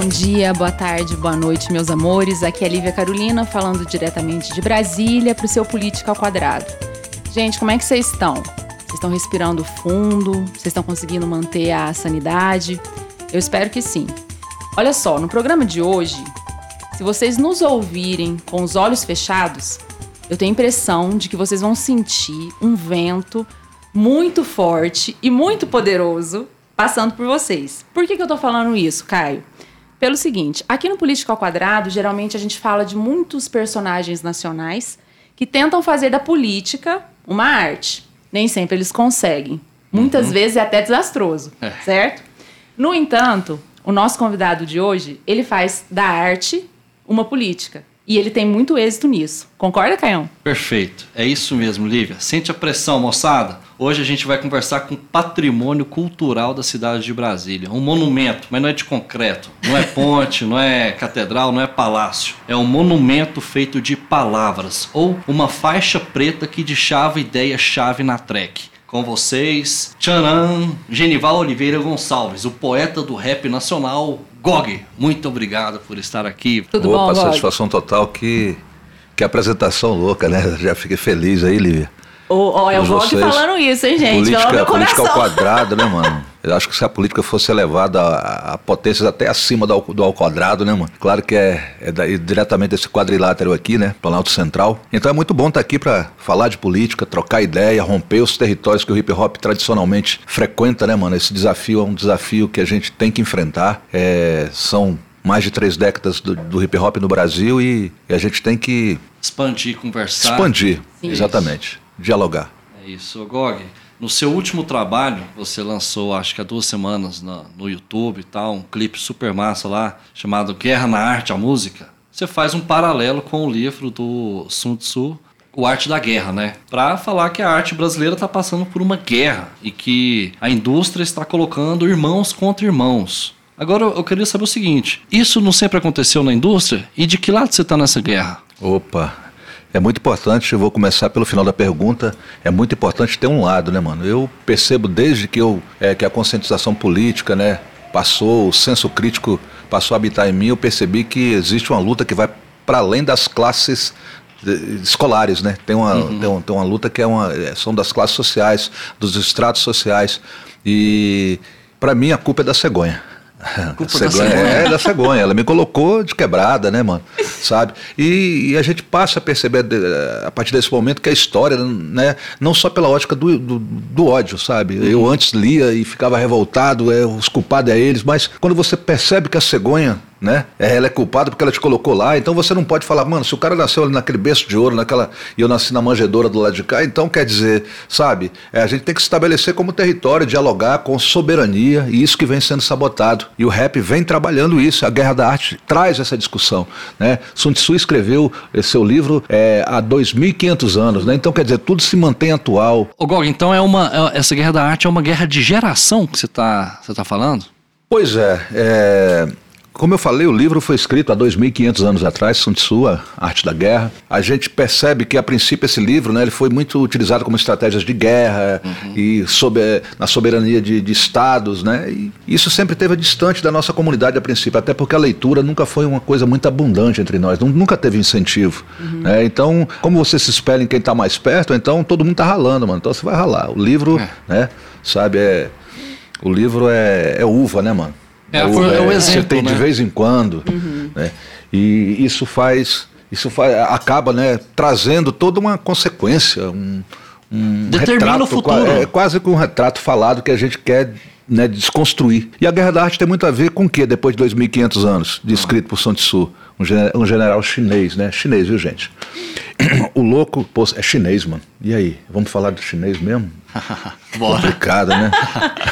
bom dia, boa tarde, boa noite, meus amores. Aqui é Lívia Carolina, falando diretamente de Brasília para o seu Política ao Quadrado. Gente, como é que vocês estão? Vocês estão respirando fundo? Vocês estão conseguindo manter a sanidade? Eu espero que sim. Olha só, no programa de hoje, se vocês nos ouvirem com os olhos fechados, eu tenho a impressão de que vocês vão sentir um vento muito forte e muito poderoso passando por vocês. Por que, que eu tô falando isso, Caio? Pelo seguinte, aqui no Político ao Quadrado, geralmente a gente fala de muitos personagens nacionais que tentam fazer da política uma arte. Nem sempre eles conseguem. Muitas uhum. vezes é até desastroso, é. certo? No entanto, o nosso convidado de hoje, ele faz da arte uma política. E ele tem muito êxito nisso. Concorda, Caião? Perfeito. É isso mesmo, Lívia. Sente a pressão, moçada. Hoje a gente vai conversar com o patrimônio cultural da cidade de Brasília. Um monumento, mas não é de concreto. Não é ponte, não é catedral, não é palácio. É um monumento feito de palavras. Ou uma faixa preta que deixava ideia-chave na track com vocês, Tcharam, Genival Oliveira Gonçalves, o poeta do rap nacional, Gog. Muito obrigado por estar aqui. Tudo Opa, bom, satisfação total, que, que apresentação louca, né? Já fiquei feliz aí, Lívia. Oh, oh, é o Gog falando isso, hein, gente? Política, política ao quadrado, né, mano? Eu acho que se a política fosse elevada a, a potências até acima do, do ao quadrado, né, mano? Claro que é, é daí, diretamente desse quadrilátero aqui, né? Planalto Central. Então é muito bom estar aqui para falar de política, trocar ideia, romper os territórios que o hip hop tradicionalmente frequenta, né, mano? Esse desafio é um desafio que a gente tem que enfrentar. É, são mais de três décadas do, do hip hop no Brasil e, e, a gente tem que. Expandir, conversar. Expandir, Sim. exatamente. Dialogar. É isso, Gog. No seu último trabalho, você lançou, acho que há duas semanas, no, no YouTube e tal, um clipe super massa lá, chamado Guerra na Arte, a Música. Você faz um paralelo com o livro do Sun Tzu, o Arte da Guerra, né? Para falar que a arte brasileira está passando por uma guerra e que a indústria está colocando irmãos contra irmãos. Agora eu queria saber o seguinte: isso não sempre aconteceu na indústria? E de que lado você está nessa guerra? Opa, é muito importante, eu vou começar pelo final da pergunta, é muito importante ter um lado, né, mano? Eu percebo desde que, eu, é, que a conscientização política, né, passou, o senso crítico passou a habitar em mim, eu percebi que existe uma luta que vai para além das classes escolares, né? Tem uma, uhum. tem, uma, tem uma luta que é uma, é, são das classes sociais, dos estratos sociais. E para mim a culpa é da cegonha. Cegonha. É, da cegonha. Ela me colocou de quebrada, né, mano? Sabe? E, e, a gente passa a perceber a partir desse momento que a história, né, não só pela ótica do, do, do ódio, sabe? Uhum. Eu antes lia e ficava revoltado, é, os culpados é eles, mas quando você percebe que a cegonha né? É, ela é culpada porque ela te colocou lá, então você não pode falar, mano, se o cara nasceu ali naquele berço de ouro, naquela e eu nasci na manjedoura do lado de cá, então quer dizer, sabe? É, a gente tem que se estabelecer como território, dialogar com soberania e isso que vem sendo sabotado. E o rap vem trabalhando isso, a Guerra da Arte traz essa discussão, né? Sun Tzu escreveu seu livro é, há 2.500 anos, né? Então quer dizer, tudo se mantém atual. Ô Gog, então é uma, é, essa Guerra da Arte é uma guerra de geração que você está você tá falando? Pois é, é como eu falei, o livro foi escrito há 2.500 anos atrás, Sun Tzu, a Arte da Guerra. A gente percebe que, a princípio, esse livro né, ele foi muito utilizado como estratégias de guerra uhum. e sob, na soberania de, de, estados. Né, e isso sempre esteve distante da nossa comunidade a princípio, até porque a leitura nunca foi uma coisa muito abundante entre nós, nunca teve incentivo. Uhum. Né, então, como você se espelha em quem está mais perto, então todo mundo está ralando, mano. Então você vai ralar. O livro, é. né, sabe, é, o livro é, é uva, né, mano? É, o, é, o exemplo, você tem né? de vez em quando, uhum. né? E isso faz, isso faz, acaba, né, trazendo toda uma consequência, um, um Determina retrato, o futuro. É quase que um retrato falado que a gente quer né, desconstruir. E a Guerra da Arte tem muito a ver com o que depois de 2.500 anos, descrito por Sun Tzu, um general, um general chinês, né? Chinês, viu, gente? O louco, pô, é chinês, mano. E aí, vamos falar do chinês mesmo? Complicado, né?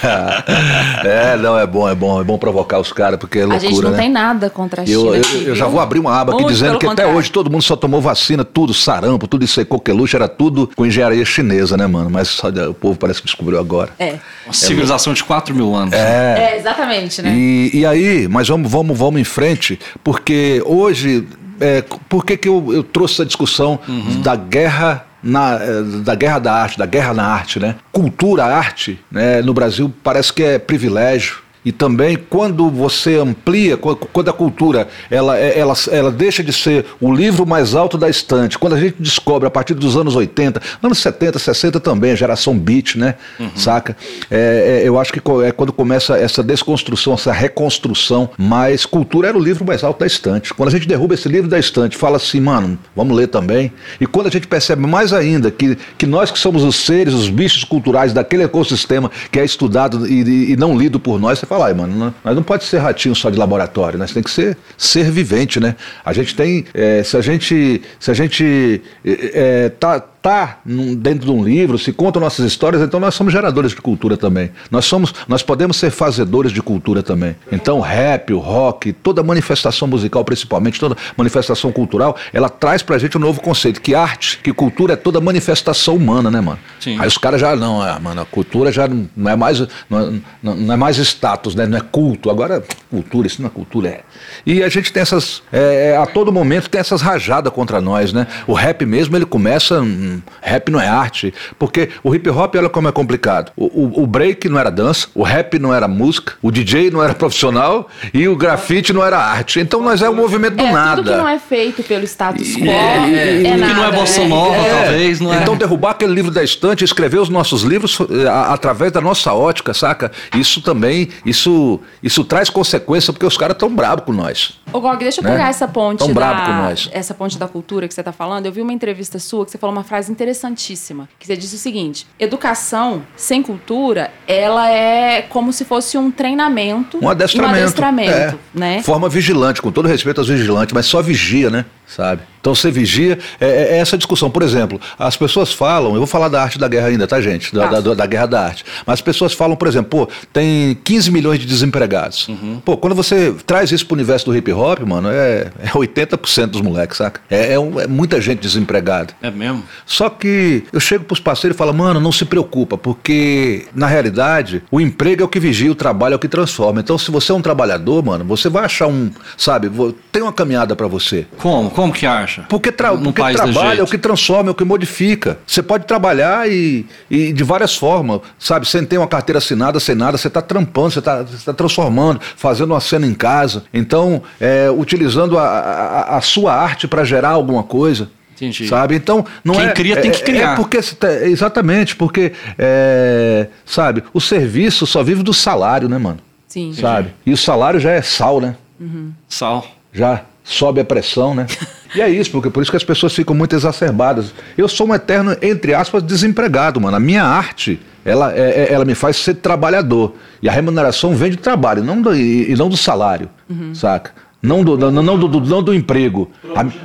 é, não, é bom, é bom, é bom provocar os caras, porque é loucura, A gente não né? tem nada contra a China. Eu, eu, aqui, eu já vou abrir uma aba aqui Muito dizendo que contrário. até hoje todo mundo só tomou vacina, tudo, sarampo, tudo isso aí, coqueluche, era tudo com engenharia chinesa, né, mano? Mas só, o povo parece que descobriu agora. É. Uma civilização de 4 mil anos. É, é exatamente, né? E, e aí, mas vamos, vamos, vamos em frente, porque hoje é, por que, que eu, eu trouxe essa discussão uhum. da guerra na, eh, da guerra da arte, da guerra na arte, né? Cultura, arte, né? No Brasil parece que é privilégio. E também quando você amplia, quando a cultura ela, é, ela, ela deixa de ser o livro mais alto da estante, quando a gente descobre a partir dos anos 80, anos 70, 60 também, a geração beat, né? Uhum. Saca? É, é, eu acho que é quando começa essa desconstrução, essa reconstrução, mas cultura era o livro mais alto da estante. Quando a gente derruba esse livro da estante, fala assim, mano, vamos ler também. E quando a gente percebe mais ainda que, que nós que somos os seres, os bichos culturais daquele ecossistema que é estudado e, e não lido por nós, você fala, ai, mano, nós não pode ser ratinho só de laboratório, nós tem que ser ser vivente, né? A gente tem, é, se a gente, se a gente é, é tá está dentro de um livro, se contam nossas histórias, então nós somos geradores de cultura também. Nós somos, nós podemos ser fazedores de cultura também. Então, o rap, o rock, toda manifestação musical, principalmente toda manifestação cultural, ela traz pra gente um novo conceito, que arte, que cultura é toda manifestação humana, né, mano? Sim. Aí os caras já não, é, mano, a cultura já não é mais não, não, é mais status, né? Não é culto. Agora, cultura, isso não é cultura, é. E a gente tem essas, é, é a todo momento tem essas rajadas contra nós, né? O rap mesmo, ele começa hum, rap não é arte. Porque o hip hop, olha como é complicado. O, o, o, break não era dança, o rap não era música, o DJ não era profissional e o grafite não era arte. Então nós é um movimento do é, nada. Tudo que não é feito pelo status quo. É, é, é nada, que não é bossa nova, é. talvez. Não é. Então derrubar aquele livro da estante, escrever os nossos livros eh, a, através da nossa ótica, saca? Isso também, isso, isso traz consequência porque os caras estão bravos com nós. Ô Gog, deixa eu né? pegar essa ponte tão da, com nós. essa ponte da cultura que você está falando. Eu vi uma entrevista sua que você falou uma frase frase interessantíssima, que você disse o seguinte: educação sem cultura, ela é como se fosse um treinamento, um adestramento, um adestramento é. né? Forma vigilante, com todo respeito aos vigilantes, mas só vigia, né? Sabe? Então você vigia, é, é, é, essa discussão. Por exemplo, as pessoas falam, eu vou falar da arte da guerra ainda, tá, gente? Da, da, da, guerra da arte. Mas as pessoas falam, por exemplo, pô, tem 15 milhões de desempregados. Uhum. Pô, quando você traz isso pro universo do hip hop, mano, é, é 80% dos moleques, saca? É, é, é, muita gente desempregada. É mesmo? Só que eu chego pros parceiros e falo, mano, não se preocupa, porque na realidade o emprego é o que vigia, o trabalho é o que transforma. Então, se você é um trabalhador, mano, você vai achar um, sabe, tem uma caminhada para você. Como? Como que acha? Porque, tra porque trabalho é o que transforma, é o que modifica. Você pode trabalhar e, e de várias formas, sabe? Sem ter uma carteira assinada, sem nada, você está trampando, você está tá transformando, fazendo uma cena em casa. Então, é, utilizando a, a, a sua arte para gerar alguma coisa. Entendi. Sabe? Então, não Quem é. cria tem que é, criar. É porque, exatamente, porque, é, sabe, o serviço só vive do salário, né, mano? Sim. Sabe? E o salário já é sal, né? Uhum. Sal. Já sobe a pressão, né? E é isso, porque por isso que as pessoas ficam muito exacerbadas. Eu sou um eterno, entre aspas, desempregado, mano. A minha arte, ela, é, é ela me faz ser trabalhador. E a remuneração vem de trabalho, não do, e, não do salário, uhum. saca? Não do, não, não do, não do emprego.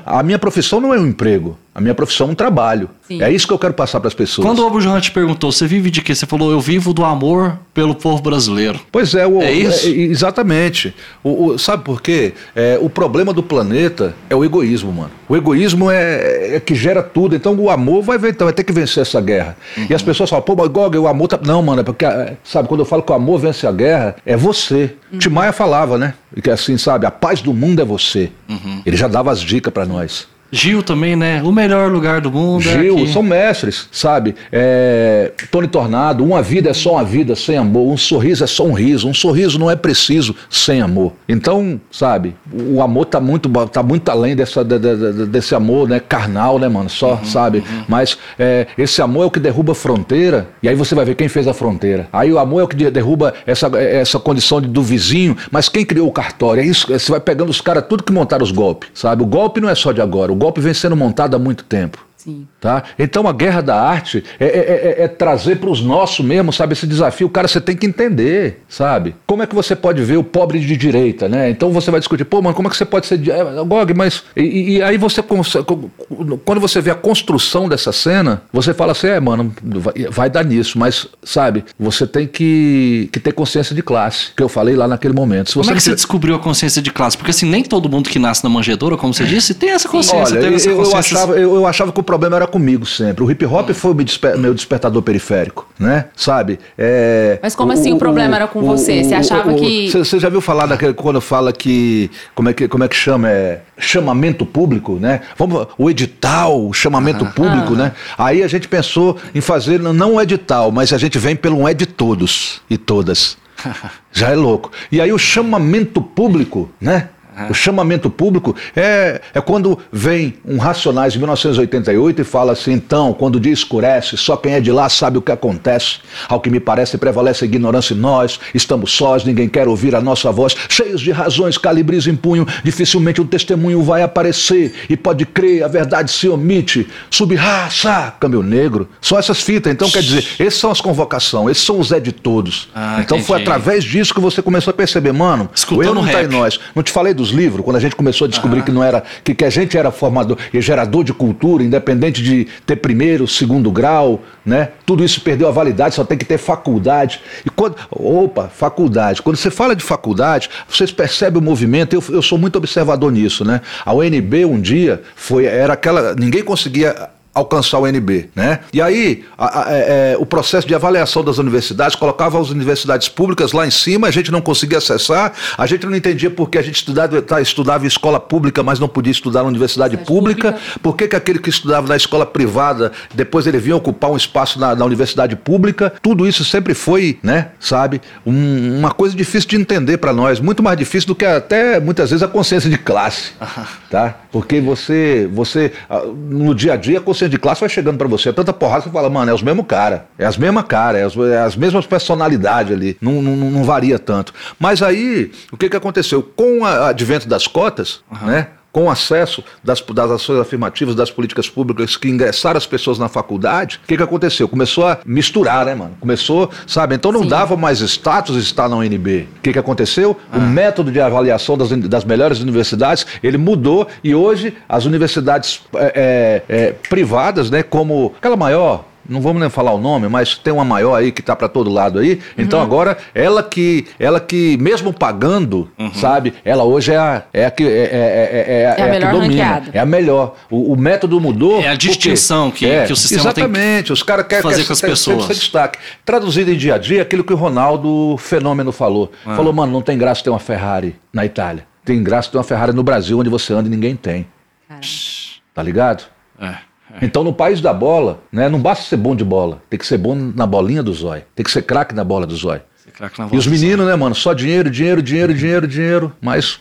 A, a minha profissão não é um emprego. A minha profissão é um trabalho. Sim. É isso que eu quero passar para as pessoas. Quando o Abujamra te perguntou, você vive de quê? Você falou, eu vivo do amor pelo povo brasileiro. Pois é, o, é isso? É, exatamente. O, o, sabe por quê? É, o problema do planeta é o egoísmo, mano. O egoísmo é, é que gera tudo. Então o amor vai, então, vai ter que vencer essa guerra. Uhum. E as pessoas falam, pô, mas Gog, o amor tá. Não, mano, é porque, é, sabe, quando eu falo que o amor vence a guerra, é você. Uhum. Timaya falava, né? Que assim, sabe, a paz do mundo é você. Uhum. Ele já dava as dicas para nós. Gil também, né? O melhor lugar do mundo. É Gil, é são mestres, sabe? É, Tony Tornado, uma vida é só uma vida sem amor, um sorriso é só um riso, um sorriso não é preciso sem amor. Então, sabe, o amor tá muito, tá muito além dessa, de, de, desse amor, né? Carnal, né, mano? Só, uhum, sabe? Uhum. Mas é, esse amor é o que derruba a fronteira, e aí você vai ver quem fez a fronteira. Aí o amor é o que derruba essa, essa condição de, do vizinho, mas quem criou o cartório? É isso, você vai pegando os caras, tudo que montaram os golpes, sabe? O golpe não é só de agora, golpe vem sendo montado há muito tempo. Sim. Tá? Então a guerra da arte é, é, é, é trazer para os nossos mesmo, sabe, esse desafio. Cara, você tem que entender, sabe? Como é que você pode ver o pobre de direita, né? Então você vai discutir, pô, mano, como é que você pode ser. De... É, Gog, mas. E, e, aí você. Quando você vê a construção dessa cena, você fala assim, é, mano, vai, vai dar nisso, mas, sabe, você tem que, que ter consciência de classe, que eu falei lá naquele momento. Se como é que você descobriu a consciência de classe? Porque assim, nem todo mundo que nasce na manjedoura, como você disse, tem essa consciência. Olha, essa eu, consciência... eu, achava, eu, eu achava que o problema era comigo sempre. O hip hop foi o meu despertador periférico, né? Sabe? É, Mas como o, assim o, o problema era com o, você? Você achava que. Você já viu falar daquele, quando fala que. Como é que, como é que chama? É, chamamento público, né? Vamos, o edital, o chamamento ah, público, ah. né? Aí a gente pensou em fazer não um edital, mas a gente vem pelo um é de todos e todas. Já é louco. E aí o chamamento público, né? O chamamento público é, é quando vem um Racionais de 1988 e fala assim: então, quando o dia escurece, só quem é de lá sabe o que acontece. Ao que me parece, prevalece a ignorância em nós, estamos sós, ninguém quer ouvir a nossa voz, cheios de razões, calibres em punho, dificilmente um testemunho vai aparecer e pode crer, a verdade se omite. Subraça, câmbio negro. São essas fitas. Então, quer dizer, essas são as convocações, esses são os é de todos. Ah, então foi entendi. através disso que você começou a perceber, mano, o eu não tá em nós. Não te falei dos livros, quando a gente começou a descobrir que não era, que, que a gente era formador e gerador de cultura, independente de ter primeiro, segundo grau, né? Tudo isso perdeu a validade, só tem que ter faculdade. E quando, opa, faculdade. Quando você fala de faculdade, vocês percebem o movimento. Eu, eu sou muito observador nisso, né? A UNB um dia foi, era aquela, ninguém conseguia alcançar o NB, né? E aí a- a- é, é, o processo de avaliação das universidades colocava as universidades públicas lá em cima, a gente não conseguia acessar, a gente não entendia por que a gente estudava, tá, estudava em escola pública, mas não podia estudar na universidade Universidade pública, pública. por que, que aquele que estudava na escola privada, depois ele vinha ocupar um espaço na, na universidade pública, tudo isso sempre foi, né, sabe, um- uma coisa difícil de entender para nós, muito mais difícil do que até muitas vezes a consciência de classe, tá? Porque você, você ah, no dia a dia a consciência de classe vai chegando para você, é tanta porrada que você fala, mano, é os mesmos cara, é as mesmas cara, é as, é as mesmas personalidades ali, não, não, não varia tanto. Mas aí, o que que aconteceu? Com o advento das cotas, né? Com o acesso das, das ações afirmativas das políticas públicas que ingressaram as pessoas na faculdade, o que, que aconteceu? Começou a misturar, né, mano? Começou, sabe? Então não Sim. dava mais status estar na UNB. O que, que aconteceu? O método de avaliação das, das melhores universidades, ele mudou e hoje as universidades é, é, privadas, né, como aquela maior, não vamos nem falar o nome, mas tem uma maior aí que está para todo lado aí. Então agora ela que, ela que mesmo pagando, sabe? Ela hoje é a, é a que é, é, é, É a que melhor domina. ranqueada. É a melhor. O, o método mudou. É a distinção que- que o sistema tem que Exatamente. Os caras querem fazer quer com as pessoas. destaque. Traduzido em dia a dia, aquilo que o Ronaldo Fenômeno falou. Ah. Falou, mano, não tem graça ter uma Ferrari na Itália. Tem graça ter uma Ferrari no Brasil, onde você anda e ninguém tem. Cara, Tá ligado? É, é. Então, no país da bola, né, não basta ser bom de bola, tem que ser bom na bolinha do zóio, tem que ser craque na bola do zóio. E os meninos, né, mano, só dinheiro, dinheiro, dinheiro, dinheiro, dinheiro, mas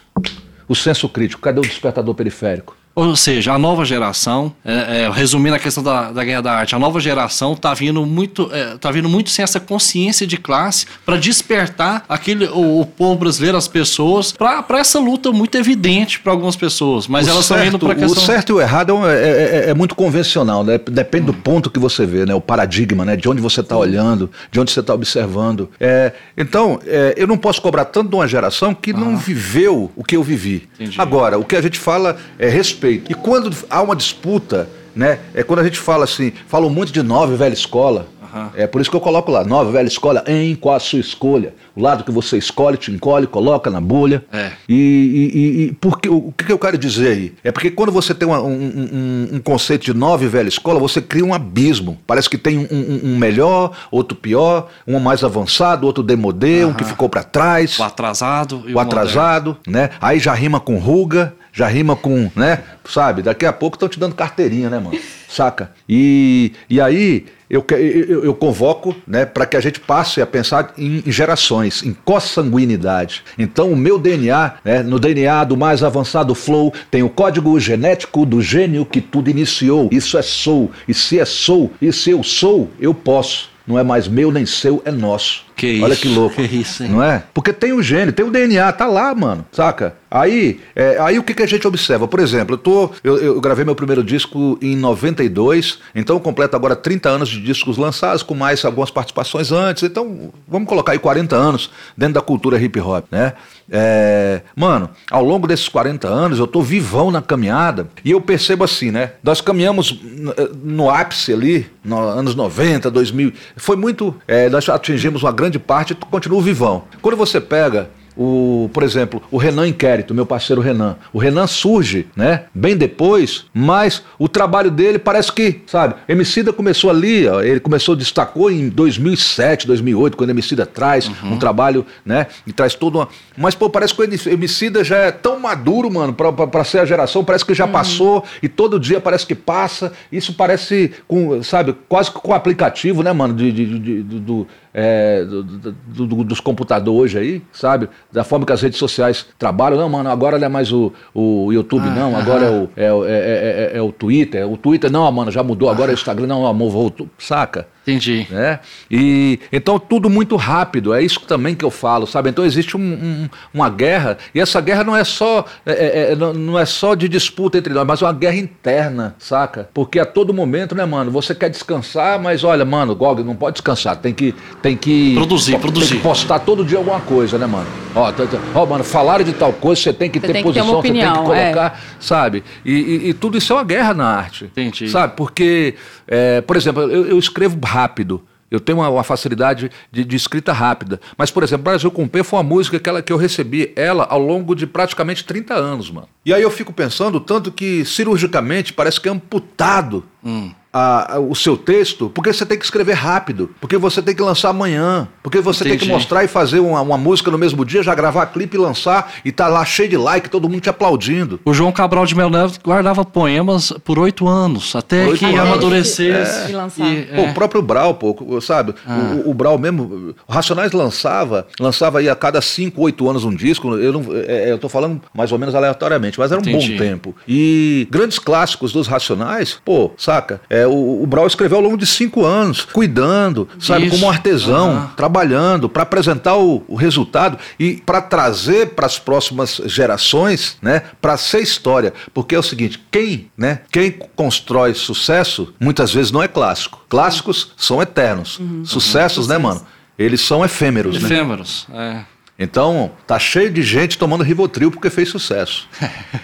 o senso crítico, cadê o despertador periférico? Ou seja, a nova geração, é, é, resumindo a questão da, da guerra da arte, a nova geração está vindo muito, é, tá vindo muito sem essa consciência de classe para despertar aquele o, o povo brasileiro, as pessoas, para essa luta muito evidente para algumas pessoas. Mas o elas estão indo para a questão. O certo e o errado é, é- é- é muito convencional, né? Depende do ponto que você vê, né? O paradigma, né? De onde você está olhando, de onde você está observando. É, então, eu não posso cobrar tanto de uma geração que não viveu o que eu vivi. Entendi. Agora, o que a gente fala é respeito. E quando há uma disputa, né? É quando a gente fala assim, falam muito de nova e velha escola. Aham. É por isso que eu coloco lá, nova, velha escola, em qual a sua escolha. O lado que você escolhe, te encolhe, coloca na bolha. É. E, e, e- e por que- o que, eu quero dizer aí? É porque quando você tem uma- um, um- um conceito de nova velha escola, você cria um abismo. Parece que tem um, um- um melhor, outro pior, um mais avançado, outro demodê, um que ficou para trás, O atrasado e o, o atrasado, né? Aí já rima com ruga, já rima com, né? Sabe? Daqui a pouco estão te dando carteirinha, né, mano? Saca? E, e aí eu, eu, eu convoco, né, para que a gente passe a pensar em, em gerações, em consanguinidade. Então o meu DNA, né, no DNA do mais avançado flow, tem o código genético do gênio que tudo iniciou. Isso é sou. E se é sou, e se eu sou, eu posso. Não é mais meu nem seu, é nosso. Que Olha isso, que louco. que isso, hein? Não é? Porque tem o gênio, tem o DNA, tá lá, mano. Saca? Aí, é, aí o que, que a gente observa? Por exemplo, eu, tô, eu, eu gravei meu primeiro disco em 92, então eu completo agora 30 anos de discos lançados, com mais algumas participações antes. Então, vamos colocar aí 40 anos dentro da cultura hip hop, né? É, mano, ao longo desses 40 anos eu tô vivão na caminhada e eu percebo assim, né? Nós caminhamos n- no ápice ali, nos anos 90, 2000. Foi muito. é, nós atingimos uma grande parte e continuo vivão. Quando você pega o, por exemplo, o Renan Inquérito, meu parceiro Renan. O Renan surge, né, bem depois, mas o trabalho dele parece que, sabe, Emicida começou ali, ó, ele começou, destacou em 2007, 2008, quando Emicida traz um trabalho, né, e traz toda uma... Mas, pô, parece que o Emicida já é tão maduro, mano, pra, pra, pra ser a geração, parece que já passou, e todo dia parece que passa, isso parece, com, sabe, quase que com aplicativo, né, mano, de, de- de- de- do, é, do, do, do, dos computadores hoje aí, sabe? Da forma que as redes sociais trabalham. Não, mano, agora não é mais o, o YouTube, ah, não, agora é o, é, é, é, é, o Twitter. O Twitter, não, mano, já mudou, agora é o Instagram, não, amor, voltou, saca? Entendi. Né? E, então, tudo muito rápido, é isso também que eu falo, sabe? Então, existe um, um, uma guerra, e essa guerra não é só é, é, é não é só de disputa entre nós, mas é uma guerra interna, saca? Porque a todo momento, né, mano, você quer descansar, mas olha, mano, Gog, não pode descansar, tem que. Tem que produzir, tem produzir. que postar todo dia alguma coisa, né, mano? Ó, tá, tá, ó mano, falaram de tal coisa, você tem que você ter tem posição, que ter opinião, você tem que colocar, é. sabe? E, e, e, tudo isso é uma guerra na arte. Entendi. Sabe? Porque, é, por exemplo, eu, eu escrevo rápido. Eu tenho uma, uma facilidade de, de, escrita rápida. Mas, por exemplo, Brasil com P foi uma música que, ela, que eu recebi ela ao longo de praticamente 30 anos, mano. E aí eu fico pensando tanto que cirurgicamente parece que é amputado. Hum a, a, o seu texto, porque você tem que escrever rápido, porque você tem que lançar amanhã, porque você Entendi. tem que mostrar e fazer uma, uma, música no mesmo dia, já gravar clipe e lançar, e tá lá cheio de like, todo mundo te aplaudindo. O João Cabral de Melo Neves guardava poemas por oito anos, até oito que anos. amadurecesse. É. E, é. Pô, o próprio Brau, pô, sabe? Ah. O, o, Brau mesmo, o Racionais lançava, lançava aí a cada cinco, oito anos um disco, eu, não, é, é eu tô falando mais ou menos aleatoriamente, mas era um Entendi. bom tempo. E grandes clássicos dos Racionais, pô, saca? É, o, o Brau escreveu ao longo de cinco anos, cuidando, sabe, Isso. como artesão, uhum. trabalhando para apresentar o, o, resultado e para trazer para as próximas gerações, né, para ser história. Porque é o seguinte, quem, né, quem constrói sucesso muitas vezes não é clássico. Clássicos são eternos. Uhum. Sucessos, uhum. né, mano? Eles são efêmeros, efêmeros né? Efêmeros, é. Então, tá cheio de gente tomando Rivotril porque fez sucesso.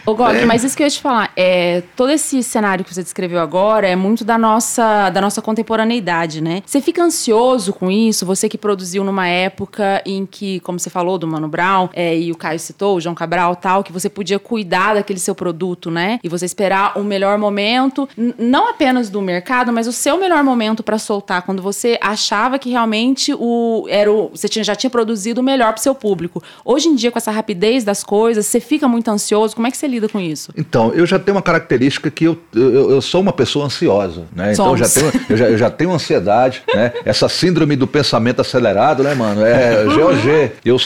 Ô, Gog, é. mas isso que eu ia te falar, é, todo esse cenário que você descreveu agora é muito da nossa, da nossa contemporaneidade, né? Você fica ansioso com isso? Você que produziu numa época em que, como você falou do Mano Brown, é, e o Caio citou, o João Cabral tal, que você podia cuidar daquele seu produto, né? E você esperar o melhor momento, não apenas do mercado, mas o seu melhor momento para soltar, quando você achava que realmente o, era o, você tinha, já tinha produzido o melhor pro seu público público. Hoje em dia, com essa rapidez das coisas, você fica muito ansioso. Como é que você lida com isso? Então, eu já tenho uma característica que eu, eu, eu sou uma pessoa ansiosa, né? Então, eu já, tenho, eu, já, eu já tenho ansiedade, né? Essa síndrome do pensamento acelerado, né, mano? É GOG. Eu,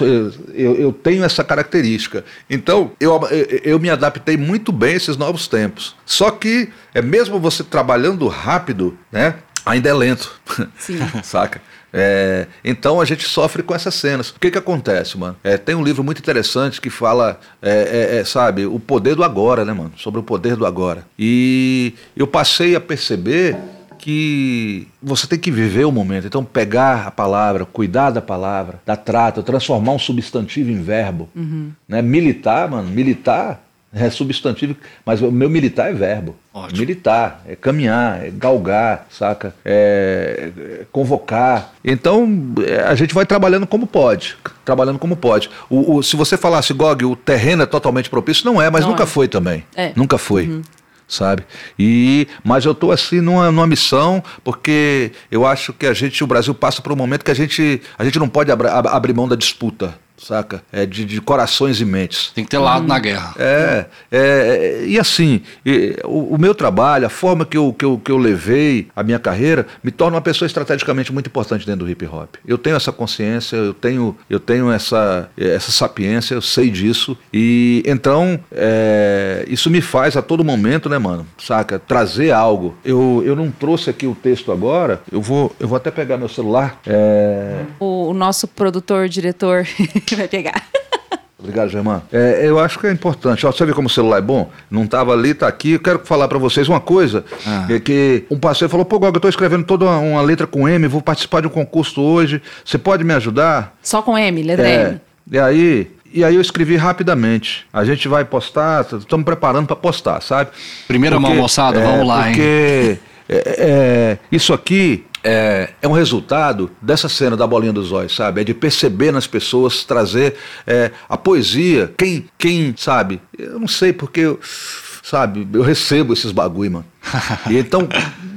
eu, eu tenho essa característica. Então, eu, eu me adaptei muito bem a esses novos tempos. Só que, é mesmo você trabalhando rápido, né? Ainda é lento. Sim. Saca? É, então a gente sofre com essas cenas. O que que acontece, mano? É, tem um livro muito interessante que fala, é, é, é, sabe, o poder do agora, né, mano? Sobre o poder do agora. E eu passei a perceber que você tem que viver o momento. Então, pegar a palavra, cuidar da palavra, da trata, transformar um substantivo em verbo. Uhum. Né? Militar, mano, militar é substantivo, mas o meu militar é verbo. Ótimo. Militar, é caminhar, é galgar, saca? É, é convocar. Então, é, a gente vai trabalhando como pode. Trabalhando como pode. O, o, se você falasse, Gog, o terreno é totalmente propício, não é, mas não nunca é. foi também. É. Nunca foi. Uhum sabe? E mas eu estou assim numa, numa missão porque eu acho que a gente, o Brasil passa por um momento que a gente a gente não pode abra, abrir mão da disputa saca? É de, de, corações e mentes. Tem que ter lado hum. na guerra. É, é, é e assim, e, o, o, meu trabalho, a forma que eu, que, eu, que eu levei a minha carreira, me torna uma pessoa estrategicamente muito importante dentro do hip hop. Eu tenho essa consciência, eu tenho, eu tenho essa, essa sapiência, eu sei disso, e então é, isso me faz a todo momento, né, mano, saca? Trazer algo. Eu, eu não trouxe aqui o texto agora, eu vou, eu vou até pegar meu celular. É... O, o nosso produtor, diretor vai pegar. Obrigado, Germán. É, eu acho que é importante. Ó, você vê como o celular é bom? Não estava ali, está aqui. Eu quero falar para vocês uma coisa. Ah. É que um parceiro falou, pô, Gog, eu estou escrevendo toda uma, uma, letra com M, vou participar de um concurso hoje. Você pode me ajudar? Só com M, letra é, M. E aí, e aí eu escrevi rapidamente. A gente vai postar, estamos preparando para postar, sabe? Primeira porque, mão, moçada, é, vamos lá, porque, hein? Porque é, é, isso aqui é, é, um resultado dessa cena da bolinha dos olhos, sabe? É de perceber nas pessoas, trazer é, a poesia. Quem, quem, sabe? Eu não sei porque, eu, sabe? Eu recebo esses bagulho, mano. e então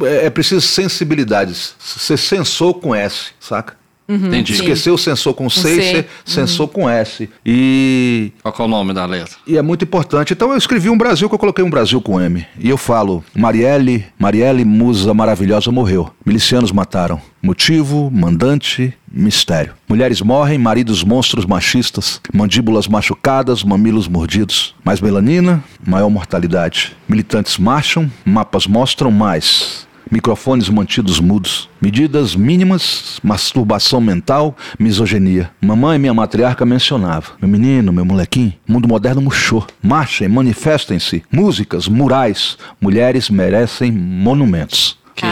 é, é preciso sensibilidades. Ser sensor com S, saca? Entendi. Esqueceu o sensor com C, C. C- sensor com S. E Qual é o nome da letra? E é muito importante. Então eu escrevi um Brasil que eu coloquei um Brasil com M. E eu falo: Marielle, Marielle, musa maravilhosa, morreu. Milicianos mataram. Motivo, mandante, mistério. Mulheres morrem, maridos monstros machistas, mandíbulas machucadas, mamilos mordidos. Mais melanina, maior mortalidade. Militantes marcham, mapas mostram mais. Microfones mantidos mudos. Medidas mínimas, masturbação mental, misoginia. Mamãe, minha matriarca, mencionava. Meu menino, meu molequinho, mundo moderno murchou. Marchem, manifestem-se. Músicas, murais. Mulheres merecem monumentos. Que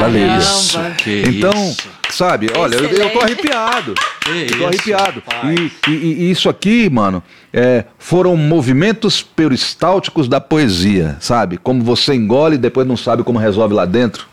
que Então, isso. sabe, olha, eu, eu tô arrepiado. Que eu tô isso, arrepiado. E, e- e isso aqui, mano, é, foram movimentos peristálticos da poesia, sabe? Como você engole e depois não sabe como resolve lá dentro.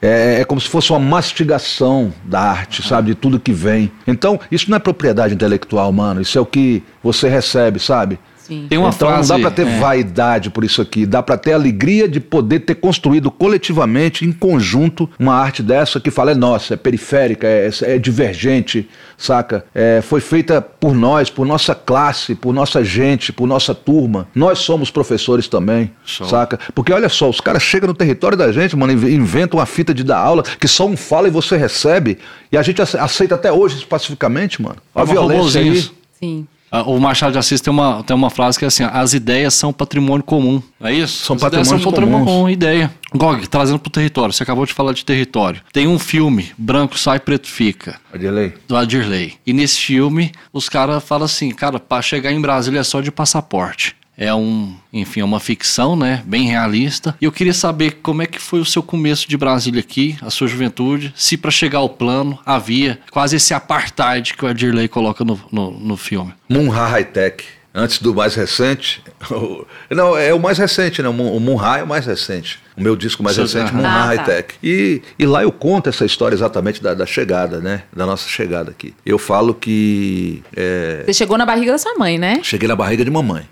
É, é como se fosse uma mastigação da arte, sabe? De tudo que vem. Então, isso não é propriedade intelectual, mano. Isso é o que você recebe, sabe? Sim. Tem uma então frase. não dá pra ter é, vaidade por isso aqui, dá pra ter alegria de poder ter construído coletivamente, em conjunto, uma arte dessa que fala é nossa, é periférica, é, é divergente, saca? É, foi feita por nós, por nossa classe, por nossa gente, por nossa turma. Nós somos professores também, Show. saca? Porque olha só, os caras chegam no território da gente, mano, inv- inventam uma fita de dar aula que só um fala e você recebe, e a gente ace- aceita até hoje pacificamente, mano. A Tava violência aí. Sim. Ah, O Machado de Assis tem uma, tem uma frase que é assim: as ideias são patrimônio comum. É isso? São as ideias são patrimônio comum, ideia. Gog, trazendo pro território. Você acabou de falar de território. Tem um filme, Branco Sai, Preto Fica. Adirley. do Adirley. E nesse filme, os caras falam assim, cara, para chegar em Brasília é só de passaporte. É um, enfim, é uma ficção, né? Bem realista. E eu queria saber como é que foi o seu começo de Brasília aqui, a sua juventude, se para chegar ao plano havia quase esse apartheid que o Adirley coloca no, no, no filme. Munha High Tech. Antes do mais recente. Não, é o mais recente, né? O Mun- O Munha é o mais recente. O meu disco mais Seu- recente, Ah, High tá. Tech. E, e lá eu conto essa história exatamente da, da chegada, né? Da nossa chegada aqui. Eu falo que. é, Você chegou na barriga da sua mãe, né? Cheguei na barriga de mamãe.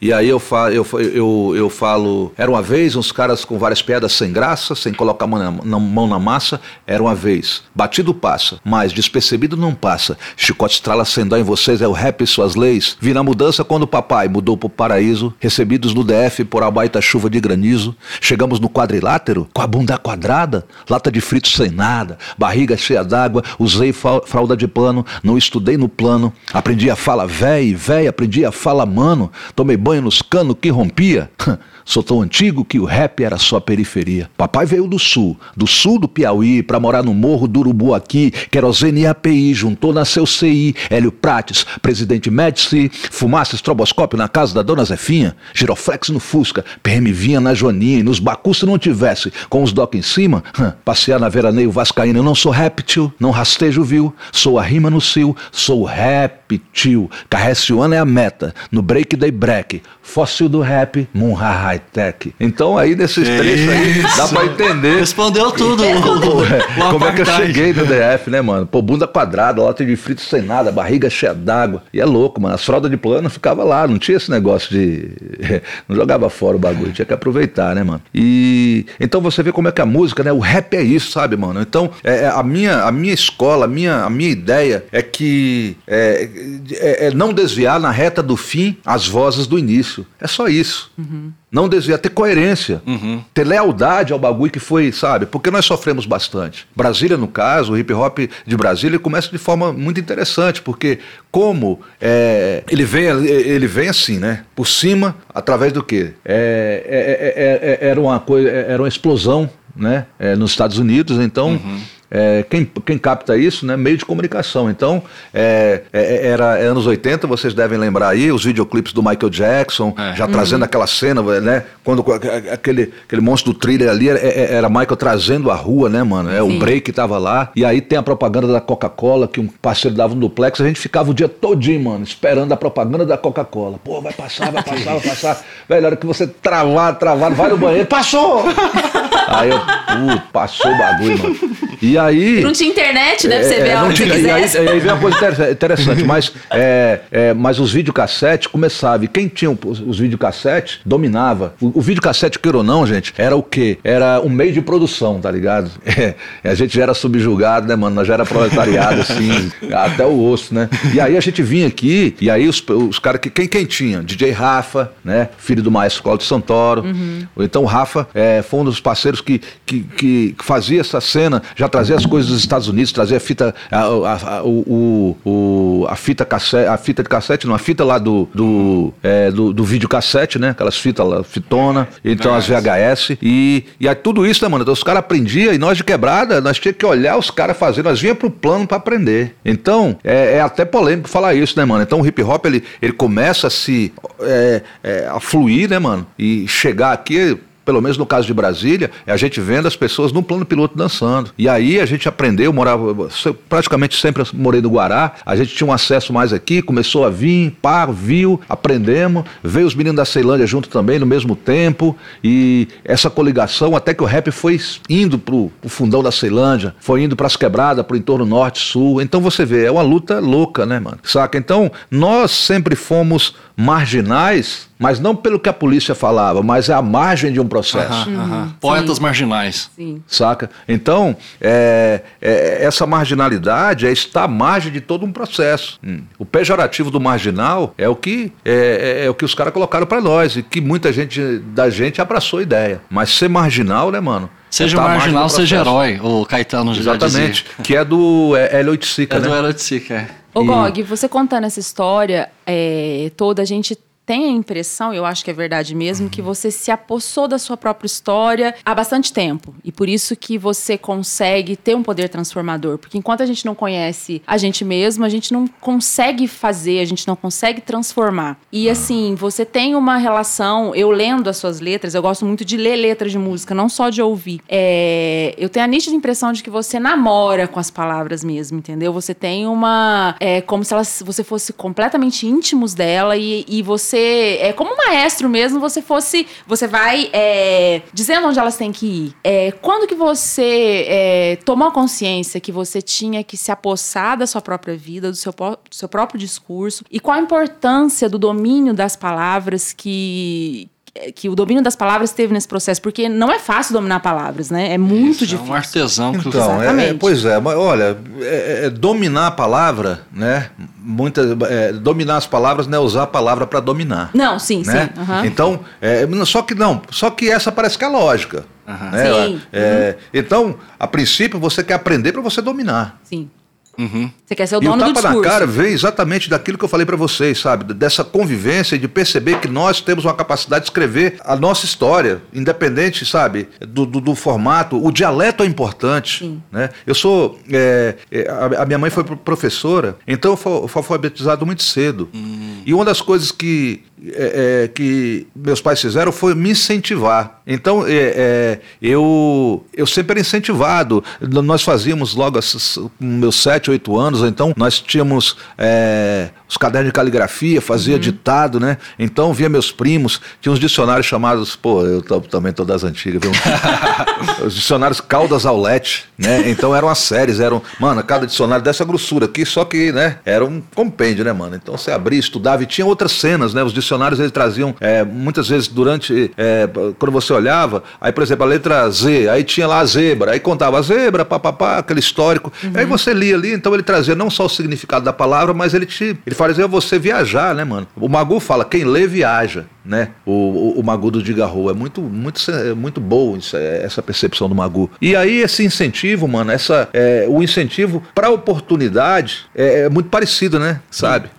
E aí eu, fa eu, eu, eu falo. Era uma vez uns caras com várias pedras sem graça, sem colocar a mão na, na- mão na massa. Era uma vez. Batido passa, mas despercebido não passa. Chicote estrala sem dó em vocês, é o rap e suas leis. Vi na mudança quando o papai mudou pro paraíso. Recebidos no DF por a baita chuva de granizo. Chegamos no quadrilátero com a bunda quadrada, lata de frito sem nada, barriga cheia d'água, usei fralda de pano, não estudei no plano, aprendi a fala véi, véi, aprendi a fala mano, tomei banho nos canos que rompia. Sou tão antigo que o rap era só periferia. Papai veio do sul, do sul do Piauí, pra morar no morro do Urubu aqui, querosene e API, juntou na seu CI, Hélio Prates, presidente Médici, fumaça estroboscópio na casa da dona Zefinha, giroflex no Fusca, PM vinha na Joaninha, e nos Bacus se não tivesse, com os doc em cima, passear na veraneio vascaína, eu não sou réptil, não rastejo viu, sou a rima no cio, sou réptil, Carreciano é a meta, no break day break, fóssil do rap, Munha High Tech. Então aí nesses trechos aí, dá pra entender Respondeu tudo. o- o como é que eu cheguei no DF, né, mano? Pô, bunda quadrada, lata de frito sem nada, barriga cheia d'água. E é louco, mano. As fraldas de plano ficava lá, não tinha esse negócio de. não jogava fora o bagulho, tinha que aproveitar, né, mano? E. Então você vê como é que a música, né? O rap é isso, sabe, mano? Então, é, é, a, minha, a minha escola, a minha, a minha ideia é que. É, é- é não desviar na reta do fim as vozes do início. É só isso. Não desviar, ter coerência, ter lealdade ao bagulho que foi, sabe? Porque nós sofremos bastante. Brasília, no caso, o hip hop de Brasília começa de forma muito interessante, porque como é, ele, vem, ele vem assim, né? Por cima, através do quê? É, é, é, é, era, uma coisa, era uma explosão né? É, nos Estados Unidos, então. É, quem, quem capta isso, né? Meio de comunicação. Então, é, é, era anos 80, vocês devem lembrar aí, os videoclipes do Michael Jackson, É. já trazendo aquela cena, né? Quando aquele, aquele monstro do thriller ali era, é- era Michael trazendo a rua, né, mano? É, o break tava lá. E aí tem a propaganda da Coca-Cola, que um parceiro dava no duplex, a gente ficava o dia todinho, mano, esperando a propaganda da Coca-Cola. Pô, vai passar, vai passar, vai passar. Velho, a hora que você travar, travar, vai no banheiro, passou! Aí eu, pô, passou o bagulho, mano. E aí. Não tinha internet, né? Pra você É, ver é, não tinha, e aí, e aí vem uma coisa inter- interessante, mas, é, é, mas os videocassetes começavam, e quem tinha os, os videocassetes dominava. O, o videocassete, queira ou não, gente, era o quê? Era um meio de produção, tá ligado? É, a gente já era subjugado, né, mano? Nós já era proletariado, assim, até o osso, né? E aí a gente vinha aqui, e aí os, os caras que. Quem, quem tinha? DJ Rafa, né? Filho do maestro Cláudio Santoro. Ou então o Rafa é, foi um dos parceiros que, que, que fazia essa cena, já trazia as coisas dos Estados Unidos, trazia a fita, a, a, a- o, o- a fita cassete, a fita de cassete, não, a fita lá do, do, é, do, do videocassete, né? Aquelas fitas lá, fitona, então as VHS. E, e aí tudo isso, né, mano? Então, os caras aprendiam e nós de quebrada, nós tínhamos que olhar os caras fazendo, nós vinha pro plano para aprender. Então, é, é até polêmico falar isso, né, mano? Então o hip hop ele, ele começa a se é, é, a fluir, né, mano? E chegar aqui pelo menos no caso de Brasília, é a gente vendo as pessoas no plano piloto dançando. E aí a gente aprendeu, morava, praticamente sempre morei no Guará, a gente tinha um acesso mais aqui, começou a vir, pá, viu, aprendemos, veio os meninos da Ceilândia junto também no mesmo tempo, e essa coligação, até que o rap foi indo pro, pro fundão da Ceilândia, foi indo pras quebradas, pro entorno norte, sul. Então você vê, é uma luta louca, né, mano? Saca? Então, nós sempre fomos marginais, mas não pelo que a polícia falava, mas é a margem de um processo. Aham, aham. Poetas marginais. Sim. Saca? Então, é, é, essa marginalidade é estar à margem de todo um processo. Hum. O pejorativo do marginal é o que é, é- é o que os caras colocaram pra nós e que muita gente da gente abraçou a ideia. Mas ser marginal, né, mano? Seja é tá marginal, seja herói. O Caetano já Exatamente. dizia. Que é do é, Hélio Oiticica, É né? do Herói de Sica, é. Ô, E- Gog, você contando essa história é, toda, a gente tem a impressão, eu acho que é verdade mesmo, que você se apossou da sua própria história há bastante tempo. E por isso que você consegue ter um poder transformador. Porque enquanto a gente não conhece a gente mesmo, a gente não consegue fazer, a gente não consegue transformar. E assim, você tem uma relação, eu lendo as suas letras, eu gosto muito de ler letras de música, não só de ouvir. É, eu tenho a nítida impressão de que você namora com as palavras mesmo, entendeu? Você tem uma. É como se elas, você fosse completamente íntimos dela e, e você. É como maestro mesmo, você fosse. Você vai é, dizendo onde elas têm que ir. É, quando que você é, tomou consciência que você tinha que se apossar da sua própria vida, do seu, do seu próprio discurso? E qual a importância do domínio das palavras que que o domínio das palavras teve nesse processo, porque não é fácil dominar palavras, né? É muito Isso, É difícil. um artesão que Então, é- é, pois é, mas olha, é- é dominar a palavra, né? Muita, é, dominar as palavras não é usar a palavra para dominar. Não, sim, né? sim. aham. Então, é, só que não, só que essa parece que é a lógica. Aham. né? Sim. É, Então, a princípio, você quer aprender para você dominar. Sim. Uhum. Você quer ser o E o dono do tapa na discurso. cara veio exatamente daquilo que eu falei para vocês, sabe? Dessa convivência e de perceber que nós temos uma capacidade de escrever a nossa história, independente, sabe, do, do- do formato. O dialeto é importante, Sim. né? Eu sou... é, é, a, a minha mãe foi pro- professora, então eu fui, eu fui alfabetizado muito cedo. E uma das coisas que, é, é, que meus pais fizeram foi me incentivar. Então, é, é, eu, eu sempre era incentivado. Nós fazíamos logo com meus sete, oito anos, então nós tínhamos é, os cadernos de caligrafia, fazia ditado, né? Então via meus primos, tinha uns dicionários chamados, pô, eu também tô das antigas, viu? os dicionários Caldas Aulete, né? Então eram as séries, eram, mano, cada dicionário dessa grossura aqui, só que, né, era um compêndio, né, mano? Então você abria, estudava e tinha outras cenas, né? Os dicionários eles traziam, é, muitas vezes durante, é, quando você olhava, aí, por exemplo, a letra Z, aí tinha lá a zebra, aí contava a zebra, papapá, aquele histórico. Aí você lia ali, então ele trazia não só o significado da palavra, mas ele te, ele fazia você viajar, né, mano? O Magu fala, quem lê viaja, né? O, o, o Magu do Digarro é muito, muito, é muito boa isso, é, essa percepção do Magu. E aí esse incentivo, mano, essa, é, o incentivo para oportunidade é, é muito parecido, né? Sabe?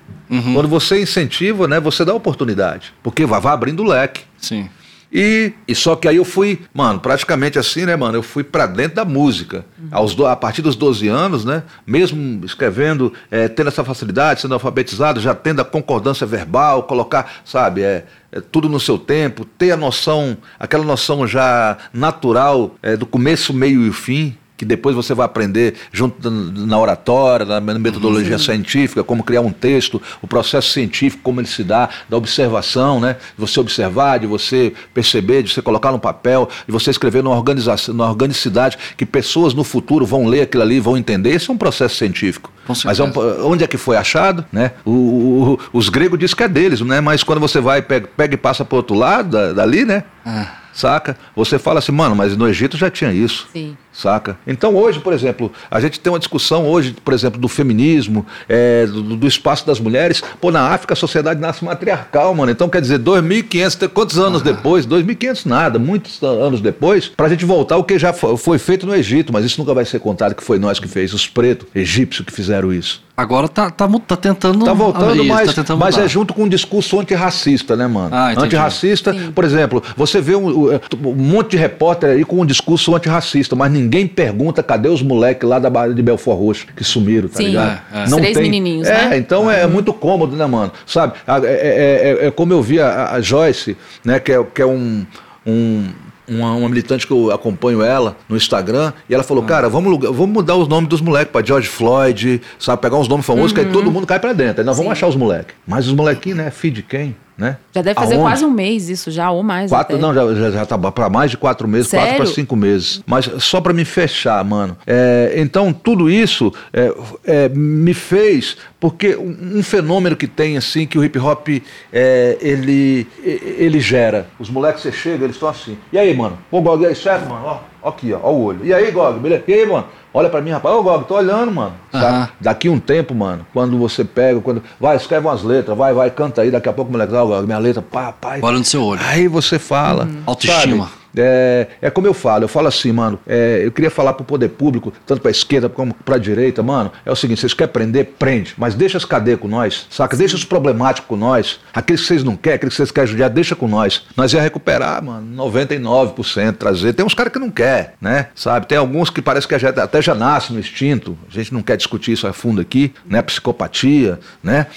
Quando você incentiva, né, você dá oportunidade, porque vai, vai abrindo o leque. Sim. E, e só que aí eu fui, mano, praticamente assim, né, mano? Eu fui pra dentro da música. Aos do- a partir dos 12 anos, né? Mesmo escrevendo, eh, tendo essa facilidade, sendo alfabetizado, já tendo a concordância verbal, colocar, sabe, é, é tudo no seu tempo, ter a noção, aquela noção já natural do começo, meio e fim. Que depois você vai aprender junto na oratória, na metodologia uhum. científica, como criar um texto, o processo científico, como ele se dá, da observação, né? De você observar, de você perceber, de você colocar no papel, de você escrever numa organização, numa organicidade que pessoas no futuro vão ler aquilo ali, vão entender. Esse é um processo científico. Mas é um, onde é que foi achado, né? O, o, os gregos dizem que é deles, né? Mas quando você vai pega, pega e passa para outro lado da, dali, né? Ah saca? Você fala assim, mano, mas no Egito já tinha isso. Sim. Saca? Então hoje, por exemplo, a gente tem uma discussão hoje, por exemplo, do feminismo, é, do, do, espaço das mulheres. Pô, na África a sociedade nasce matriarcal, mano. Então quer dizer, 2.500, quantos anos ah. depois? 2.500 nada, muitos anos depois, pra gente voltar o que já foi feito no Egito, mas isso nunca vai ser contado que foi nós que fez, os pretos egípcios que fizeram isso. Agora tá, tá, tá tentando. Tá voltando, mas, tá tentando mas é junto com um discurso antirracista, né, mano? Ah, antirracista, Sim. por exemplo, você vê um, um, monte de repórter aí com um discurso antirracista, mas ninguém pergunta cadê os moleques lá da Bahia de Belfort Roxo que sumiram, tá Sim. ligado? É, é. Não Três tem... menininhos, é, né? Então é, é, muito cômodo, né, mano? Sabe? É, é, é, é como eu vi a, a, Joyce, né, que é, que é um. um uma, uma, militante que eu acompanho ela no Instagram, e ela falou, ah. cara, vamos, vamos mudar os nomes dos moleques para George Floyd, sabe, pegar uns nomes famosos uhum. que aí todo mundo cai para dentro. Aí nós Sim. vamos achar os moleques. Mas os molequinhos, né, filho de quem? Né? Já deve fazer Aonde? quase um mês isso, já, ou mais. Quatro, até. não, já, já, já tá para mais de quatro meses, Sério? quatro para cinco meses. Mas só para me fechar, mano. É, então, tudo isso é, é, me fez, porque um, um, fenômeno que tem, assim, que o hip hop é, ele, ele gera. Os moleques, você chega, eles estão assim. E aí, mano? Pô, certo, mano? Ó, aqui, ó, ó o olho. E aí, Gog, beleza? E aí, mano? Olha para mim, rapaz, ô Gog, tô olhando, mano. Uhum. Daqui um tempo, mano, quando você pega, quando. Vai, escreve umas letras, vai, vai, canta aí, daqui a pouco o moleque, ó, Gog, minha letra, pá, pai. Olha no seu olho. Aí você fala. Uhum. Autoestima. Sabe? É, é como eu falo, eu falo assim, mano, é, eu queria falar pro poder público, tanto pra esquerda como pra direita, mano, é o seguinte, vocês querem prender, prende, mas deixa as cadeias com nós, saca? Deixa os problemáticos com nós, aqueles que vocês não querem, aqueles que vocês querem judiar, deixa com nós. Nós ia recuperar, mano, 99%, trazer. Tem uns caras que não quer, né? Sabe? Tem alguns que parece que já, até já nasce no instinto, a gente não quer discutir isso a fundo aqui, né? Psicopatia, né?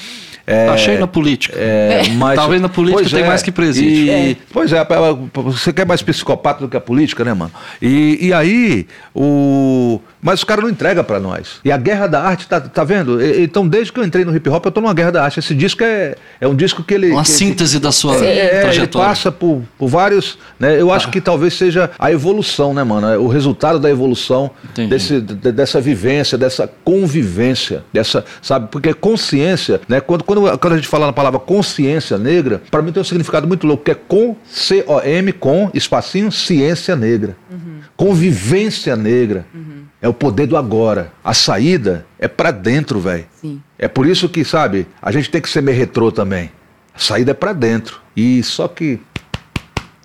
É, tá cheio na política. É, mas, Talvez na política tem é, mais que presídio. E, pois é, você quer mais psicopata do que a política, né, mano? E, e aí, o. Mas os caras não entregam para nós. E a guerra da arte, tá, tá vendo? Então, desde que eu entrei no hip hop, eu tô numa guerra da arte. Esse disco é, é um disco que ele. Uma que, síntese que, da sua é, trajetória. Ele passa por, por vários. Né? Eu acho ah. que talvez seja a evolução, né, mano? O resultado da evolução desse, dessa vivência, dessa convivência, dessa, sabe? Porque consciência, né? Quando, quando, quando a gente fala na palavra consciência negra, para mim tem um significado muito louco, que é com, C-O-M, com, espacinho, ciência negra. Uhum. Convivência negra. Uhum. É o poder do agora. A saída é para dentro, velho. É por isso que, sabe, a gente tem que ser meio retrô também. A saída é para dentro. E só que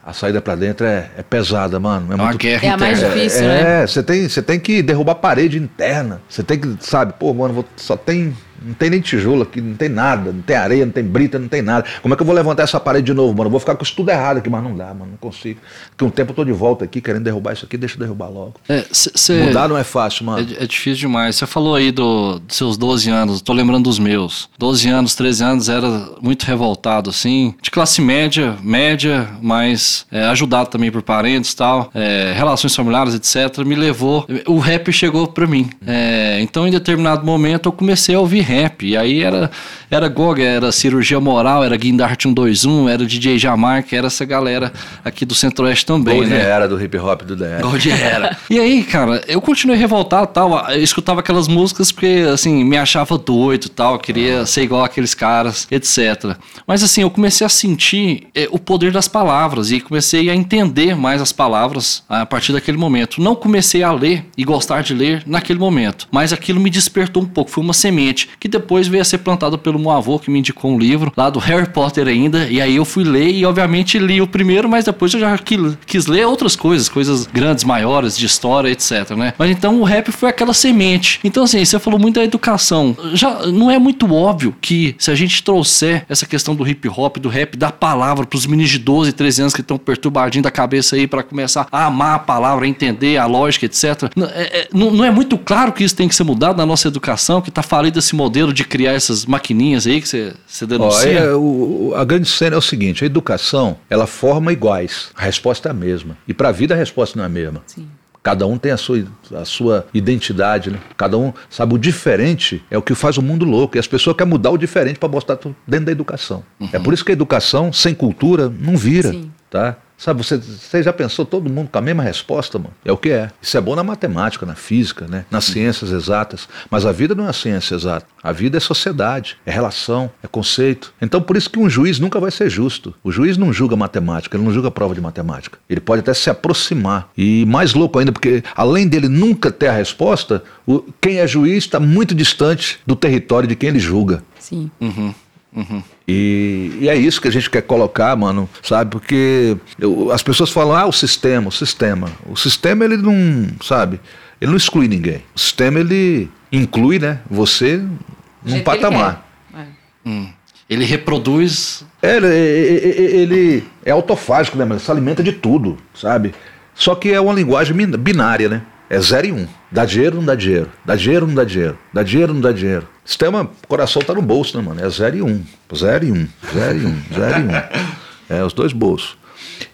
a saída para dentro é, é, pesada, mano. É, é muito... guerra é a mais difícil, é, né? É, você tem, você tem que derrubar a parede interna. Você tem que, sabe, pô, mano, vou, só tem não tem nem tijolo aqui, não tem nada, não tem areia, não tem brita, não tem nada. Como é que eu vou levantar essa parede de novo, mano? Eu vou ficar com isso tudo errado aqui, mas não dá, mano, não consigo. Porque um tempo eu tô de volta aqui querendo derrubar isso aqui, deixa eu derrubar logo. É, cê, Mudar não é fácil, mano. É, é difícil demais. Você falou aí do, dos seus 12 anos, tô lembrando dos meus. 12 anos, 13 anos, era muito revoltado, assim, de classe média, média, mas é, ajudado também por parentes e tal, é, relações familiares, etc. Me levou, o rap chegou pra mim. É, então, em determinado momento, eu comecei a ouvir rap, e aí era, era Gog, era Cirurgia Moral, era Guindart 121, era DJ Jamaica, era essa galera aqui do Centro-Oeste também, Gold né? era do hip hop do DR. Gold era. e aí, cara, eu continuei revoltado tal, eu escutava aquelas músicas porque, assim, me achava doido tal, queria ser igual aqueles caras, etc. Mas, assim, eu comecei a sentir é, o poder das palavras e comecei a entender mais as palavras a partir daquele momento. Não comecei a ler e gostar de ler naquele momento, mas aquilo me despertou um pouco, foi uma semente que depois veio a ser plantada pelo meu avô que me indicou um livro lá do Harry Potter ainda, e aí eu fui ler e obviamente li o primeiro, mas depois eu já quis ler outras coisas, coisas grandes, maiores, de história, etc, né? Mas então o rap foi aquela semente. Então assim, você falou muito da educação. Já não é muito óbvio que se a gente trouxer essa questão do hip hop, do rap, da palavra para os meninos de 12, 13 anos que estão perturbadinhos da cabeça aí para começar a amar a palavra, entender a lógica, etc. É, é, não, não é muito claro que isso tem que ser mudado na nossa educação, que tá falido esse modelo de criar essas maquininhas aí que você, você denuncia? é, o, a grande cena é o seguinte: a educação ela forma iguais. A resposta é a mesma. E para a vida a resposta não é a mesma. Sim. Cada um tem a sua, a sua identidade, né? Cada um sabe o diferente é o que faz o mundo louco. E as pessoas querem mudar o diferente para mostrar tudo dentro da educação. Uhum. É por isso que a educação sem cultura não vira, Sim. tá? Sabe, você, você já pensou todo mundo com a mesma resposta, mano? É o que é. Isso é bom na matemática, na física, né? nas ciências exatas. Mas a vida não é ciência exata. A vida é sociedade, é relação, é conceito. Então por isso que um juiz nunca vai ser justo. O juiz não julga matemática, ele não julga prova de matemática. Ele pode até se aproximar. E mais louco ainda, porque além dele nunca ter a resposta, o, quem é juiz está muito distante do território de quem ele julga. Sim. Uhum. Uhum. E, e, é isso que a gente quer colocar, mano, sabe? Porque eu, as pessoas falam, ah, o sistema, o sistema. O sistema, ele não, sabe? Ele não exclui ninguém. O sistema, ele inclui, né, você num patamar. Ele, é. hum. ele reproduz. É, ele, ele, é autofágico, né, mas se alimenta de tudo, sabe? Só que é uma linguagem binária, né? É zero e um. Dá dinheiro, não dá dinheiro. Dá dinheiro, não dá dinheiro. Dá dinheiro, não dá dinheiro. Sistema, o coração tá no bolso, né, mano? É zero e um. Zero e um. Zero e um. Zero e um. É, os dois bolsos.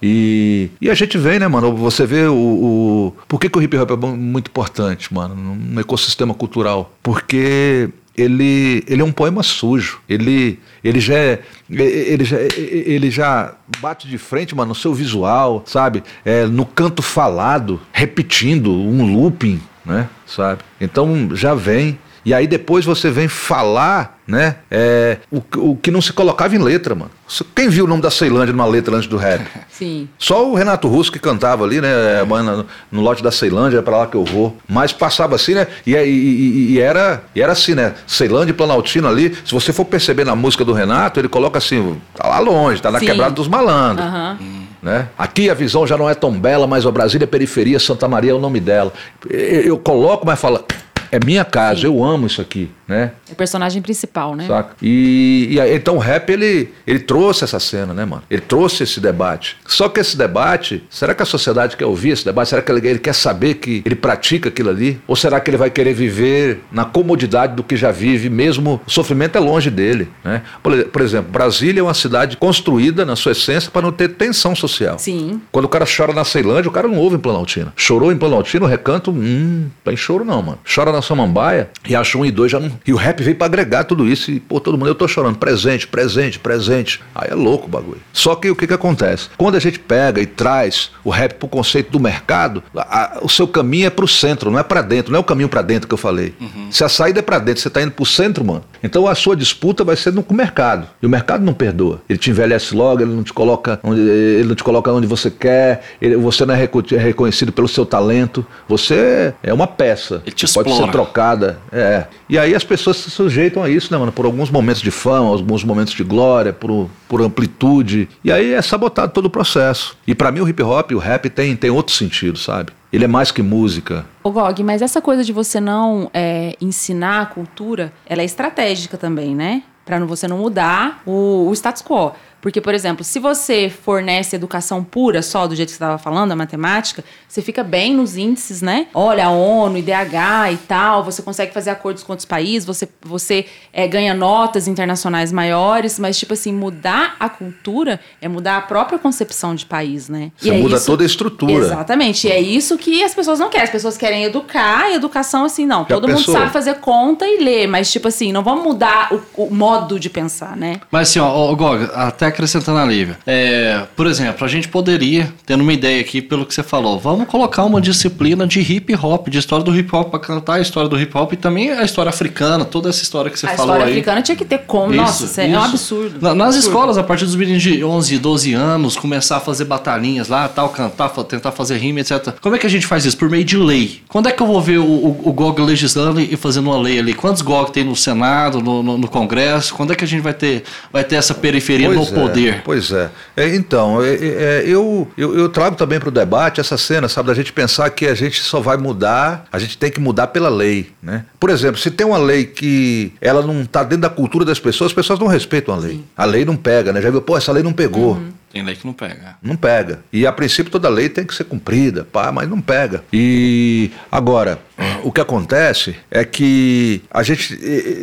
E, e a gente vem, né, mano? Você vê o. o por que, que o hip hop é muito importante, mano, no ecossistema cultural? Porque ele, ele é um poema sujo. Ele, ele, já é, ele, já, ele já bate de frente, mano, no seu visual, sabe? É, no canto falado, repetindo um looping, né? Sabe? Então já vem. E aí depois você vem falar né? É, o, o que não se colocava em letra, mano. Quem viu o nome da Ceilândia numa letra antes do rap? Sim. Só o Renato Russo que cantava ali, né? É. Mano, no lote da Ceilândia, é pra lá que eu vou. Mas passava assim, né? E, e, e, era, e era assim, né? Ceilândia e Planaltino ali. Se você for perceber na música do Renato, ele coloca assim, tá lá longe, tá na Sim. quebrada dos malandros. Uhum. Né? Aqui a visão já não é tão bela, mas o Brasília é periferia, Santa Maria é o nome dela. Eu, eu coloco, mas fala, é minha casa, Sim. eu amo isso aqui, né? É o personagem principal, né? Saca? E, e, então o rap ele, ele trouxe essa cena, né, mano? Ele trouxe esse debate. Só que esse debate, será que a sociedade quer ouvir esse debate? Será que ele, ele quer saber que ele pratica aquilo ali? Ou será que ele vai querer viver na comodidade do que já vive, mesmo o sofrimento é longe dele, né? Por, por exemplo, Brasília é uma cidade construída na sua essência para não ter tensão social. Sim. Quando o cara chora na Ceilândia, o cara não ouve em Planaltina. Chorou em Planaltina, o recanto, hum, tem choro não, mano. Chora na Samambaia e acha um e dois já não. E o rap veio para agregar tudo isso e, pô, todo mundo, eu tô chorando, presente, presente, presente. Aí é louco o bagulho. Só que o que que acontece? Quando a gente pega e traz o rap pro conceito do mercado, a, a, o seu caminho é pro centro, não é para dentro, não é o caminho para dentro que eu falei. Uhum. Se a saída é para dentro, você tá indo pro centro, mano, então a sua disputa vai ser no com o mercado. E o mercado não perdoa. Ele te envelhece logo, ele não te coloca onde, ele não te coloca onde você quer, ele, você não é reconhecido pelo seu talento. Você é uma peça. Ele te pode ser trocada. É. E aí as pessoas se sujeitam a isso, né, mano? Por alguns momentos de fama, alguns momentos de glória, por, por amplitude. E aí é sabotado todo o processo. E para mim o hip hop, o rap tem, tem outro sentido, sabe? Ele é mais que música. Ô Gog, mas essa coisa de você não é, ensinar a cultura, ela é estratégica também, né? Para você não mudar o, o status quo. Porque, por exemplo, se você fornece educação pura, só do jeito que você estava falando, a matemática, você fica bem nos índices, né? Olha, a ONU, IDH e tal, você consegue fazer acordos com outros países, você, você é, ganha notas internacionais maiores, mas, tipo assim, mudar a cultura é mudar a própria concepção de país, né? Você e é muda isso... toda a estrutura. Exatamente. E é isso que as pessoas não querem. As pessoas querem educar, e educação, assim, não. Já todo mundo sabe fazer conta e ler, mas, tipo assim, não vamos mudar o, o modo de pensar, né? Mas, assim, ó, Gog, até acrescentando a Lívia. É, por exemplo, a gente poderia, tendo uma ideia aqui pelo que você falou, vamos colocar uma disciplina de hip hop, de história do hip hop, para cantar a história do hip hop e também a história africana, toda essa história que você a falou aí. A história africana tinha que ter como. Isso, Nossa, isso. é um absurdo. Na, nas absurdo. escolas, a partir dos meninos de 11, 12 anos, começar a fazer batalhinhas lá, tal, cantar, tentar fazer rima, etc. Como é que a gente faz isso? Por meio de lei. Quando é que eu vou ver o, o, o GOG legislando e fazendo uma lei ali? Quantos GOG tem no Senado, no, no, no Congresso? Quando é que a gente vai ter, vai ter essa periferia pois no é, poder? Pois é. é então, é, é, eu, eu, eu, trago também para o debate essa cena, sabe, da gente pensar que a gente só vai mudar, a gente tem que mudar pela lei, né? Por exemplo, se tem uma lei que ela não está dentro da cultura das pessoas, as pessoas não respeitam a lei. Sim. A lei não pega, né? Já viu, pô, essa lei não pegou. Uhum. Tem lei que não pega. Não pega. E a princípio toda lei tem que ser cumprida, pá, mas não pega. E agora, o que acontece é que a gente,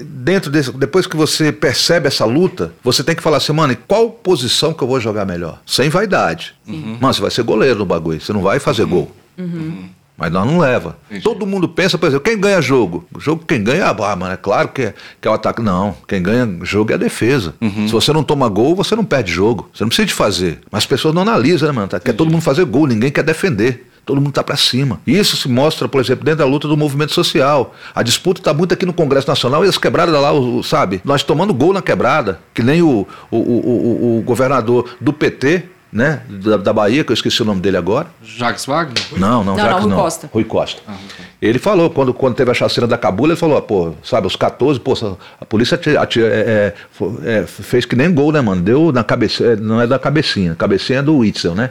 dentro desse, depois que você percebe essa luta, você tem que falar assim, mano, qual posição que eu vou jogar melhor? Sem vaidade. Uhum. Mano, você vai ser goleiro no bagulho, você não vai fazer uhum. gol. Uhum. Mas nós não leva. Entendi. Todo mundo pensa, por exemplo, quem ganha jogo? O jogo quem ganha, ah, mano, é claro que é, que é o ataque. Não, quem ganha jogo é a defesa. Uhum. Se você não toma gol, você não perde jogo. Você não precisa de fazer. Mas as pessoas não analisam, né, mano? Tá- Quer todo mundo fazer gol, ninguém quer defender. Todo mundo tá para cima. E isso se mostra, por exemplo, dentro da luta do movimento social. A disputa tá muito aqui no Congresso Nacional e as quebradas lá, o- sabe? Nós tomando gol na quebrada, que nem o, o, o, o- o governador do PT, né? Da, da Bahia, que eu esqueci o nome dele agora. Jacques Wagner? Não, não, Não, Jacques não, Rui não. Costa. Rui Costa. Ele falou, quando, quando teve a chacina da Cabula, ele falou, ah, pô, sabe, os 14, pô, a polícia é, é, é, fez que nem gol, né, mano? Deu na cabeça, é, não é da cabecinha, cabecinha é do Witzel, né?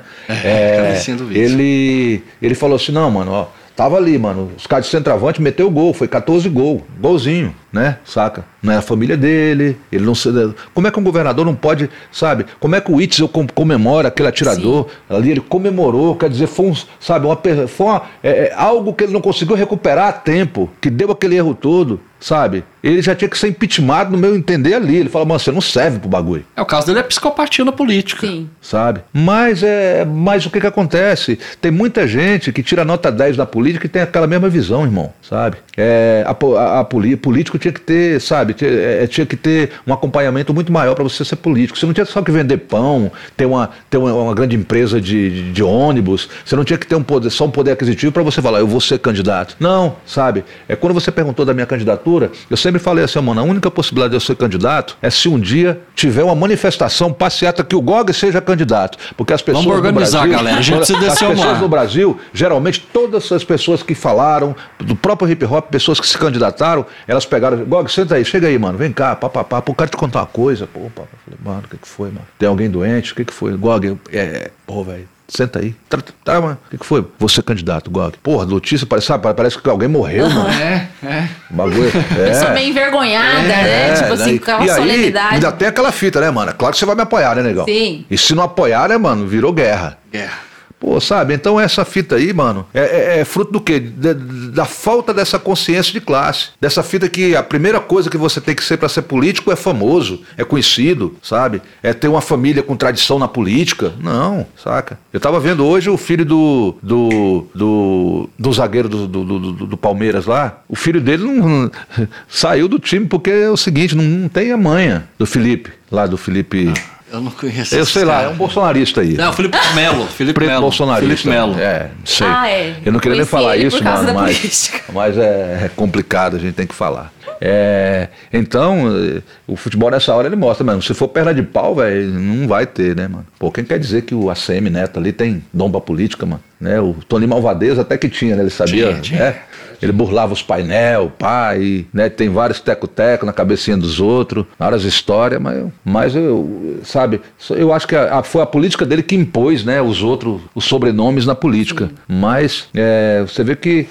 cabecinha do Witzel. Ele, ele falou assim, não, mano, ó, tava ali, mano, os caras de centroavante meteu o gol, foi 14 gol, golzinho, né, saca? Não é a família dele, ele não se... Como é que um governador não pode, sabe? Como é que o Witzel com- comemora aquele atirador? Ali ele comemorou, quer dizer, foi um, sabe, uma, per- foi uma, é, é, algo que ele não conseguiu recuperar a tempo, que deu aquele erro todo, sabe? Ele já tinha que ser impeachmentado, no meu entender, ali. Ele fala, mano, você não serve pro bagulho É, o caso dele é psicopatia na política. Sim. sabe? Mas é, mas o que que acontece? Tem muita gente que tira nota 10 da política e tem aquela mesma visão, irmão, sabe? É, a, a, a político tinha que ter, sabe? Tinha, é, tinha que ter um acompanhamento muito maior para você ser político. Você não tinha só que vender pão, ter uma, ter uma, uma grande empresa de, de, de ônibus. Você não tinha que ter um poder, só um poder aquisitivo para você falar, eu vou ser candidato. Não, sabe? É quando você perguntou da minha candidatura, eu sempre falei assim, mano, a única possibilidade de eu ser candidato é se um dia tiver uma manifestação passeata que o Gog seja candidato. Porque as pessoas. Vamos organizar, Brasil, galera. A gente precisa as pessoas mar. no Brasil, geralmente todas as pessoas que falaram, do próprio hip hop, pessoas que se candidataram, elas pegaram, Gog, senta aí, chega aí, mano, vem cá, papapá, pô, quero te contar uma coisa. Pô, pá, eu falei, mano, o que, que foi, mano? Tem alguém doente? O que, que foi? Gog, eu- é, é, pô, velho. Senta aí. Tá, tá, mano. O que, que foi? Você candidato, Gog. Porra, notícia, parece, sabe, parece que alguém morreu, mano. É, é. Bagulho. É. Pessoa meio envergonhada, né? Tipo assim, daí- com aquela e aí, solenidade. ainda tem aquela fita, né, mano? Claro que você vai me apoiar, né, negão? Sim. E se não apoiar, né, mano, virou guerra. Guerra. Pô, sabe? Então essa fita aí, mano, é, é- é fruto do quê? Da, da falta dessa consciência de classe. Dessa fita que a primeira coisa que você tem que ser para ser político é famoso, é conhecido, sabe? É ter uma família com tradição na política. Não, saca? Eu tava vendo hoje o filho do. do. do, do zagueiro do, do, do- do- Palmeiras lá. O filho dele não, saiu do time porque é o seguinte, não, não tem a manha do Felipe, lá do Felipe. Eu não conheço eu sei lá, caras. é um bolsonarista aí. Não, Felipe Melo. Felipe Melo. bolsonarista. Felipe Melo. É, não sei. Ah, é. Eu não queria nem falar isso, mano, mas, mas é, é complicado, a gente tem que falar. É, então, eh, o futebol nessa hora ele mostra, mano. Se for perna de pau, velho, não vai ter, né, mano? Pô, quem quer dizer que o ACM Neto ali tem dom pra política, mano? Né? O Tony Malvadeza até que tinha, né? Ele sabia, Tinha, tinha. né? Ele burlava os painel, o pai, né? Tem vários teco-teco na cabecinha dos outros, várias histórias, mas, mas eu, sabe, eu acho que a- a- foi a política dele que impôs, né? Os outros, os sobrenomes na política. Mas é, você vê que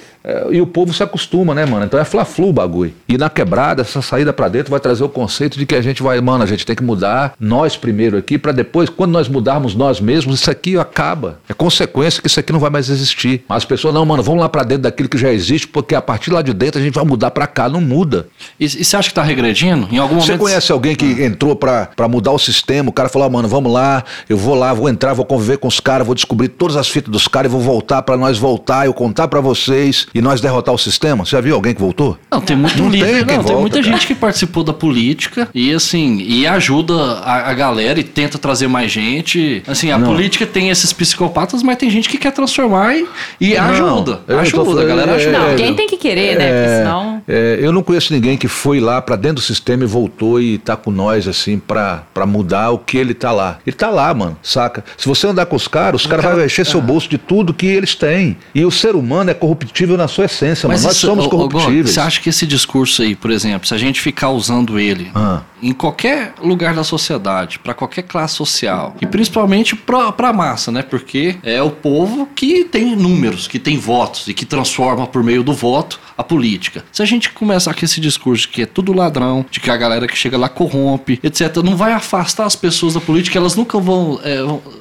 e o povo se acostuma, né, mano? Então é fla-flu o bagulho. E na quebrada, essa saída pra dentro vai trazer o conceito de que a gente vai, mano, a gente tem que mudar nós primeiro aqui, pra depois, quando nós mudarmos nós mesmos, isso aqui acaba. É consequência que isso aqui não vai mais existir. Mas as pessoas, não, mano, vamos lá pra dentro daquilo que já existe, porque a partir lá de dentro a gente vai mudar pra cá. Não muda. E, e você acha que tá regredindo? Em algum Você momento. conhece alguém que entrou pra, pra mudar o sistema? O cara falou, ah, mano, vamos lá, eu vou lá, vou entrar, vou conviver com os caras, vou descobrir todas as fitas dos caras e vou voltar pra nós voltar, eu contar pra vocês e nós derrotar o sistema? Você já viu alguém que voltou? Não, tem muito Não tem líder. quem Não, tem volta, muita cara. gente que participou da política e assim, e ajuda a, a galera e tenta trazer mais gente. Assim, a Não. política tem esses psicopatas, mas tem gente que quer transformar e, e Não, ajuda. eu não tô Ajuda, a falando- galera é, ajuda. Não, é, alguém tem que querer, né? Porque senão. É, eu não conheço ninguém que foi lá pra dentro do sistema e voltou e tá com nós, assim, pra pra mudar o que ele tá lá. Ele tá lá, mano, saca? Se você andar com os caras, os caras cara- vão encher seu bolso de tudo que eles têm. E o ser humano é corruptível na sua essência, mano. Nós isso- somos ô, ô, Gog, corruptíveis. Você acha que esse discurso aí, por exemplo, se a gente ficar usando ele Ah. em qualquer lugar da sociedade, pra qualquer classe social, e principalmente pra pra massa, né? Porque é o povo que tem números, que tem votos e que transforma por meio do voto a política. Se a gente gente começar com esse discurso de que é tudo ladrão, de que a galera que chega lá corrompe, etc., não vai afastar as pessoas da política, elas nunca vão, é,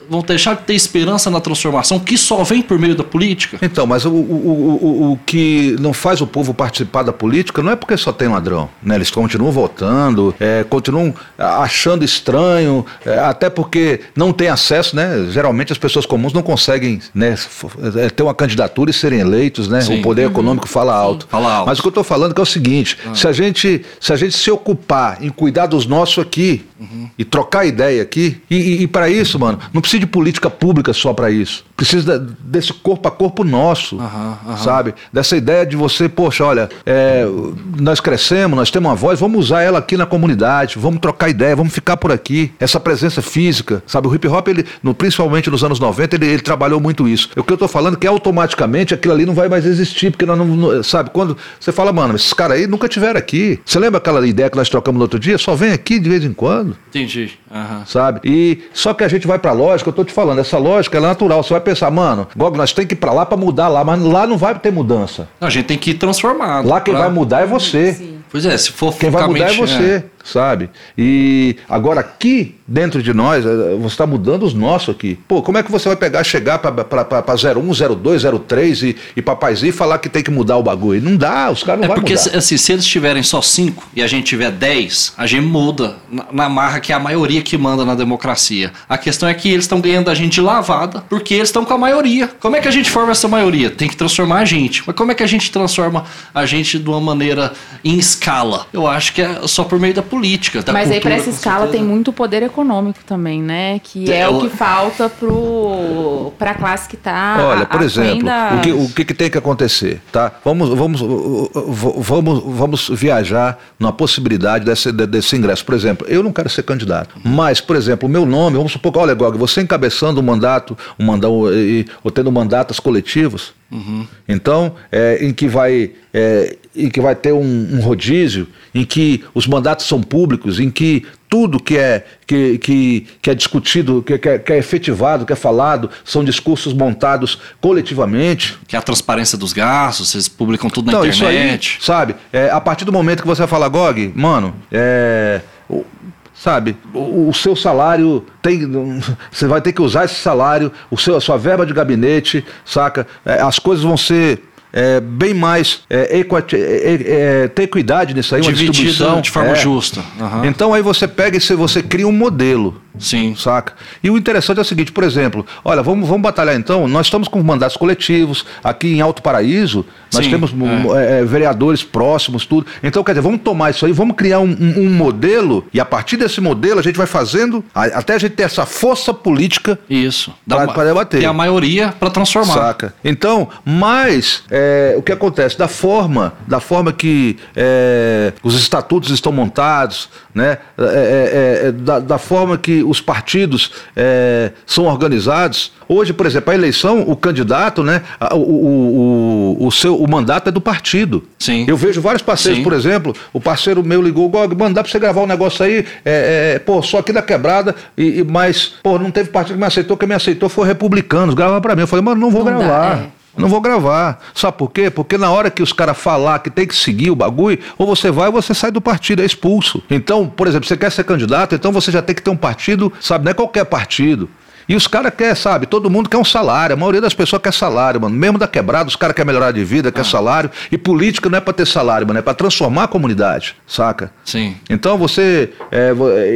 vão deixar de ter esperança na transformação que só vem por meio da política? Então, mas o, o, o, o que não faz o povo participar da política não é porque só tem ladrão, né? Eles continuam votando, é, continuam achando estranho, é, até porque não tem acesso, né? Geralmente as pessoas comuns não conseguem né, é, ter uma candidatura e serem eleitos, né? Sim. O poder uhum. econômico fala alto. fala alto. Mas o que eu estou falando é, é o seguinte: ah. se, a gente, se a gente se ocupar em cuidar dos nossos aqui uhum. e trocar ideia aqui, e, e, e para isso, mano, não precisa de política pública só para isso. Precisa desse corpo a corpo nosso, uhum, sabe? Dessa ideia de você, poxa, olha, é, nós crescemos, nós temos uma voz, vamos usar ela aqui na comunidade, vamos trocar ideia, vamos ficar por aqui. Essa presença física, sabe? O hip hop, ele, no, principalmente nos anos 90, ele, ele trabalhou muito isso. O que eu estou falando é que automaticamente aquilo ali não vai mais existir, porque nós não, não sabe? Quando você fala, mano, esses caras aí nunca tiveram aqui. Você lembra aquela ideia que nós trocamos no outro dia? Só vem aqui de vez em quando. Entendi. Uhum. Sabe? E só que a gente vai pra lógica, eu tô te falando, essa lógica é natural. Você vai pensar, mano, Gog, nós temos que ir pra lá pra mudar lá, mas lá não vai ter mudança. Não, a gente tem que ir transformado. Lá quem pra... vai mudar é você. Sim. Pois é, se for Quem vai mudar é você. É sabe? E agora aqui dentro de nós, eh, você está mudando os nossos aqui. Pô, como é que você vai pegar, chegar para 01, 02, 03 e, e papaizinho e falar que tem que mudar o bagulho? Não dá, os caras não é vão porque, mudar. assim, se eles tiverem só 5 e a gente tiver 10, a gente muda na, na, marra que é a maioria que manda na democracia. A questão é que eles estão ganhando a gente lavada porque eles estão com a maioria. Como é que a gente forma essa maioria? Tem que transformar a gente. Mas como é que a gente transforma a gente de uma maneira em escala? Eu acho que é só por meio da política política. Da Mas cultura, aí para essa escala certeza. tem muito poder econômico também, né? Que é, é o que falta para a classe que está. Olha, por exemplo, o, que, o que, que, tem que acontecer, tá? Vamos, vamos, vamos, vamos viajar na possibilidade desse, desse ingresso. Por exemplo, eu não quero ser candidato, mas, por exemplo, o meu nome, vamos supor, olha, Gog, você encabeçando um mandato, um mandato, ou tendo mandatos coletivos, Uhum. Então, é, em que vai é, em que vai ter um, um, rodízio, em que os mandatos são públicos, em que tudo que é que, que, que é discutido, que, que, é, que é efetivado, que é falado, são discursos montados coletivamente. Que é a transparência dos gastos, vocês publicam tudo na então, internet. Isso aí, sabe? É, a partir do momento que você fala, Gog, mano, é sabe? O, o, seu salário tem, você vai ter que usar esse salário, o seu, a sua verba de gabinete, saca? É, as coisas vão ser é, bem mais é, equati, é, é, ter equidade nisso aí, uma distribuição de forma é. justa. Uhum. Então aí você pega e você cria um modelo. Sim. Saca? E o interessante é o seguinte, por exemplo, olha, vamos, vamos batalhar então, nós estamos com mandatos coletivos, aqui em Alto Paraíso, nós Sim, temos é. É, vereadores próximos, tudo. Então, quer dizer, vamos tomar isso aí, vamos criar um, um, um, modelo, e a partir desse modelo a gente vai fazendo, até a gente ter essa força política isso para debater. Ter a maioria para transformar. Saca? Então, mas é, o que acontece? Da forma, da forma que é, os estatutos estão montados, né? É, é, da, da forma que os partidos é, são organizados. Hoje, por exemplo, a eleição, o candidato, né, o, o, o, o seu, o mandato é do partido. Sim. Eu vejo vários parceiros, Sim. por exemplo, o parceiro meu ligou, Gog, mano, dá pra você gravar um negócio aí, é, é, pô, só aqui da quebrada, e, e, mas, pô, não teve partido que me aceitou, quem me aceitou foi republicanos, grava pra mim. Eu falei, mano, não vou não gravar. Dá, é. Não vou gravar. Sabe por quê? Porque na hora que os caras falar que tem que seguir o bagulho, ou você vai ou você sai do partido, é expulso. Então, por exemplo, você quer ser candidato, então você já tem que ter um partido, sabe, não é qualquer partido. E os caras querem, sabe, todo mundo quer um salário. A maioria das pessoas quer salário, mano. Mesmo da quebrada, os caras querem melhorar de vida, quer ah. salário. E política não é para ter salário, mano, é para transformar a comunidade, saca? Sim. Então você. É,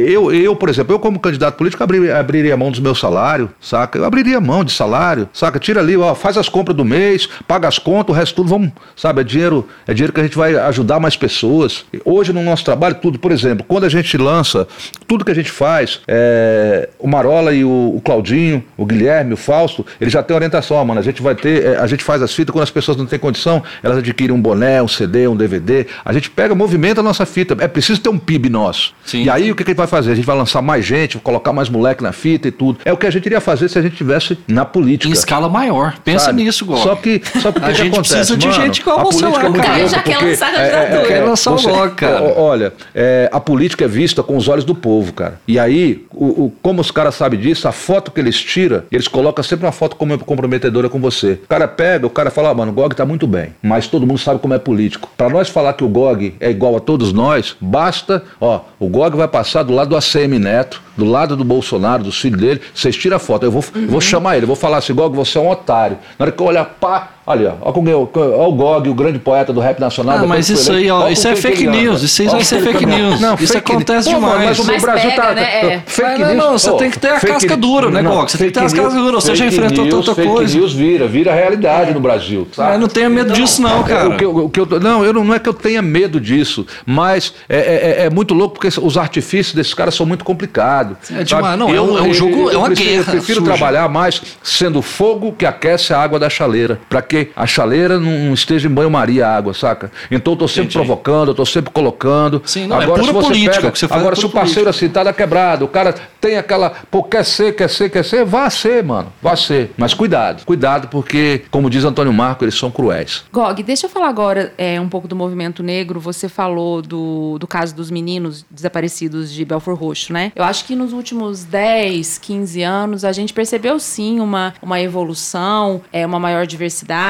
eu, eu, por exemplo, eu como candidato político abriria, abriria mão dos meus salários, saca? Eu abriria mão de salário, saca? Tira ali, ó, faz as compras do mês, paga as contas, o resto tudo, vamos, sabe? É dinheiro, é dinheiro que a gente vai ajudar mais pessoas. Hoje no nosso trabalho, tudo, por exemplo, quando a gente lança, tudo que a gente faz, é, o Marola e o, o Claudinho, Claudinho, o Guilherme, o Fausto, eles já têm orientação, mano. A gente vai ter, é, a gente faz as fitas quando as pessoas não têm condição, elas adquirem um boné, um CD, um DVD. A gente pega, movimenta a nossa fita. É preciso ter um PIB nosso. Sim. E aí o que, que a gente vai fazer? A gente vai lançar mais gente, colocar mais moleque na fita e tudo. É o que a gente iria fazer se a gente tivesse na política. Em escala maior. Pensa sabe? nisso, Gol. Só que, só porque a gente acontece, precisa de mano, gente como a você política é muito louca, já quer lançar a candidatura. É, é, quer lançar o cara. Olha, é, a política é vista com os olhos do povo, cara. E aí, o, o, o, como os caras sabem disso, a foto que eles tiram, eles colocam sempre uma foto comprometedora com você. O cara pega, o cara fala, ah, mano, o GOG tá muito bem, mas todo mundo sabe como é político. Para nós falar que o GOG é igual a todos nós, basta, ó, o GOG vai passar do lado do ACM Neto, do lado do Bolsonaro, dos filhos dele, vocês tiram a foto. Eu vou, uhum. vou chamar ele, vou falar assim, Gog, você é um otário. Na hora que eu olhar, pá, olha, ó, com, ó, o Gog, o grande poeta do rap nacional. Ah, mas isso aí, ó, isso é fake news, isso aí vai ser fake news. Não, isso fake acontece Pô, demais. Mas o mas Brasil pega, tá... Né? É. Fake news. Não, você tem que ter a casca dura, né, Gog? Você tem que ter as cascas duras, você já enfrentou tanta coisa. Fake news vira, vira realidade no Brasil, sabe? não tenha medo disso não, cara. O que eu, não, eu não é que eu tenha medo disso, mas é muito louco porque os artifícios desses caras são muito complicados. É demais, não, eu, é um jogo, é uma prefiro, guerra. Eu prefiro trabalhar mais sendo fogo que aquece a água da chaleira, para que a chaleira não esteja em banho-maria a água, saca? Então eu tô sempre Entendi. provocando, eu tô sempre colocando. Sim, não, é agora, é pura se você política, pega, você agora, é se o parceiro assim tá da quebrada, o cara tem aquela, pô, quer ser, quer ser, quer ser, vá ser, mano, vá ser. Mas cuidado, cuidado, porque, como diz Antônio Marco, eles são cruéis. Gog, deixa eu falar agora é, um pouco do movimento negro. Você falou do, do caso dos meninos desaparecidos de Belfor Roxo, né? Eu acho que nos últimos 10, 15 anos, a gente percebeu sim uma, uma evolução, é, uma maior diversidade.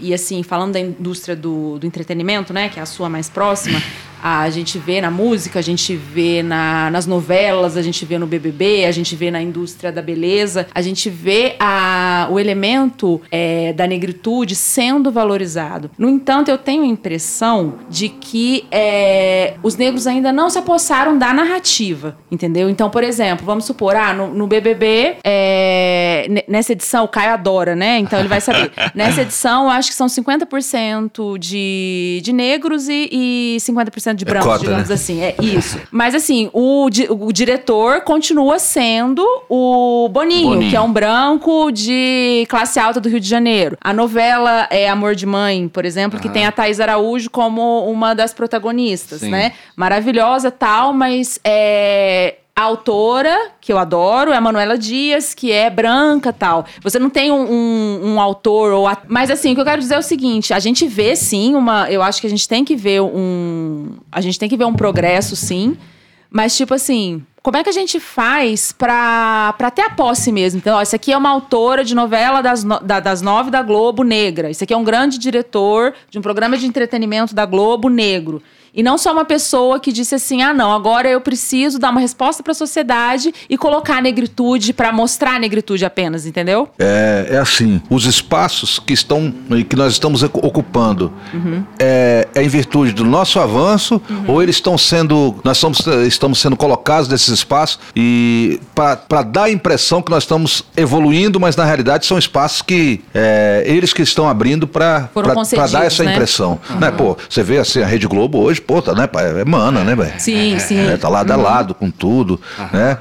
E assim, falando da indústria do, do entretenimento, né? Que é a sua mais próxima. A gente vê na música, a gente vê na, nas novelas, a gente vê no BBB, a gente vê na indústria da beleza, a gente vê a, o elemento é, da negritude sendo valorizado. No entanto, eu tenho a impressão de que é, os negros ainda não se apossaram da narrativa, entendeu? Então, por exemplo, vamos supor, ah, no, no BBB, é, nessa edição, o Caio adora, né? Então ele vai saber. nessa edição, acho que são 50% de, de negros e, e 50% de brancos, é cota, digamos né? assim. É isso. Mas assim, o, o diretor continua sendo o Boninho, Boninho, que é um branco de classe alta do Rio de Janeiro. A novela é Amor de Mãe, por exemplo, que tem a Thais Araújo como uma das protagonistas, Sim. né? Maravilhosa tal, mas é a autora, que eu adoro, é a Manuela Dias, que é branca tal. Você não tem um, um, um autor ou. Mas assim, o que eu quero dizer é o seguinte: a gente vê sim uma. Eu acho que a gente tem que ver um. A gente tem que ver um progresso, sim. Mas, tipo assim, como é que a gente faz pra, pra ter a posse mesmo? Então, ó, isso aqui é uma autora de novela das, no, da, das nove da Globo negra. Isso aqui é um grande diretor de um programa de entretenimento da Globo negro. E não só uma pessoa que disse assim: ah, não, agora eu preciso dar uma resposta para a sociedade e colocar a negritude para mostrar a negritude apenas, entendeu? É, é assim: os espaços que estão que nós estamos ocupando uhum. é, é, em virtude do nosso avanço uhum. ou eles estão sendo, nós estamos, estamos sendo colocados nesses espaços e para dar a impressão que nós estamos evoluindo, mas na realidade são espaços que é, eles que estão abrindo para dar essa né? impressão. Uhum. Né? Pô, você vê assim, a Rede Globo hoje pô, tá, né, é mana, né, velho? Sim, é, sim. É, tá lado a uhum. lado com tudo, uhum. né?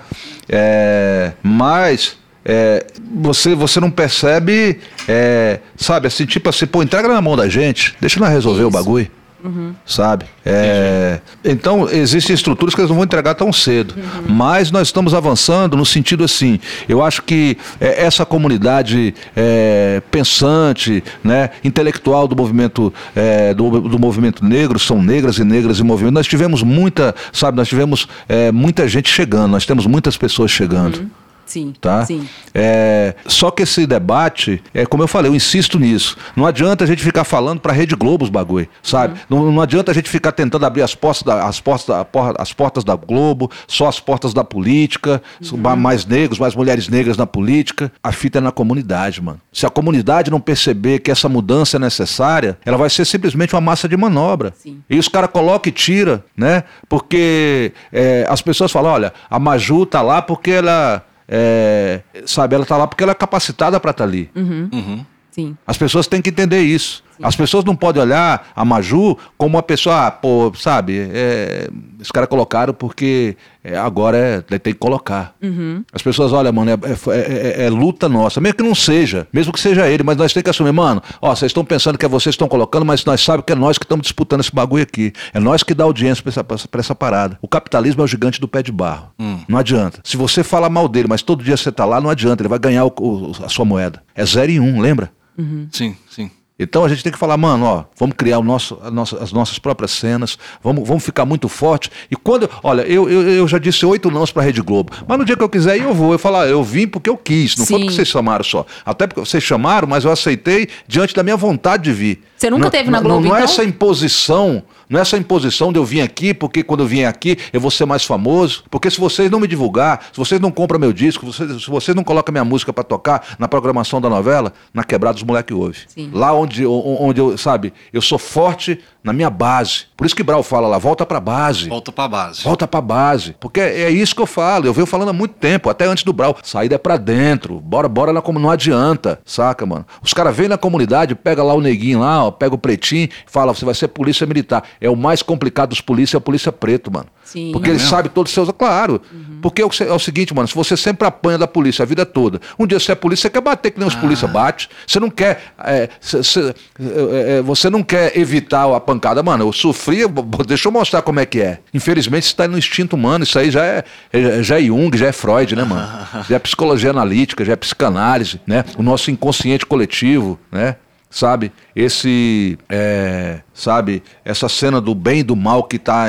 É, mas é, você, você não percebe, é, sabe, assim, tipo assim, pô, entrega na mão da gente, deixa nós resolver Isso. o bagulho. Uhum. Sabe? É, então, existem estruturas que eles não vão entregar tão cedo. Uhum. Mas nós estamos avançando no sentido assim. Eu acho que é, essa comunidade é, pensante, né, intelectual do movimento, é, do, do, movimento negro, são negras e negras em movimento. Nós tivemos muita, sabe, nós tivemos é, muita gente chegando, nós temos muitas pessoas chegando. Uhum. Sim. Tá? Sim. É, só que esse debate, é como eu falei, eu insisto nisso. Não adianta a gente ficar falando para a Rede Globo os bagulho, sabe? Uhum. Não, não adianta a gente ficar tentando abrir as portas, da, as, portas da, as portas da Globo, só as portas da política, uhum. mais negros, mais mulheres negras na política. A fita é na comunidade, mano. Se a comunidade não perceber que essa mudança é necessária, ela vai ser simplesmente uma massa de manobra. Sim. E os caras colocam e tira, né? Porque é, as pessoas falam, olha, a Maju tá lá porque ela é, sabe, ela está lá porque ela é capacitada para estar tá ali. Uhum. Uhum. Sim. As pessoas têm que entender isso. As pessoas não podem olhar a Maju como uma pessoa, ah, pô, sabe, é, os caras colocaram porque é, agora é, tem que colocar. Uhum. As pessoas, olha, mano, é, é, é, é, luta nossa, mesmo que não seja, mesmo que seja ele, mas nós temos que assumir, mano, ó, vocês estão pensando que é vocês que estão colocando, mas nós sabemos que é nós que estamos disputando esse bagulho aqui. É nós que dá audiência pra essa, pra essa parada. O capitalismo é o gigante do pé de barro. Hum. Não adianta. Se você fala mal dele, mas todo dia você tá lá, não adianta, ele vai ganhar o, o, a sua moeda. É zero e um, lembra? Uhum. Sim, sim. Então a gente tem que falar, mano, ó, vamos criar o nosso, nossa, as nossas próprias cenas, vamos, vamos ficar muito forte. E quando, olha, eu, eu, eu já disse oito nãos para a Rede Globo, mas no dia que eu quiser eu vou. Eu falar, eu vim porque eu quis, não Sim. foi porque vocês chamaram só. Até porque vocês chamaram, mas eu aceitei diante da minha vontade de vir. Você nunca não, teve na Globo, Não, não é então? é essa imposição não é essa imposição de eu vir aqui, porque quando eu vim aqui eu vou ser mais famoso. Porque se vocês não me divulgar, se vocês não compram meu disco, vocês, se vocês não colocam minha música para tocar na programação da novela, na quebrada dos moleque ouve. Sim. Lá onde, onde eu, sabe, eu sou forte na minha base. Por isso que Brau fala lá, volta pra base. Volta pra base. Volta pra base. Porque é isso que eu falo. Eu venho falando há muito tempo, até antes do Brau. Saída é pra dentro. Bora, bora lá como não adianta. Saca, mano? Os caras vêm na comunidade, pega lá o neguinho lá, ó, pega o pretinho, fala, você vai ser polícia militar. É o mais complicado dos polícias, é o polícia preto, mano. Sim. Porque é ele sabe todos os seus. Claro. Uhum. Porque é o, é o, seguinte, mano, se você sempre apanha da polícia a vida toda, um dia você é polícia, você quer bater que nem os ah. polícia bate. Você não quer. É, cê, cê, é, é, você não quer evitar a pancada, mano. Eu sofri, deixa eu mostrar como é que é. Infelizmente, isso está no instinto humano, isso aí já é, é, já é Jung, já é Freud, né, mano? já é psicologia analítica, já é psicanálise, né? O nosso inconsciente coletivo, né? Sabe? Esse, é, sabe? Essa cena do bem e do mal que tá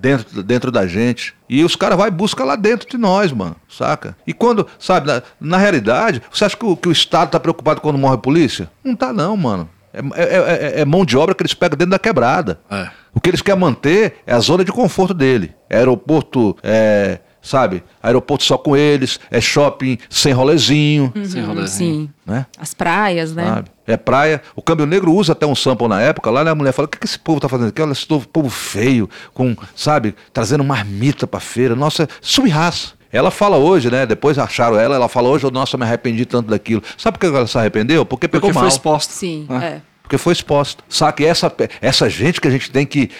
dentro, dentro da gente. E os caras vai buscar lá dentro de nós, mano, saca? E quando, sabe, na, na realidade, você acha que o, que o Estado tá preocupado quando morre a polícia? Não tá não, mano. É, é, é, é, mão de obra que eles pegam dentro da quebrada. É. O que eles querem manter é a zona de conforto dele. Aeroporto é, sabe? Aeroporto só com eles, é shopping sem rolezinho. Uhum, sem rolezinho. Sim. Né? As praias, né? Sabe? É praia. O câmbio negro usa até um sample na época. Lá né, a mulher fala: o que, que esse povo tá fazendo aqui? Olha, esse povo feio, com, sabe, trazendo marmita pra feira. Nossa, subraça. Ela fala hoje, né? Depois acharam ela, ela fala hoje, nossa, eu me arrependi tanto daquilo. Sabe por que ela se arrependeu? Porque pegou Porque mal. foi exposta. Sim, ah. é porque foi exposta. Saca? E essa, essa gente que a gente tem que.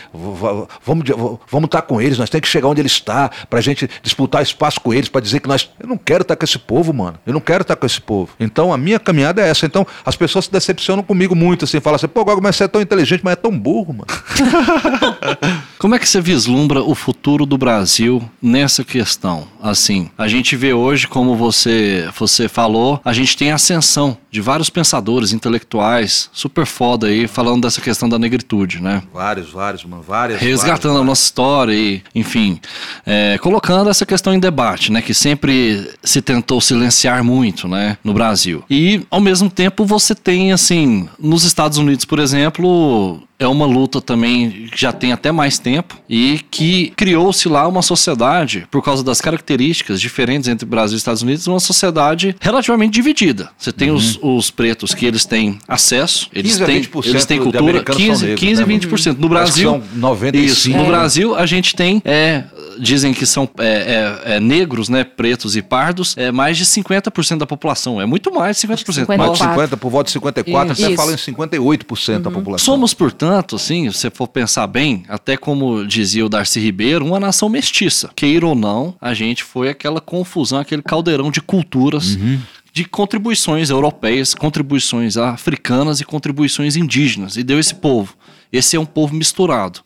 Vamos vamos estar tá com eles, nós temos que chegar onde ele está, para a gente disputar espaço com eles, para dizer que nós. Eu não quero estar tá com esse povo, mano. Eu não quero estar tá com esse povo. Então a minha caminhada é essa. Então as pessoas se decepcionam comigo muito, assim, falam assim, pô, Gogo, mas você é tão inteligente, mas é tão burro, mano. Como é que você vislumbra o futuro do Brasil nessa questão? Assim, a gente vê hoje, como você, você falou, a gente tem ascensão de vários pensadores intelectuais super foda aí falando dessa questão da negritude, né? Vários, vários, mano, várias. Resgatando vários, a nossa história e, enfim, é, colocando essa questão em debate, né? Que sempre se tentou silenciar muito, né? No Brasil. E, ao mesmo tempo, você tem, assim, nos Estados Unidos, por exemplo, é uma luta também que já tem até mais tempo e que criou-se lá uma sociedade, por causa das características diferentes entre Brasil e Estados Unidos, uma sociedade relativamente dividida. Você tem uhum. os, os, pretos que eles têm acesso, eles têm, eles têm cultura, 15, 15 e 20%. Né? No Brasil, 95. Isso, no Brasil a gente tem é, dizem que são é, é, é, negros, né, pretos e pardos, é mais de 50% da população. É muito mais de 50%. 54. Mais de 50, por volta de 54, Isso. até fala em 58% uhum. da população. Somos, portanto, assim, se você for pensar bem, até como dizia o Darcy Ribeiro, uma nação mestiça. Queira ou não, a gente foi aquela confusão, aquele caldeirão de culturas. Uhum de contribuições europeias, contribuições africanas e contribuições indígenas. E deu esse povo. Esse é um povo misturado.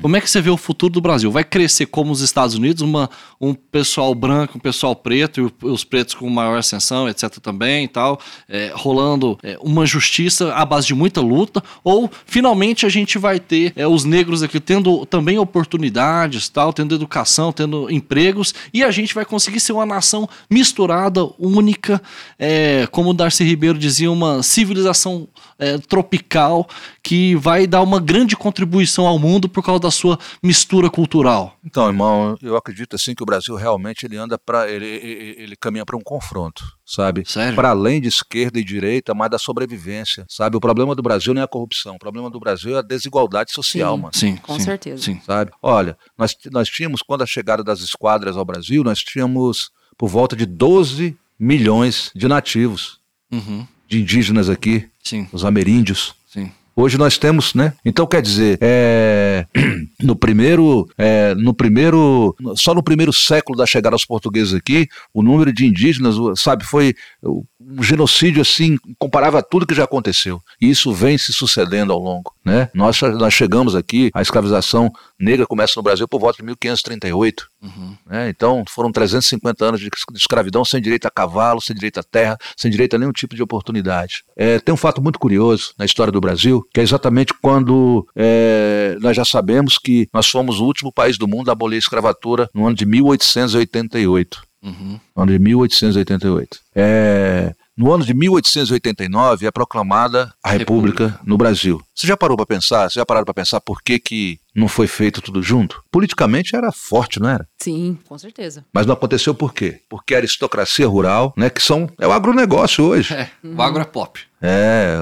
Como é que você vê o futuro do Brasil? Vai crescer como os Estados Unidos, uma, um pessoal branco, um pessoal preto, e os pretos com maior ascensão, etc. também e tal, é, rolando é, uma justiça à base de muita luta, ou finalmente a gente vai ter é, os negros aqui tendo também oportunidades, tal, tendo educação, tendo empregos, e a gente vai conseguir ser uma nação misturada, única, é, como Darcy Ribeiro dizia, uma civilização é, tropical que vai dar uma grande contribuição ao mundo por causa da sua mistura cultural? Então, irmão, eu acredito assim que o Brasil realmente ele anda para ele, ele, ele, caminha para um confronto, sabe? Para além de esquerda e direita, mas da sobrevivência, sabe? O problema do Brasil não é a corrupção, o problema do Brasil é a desigualdade social, sim, mano. Sim, com sim, certeza. Sim. Sabe? Olha, nós nós tínhamos quando a chegada das esquadras ao Brasil, nós tínhamos por volta de 12 milhões de nativos. Uhum. De indígenas aqui, Sim. os ameríndios. Sim. Hoje nós temos, né? Então quer dizer, é, no primeiro, é, no primeiro, só no primeiro século da chegada aos portugueses aqui, o número de indígenas, sabe, foi um genocídio assim comparável a tudo que já aconteceu. E isso vem se sucedendo ao longo, né? Nós nós chegamos aqui, a escravização negra começa no Brasil por volta de 1538. Uhum. né? Então foram 350 anos de escravidão sem direito a cavalo, sem direito a terra, sem direito a nenhum tipo de oportunidade. É, tem um fato muito curioso na história do Brasil, que é exatamente quando é, nós já sabemos que nós fomos o último país do mundo a abolir a escravatura no ano de 1888 Uhum. no ano de 1888. É, no ano de 1889 é proclamada a República, no Brasil. Você já parou para pensar? Você já pararam para pensar por que, que não foi feito tudo junto? Politicamente era forte, não era? Sim, com certeza. Mas não aconteceu por quê? Porque a aristocracia rural, né, que são é o agronegócio hoje. É, o agro é pop. É,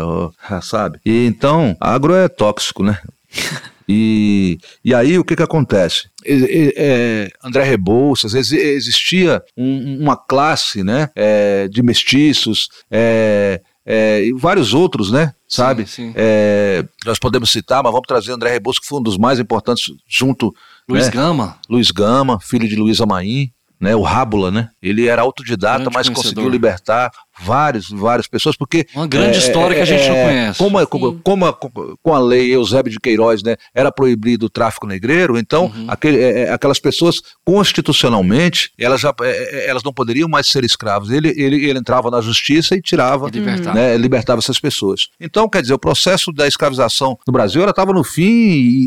sabe? E então, agro é tóxico, né? E, e aí o que que acontece? E- é, André Rebouças, exi- existia um- uma classe né, é, de mestiços é, é, e vários outros, né? Sabe? Sim, sim. É, nós podemos citar, mas vamos trazer André Rebouças, que foi um dos mais importantes, junto Luiz né? Gama. Luiz Gama, filho de Luiz Amaim, né, o Rábula, né? Ele era autodidata, Grande mas conseguiu libertar vários, várias pessoas, porque Uma grande história que a gente não conhece. Como, a- como, Sim. como a- com a lei Eusébio de Queiroz, né, era proibido o tráfico negreiro, então Uhum. aquele- é, é, aquelas pessoas constitucionalmente elas já é, é, elas não poderiam mais ser escravos. Ele, ele, ele entrava na justiça e tirava E libertar. né, libertava essas pessoas. Então, quer dizer, o processo da escravização no Brasil estava no fim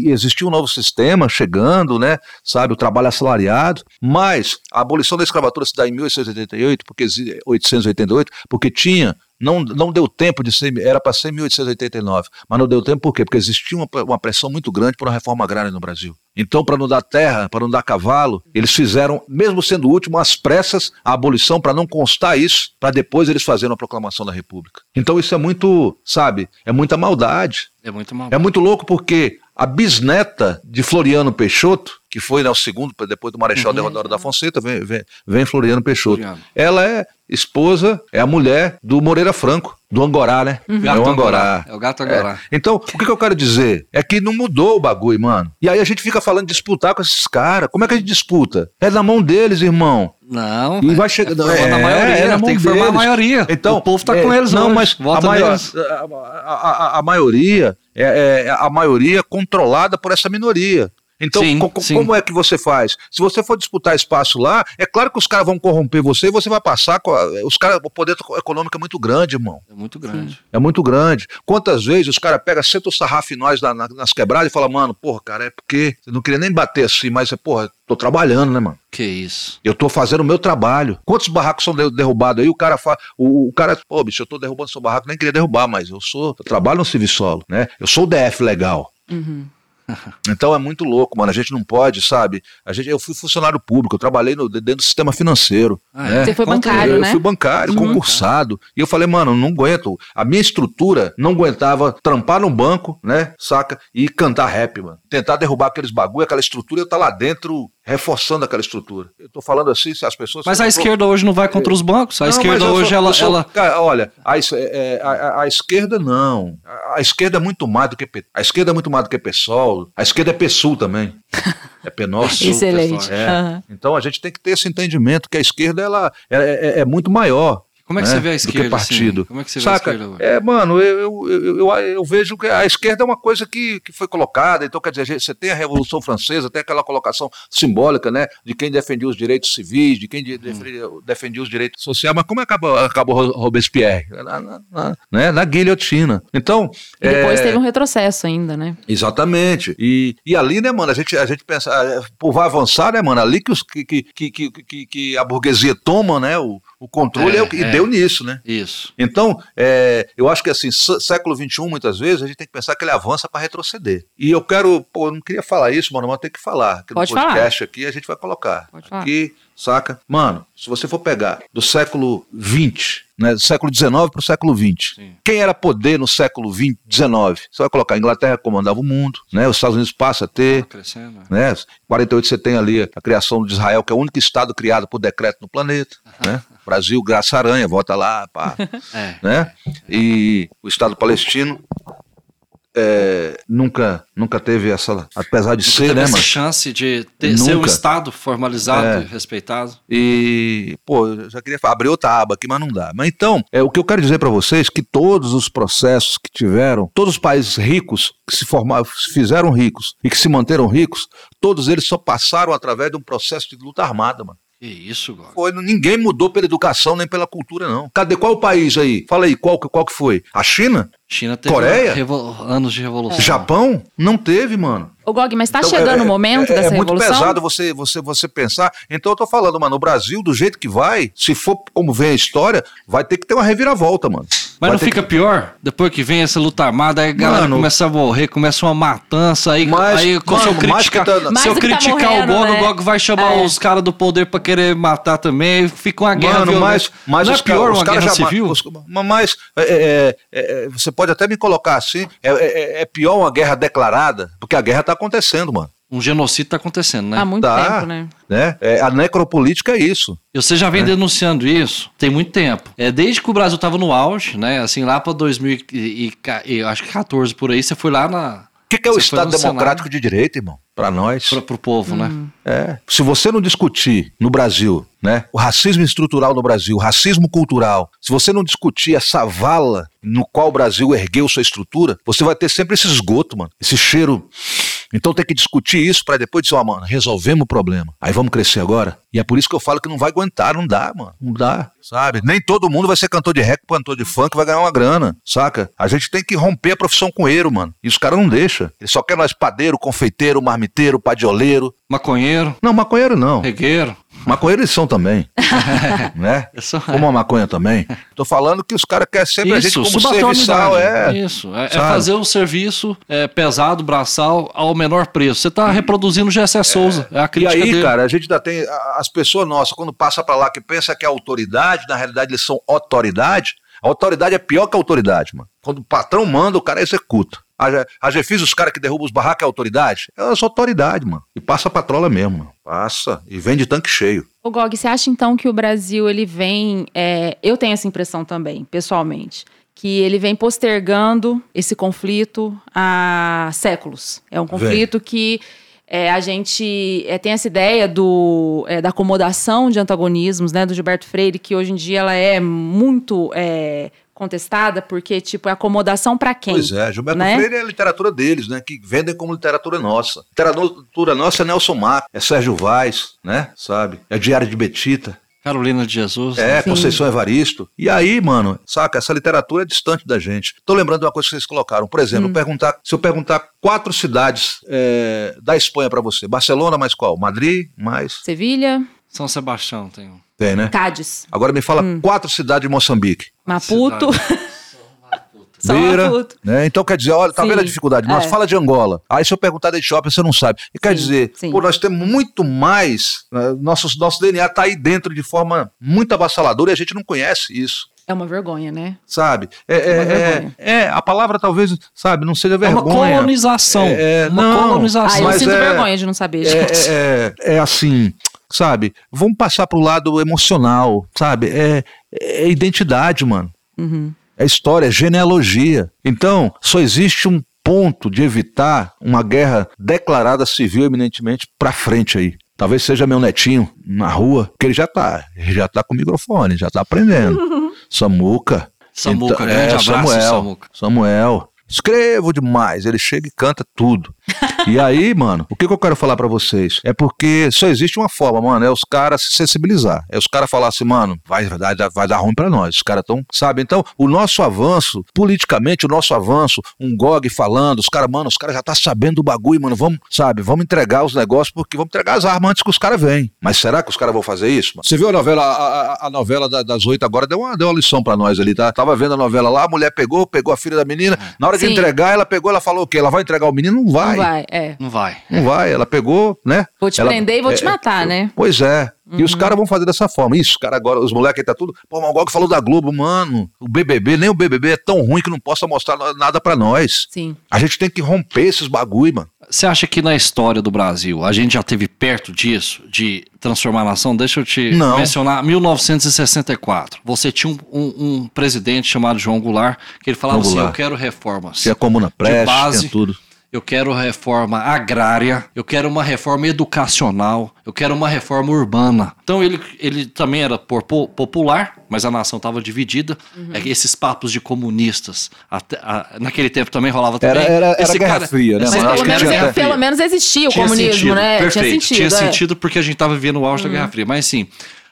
e existia um novo sistema chegando, né, sabe, o trabalho assalariado, mas a abolição da escravatura se dá em 1888, porque exi- 888, porque tinha não, não deu tempo de ser, era para ser em 1889, mas não deu tempo por quê? Porque existia uma, uma pressão muito grande por uma reforma agrária no Brasil. Então, para não dar terra, para não dar cavalo, eles fizeram, mesmo sendo o último, às pressas, a abolição para não constar isso, para depois eles fazerem a proclamação da República. Então, isso é muito, sabe, é muita maldade. É muito mal. É muito louco porque a bisneta de Floriano Peixoto, que foi né, o segundo, depois do Marechal Uhum. Deodoro da Fonseca, vem, vem, vem Floriano Peixoto. Floriano. Ela é esposa, é a mulher do Moreira Franco, do Angorá, né? É Gato o Angorá. É o gato Angorá. Então, o que, que eu quero dizer? É que não mudou o bagulho, mano. E aí a gente fica falando de disputar com esses caras. Como é que a gente disputa? É na mão deles, irmão. Não. E é- vai chegar- É formando é, a maioria. é na mão tem que formar a deles. maioria. Então, o povo tá é, com eles não, hoje. mas a, Vota maior- neles. a, a- a- a maioria é, é a maioria controlada por essa minoria. Então, Sim, co- sim. como é que você faz? Se você for disputar espaço lá, é claro que os caras vão corromper você e você vai passar. com a- Os caras, o poder econômico é muito grande, irmão. É muito grande. É muito grande. Quantas vezes os caras pegam, sentam o sarrafo em nós na- na- nas quebradas e falam, mano, porra, cara, é porque. Eu não queria nem bater assim, mas, é, porra, tô trabalhando, né, mano? Que isso. Eu tô fazendo o meu trabalho. Quantos barracos são de- derrubados aí? O cara fala, o, o cara, pô, bicho, eu tô derrubando seu barraco, nem queria derrubar, mas eu sou, eu trabalho no Civisolo, né? Eu sou o DF legal. Uhum. Então é muito louco, mano. A gente não pode, sabe? A gente, eu fui funcionário público, eu trabalhei no- dentro do sistema financeiro. Ah, né? Você foi bancário, eu né? fui bancário, Uhum. concursado. E eu falei, mano, não aguento. A minha estrutura não aguentava trampar no banco, né? Saca? E cantar rap, mano. Tentar derrubar aqueles bagulho, aquela estrutura, eu tá lá dentro reforçando aquela estrutura. Eu tô falando assim, se as pessoas. Mas a esquerda hoje não vai contra os bancos. A Não, esquerda hoje, sou- ela, sou- ela. Cara, olha, a, es- é, é, a- a- a esquerda não. A, a esquerda é muito mais do que a esquerda é muito mais do que PSOL. A esquerda é PSUL também. É. Sul, Excelente. pessoal, É. Aham. Então a gente tem que ter esse entendimento que a esquerda ela é, é- é muito maior. Como é que né, você vê a do esquerda? que partido. assim? Como é que você Saca? vê a esquerda? É, mano, eu, eu, eu, eu- eu vejo que a esquerda é uma coisa que, que foi colocada. Então, quer dizer, você tem a Revolução Francesa, tem aquela colocação simbólica, né? De quem defendia os direitos civis, de quem de- defendia, defendia os direitos sociais. Mas como acabou, acabou Ro- Robespierre? Na, na- na- né? na guilhotina. Então. E depois é, teve um retrocesso ainda, né? Exatamente. E, e ali, né, mano, a gente, a gente pensa, ah, pô, vai avançar, né, mano? Ali que, os, que, que, que, que, que a burguesia toma, né, o, o controle É, é, o que e é. deu nisso, né? Isso. Então, é, eu acho que assim, sé- século XXI, muitas vezes, a gente tem que pensar que ele avança para retroceder. E eu quero, pô, eu não queria falar isso, mano, mas eu tenho que falar. Que Pode no falar. podcast aqui a gente vai colocar. Pode falar. Aqui, saca? Mano, se você for pegar do século XX, né, do século XIX para o século XX, Sim. quem era poder no século XX, XIX? Você vai colocar a Inglaterra comandava o mundo, né? Os Estados Unidos passa a ter, Tá crescendo. né? né? 48 você tem ali a criação de Israel, que é o único estado criado por decreto no planeta, né? Brasil, graça aranha, volta lá, pá, É. né? E o estado palestino é, nunca, nunca teve essa, apesar de Nunca ser, né, essa mano? chance de ter, ser um Nunca. Estado formalizado É. e respeitado. E, pô, eu já queria abrir outra aba aqui, mas não dá. Mas então, é, o que eu quero dizer para vocês é que todos os processos que tiveram, todos os países ricos que se formaram, se fizeram ricos e que se manteram ricos, todos eles só passaram através de um processo de luta armada, mano. Que isso, Gog. Foi, ninguém mudou pela educação nem pela cultura, não. Cadê qual o país aí? Fala aí, qual, que- qual que foi? A China? China teve Coreia? anos de revolução. Japão? Não teve, mano. Ô, Gog, mas tá Então, chegando é- o momento é, dessa é muito revolução? pesado você, você, você pensar. Então eu tô falando, mano, o Brasil, do jeito que vai, se for como vem a história, vai ter que ter uma reviravolta, mano. Mas não fica pior? Depois que vem essa luta armada, aí a galera Mano. começa a morrer, começa uma matança, aí, Mas, aí mano, se eu mais criticar, que tá- se eu que tá criticar morrendo, o Gog, né? o Gog vai chamar É. os caras do poder pra querer matar também, fica uma guerra Mano, violenta. mas, mas não é pior os uma caras guerra já civil? os- mas é, é, é, é, você pode até me colocar assim: é, é- é pior uma guerra declarada, porque a guerra tá acontecendo, mano. Um genocídio tá acontecendo, né? Há muito Tá. tempo, né? Né? É, a necropolítica é isso. E Você já vem denunciando isso tem muito tempo. É desde que o Brasil tava no auge, né? Assim, lá pra 2000 e, e, e- eu acho que 14 por aí, você foi lá na O que, que é o Estado Democrático de Direito, irmão? Pra nós. pra, pro povo, né? É. Se você não discutir no Brasil, né, o racismo estrutural no Brasil, o racismo cultural, se você não discutir essa vala no qual o Brasil ergueu sua estrutura, você vai ter sempre esse esgoto, mano, esse cheiro. Então tem que discutir isso para depois dizer, ó, mano, resolvemos o problema. Aí vamos crescer agora. E é por isso que eu falo que não vai aguentar, não dá, mano. Não dá, sabe? Nem todo mundo vai ser cantor de rap, cantor de funk, vai ganhar uma grana, saca? A gente tem que romper a profissão com mano. E os caras não deixam. Eles só querem nós padeiro, confeiteiro, marmiteiro, padioleiro. Maconheiro, Não, maconheiro não. regueiro. Maconheiro eles são também. né? Sou- Como a maconha também. Tô falando que os caras querem sempre a gente Isso, como serviçal. É. Isso, é, é fazer o serviço é, pesado, braçal, ao menor preço. Você tá reproduzindo o Gessé Souza. É a E crítica aí, dele. cara, a gente ainda tem. As pessoas nossas, quando passa pra lá que pensa que é autoridade, na realidade eles são autoridade. A autoridade é pior que a autoridade, mano. Quando o patrão manda, o cara executa. A, a GFIS, os caras que derrubam os barracos é autoridade? É essa autoridade, mano. E passa a patrola mesmo, mano. Passa. E vem de tanque cheio. Ô, Gog, você acha então que o Brasil, ele vem. é, eu tenho essa impressão também, pessoalmente. Que ele vem postergando esse conflito há séculos. É um conflito que é, a gente é, tem essa ideia do, é, da acomodação de antagonismos, né, do Gilberto Freire, que hoje em dia ela é muito é, contestada, porque, tipo, é acomodação para quem? Pois é, Gilberto né? Freire é a literatura deles, né? Que vendem como literatura nossa. Literatura nossa é Nelson Marcos, é Sérgio Vaz, né? Sabe? É Diário de Betita, Carolina de Jesus. é Sim. Conceição Evaristo. E aí, mano, saca? Essa literatura é distante da gente. Tô lembrando de uma coisa que vocês colocaram. Por exemplo, perguntar, se eu perguntar quatro cidades é, da Espanha pra você: Barcelona, mais qual? Madrid, mais. Sevilha, São Sebastião tem um. Tem, né? Cádiz, Agora me fala quatro cidades de Moçambique. Maputo. São Beira, Maputo. né? Então quer dizer, olha, tá Sim, vendo a dificuldade? Nós é. fala de Angola. Aí se eu perguntar da Etiópia, você não sabe. E quer Sim, dizer, sim. pô, nós temos muito mais, né? nosso, nosso DNA tá aí dentro de forma muito avassaladora e a gente não conhece isso. É uma vergonha, né? Sabe? É, É é, é, vergonha. é, a palavra talvez, sabe, não seja É uma vergonha. colonização. É, uma não. Ah, colonização. eu Mas sinto é- vergonha de não saber, gente. É, é, é assim, sabe? Vamos passar pro lado emocional, sabe? É, é identidade, mano. Uhum. É história, é genealogia. Então, só existe um ponto de evitar uma guerra declarada civil eminentemente pra frente aí. Talvez seja meu netinho na rua, porque ele já tá, ele já tá com o microfone, já tá aprendendo. Samuca. Samuca, Então, grande abraço, Samuel, Samuca. Samuel. Escrevo demais, ele chega e canta tudo. E aí, mano, o que, que eu quero falar pra vocês? É porque só existe uma forma, mano, é os caras se sensibilizar. É os caras falar assim, mano, vai, vai, dar, vai dar ruim pra nós. Os caras tão, sabe? Então, o nosso avanço, politicamente, o nosso avanço, um GOG falando, os caras, mano, os caras já tá sabendo do bagulho, mano, vamos, sabe, vamos entregar os negócios, porque vamos entregar as armas antes que os caras venham. Mas será que os caras vão fazer isso? Mano? Você viu a novela, a, a- a novela da- das oito agora, deu uma, deu uma lição pra nós ali, tá? Tava vendo a novela lá, a mulher pegou, pegou a filha da menina, na hora de Sim. entregar, ela pegou, ela falou o quê? Ela vai entregar o menino? Não vai. Não vai, é. Não vai. Não vai, ela pegou, né? Vou te Ela- prender e vou te é, matar, né? Pois é. E os caras vão fazer dessa forma. Isso, cara, agora, os moleques aí tá tudo. Pô, mas o Gog falou da Globo, mano. O BBB, nem o BBB é tão ruim que não possa mostrar nada pra nós. Sim. A gente tem que romper esses bagulho, mano. Você acha que na história do Brasil a gente já teve perto disso, de transformar a nação? Deixa eu te Não. mencionar 1964. Você tinha um, um- um presidente chamado João Goulart, que ele falava João assim: Eu quero reformas. Se a comuna preste, base. tudo. Eu quero reforma agrária, eu quero uma reforma educacional, eu quero uma reforma urbana. Então ele, ele também era por- po- popular, mas a nação estava dividida. É que esses papos de comunistas, até- a- naquele tempo também rolava Era- também. era- era Esse Guerra cara- Fria, né, Mas pelo acho que menos, é- pelo menos existia o tinha comunismo, sentido, né? Perfeito. Tinha sentido. Tinha é. sentido porque a gente estava vivendo o auge da Guerra Fria. Mas assim,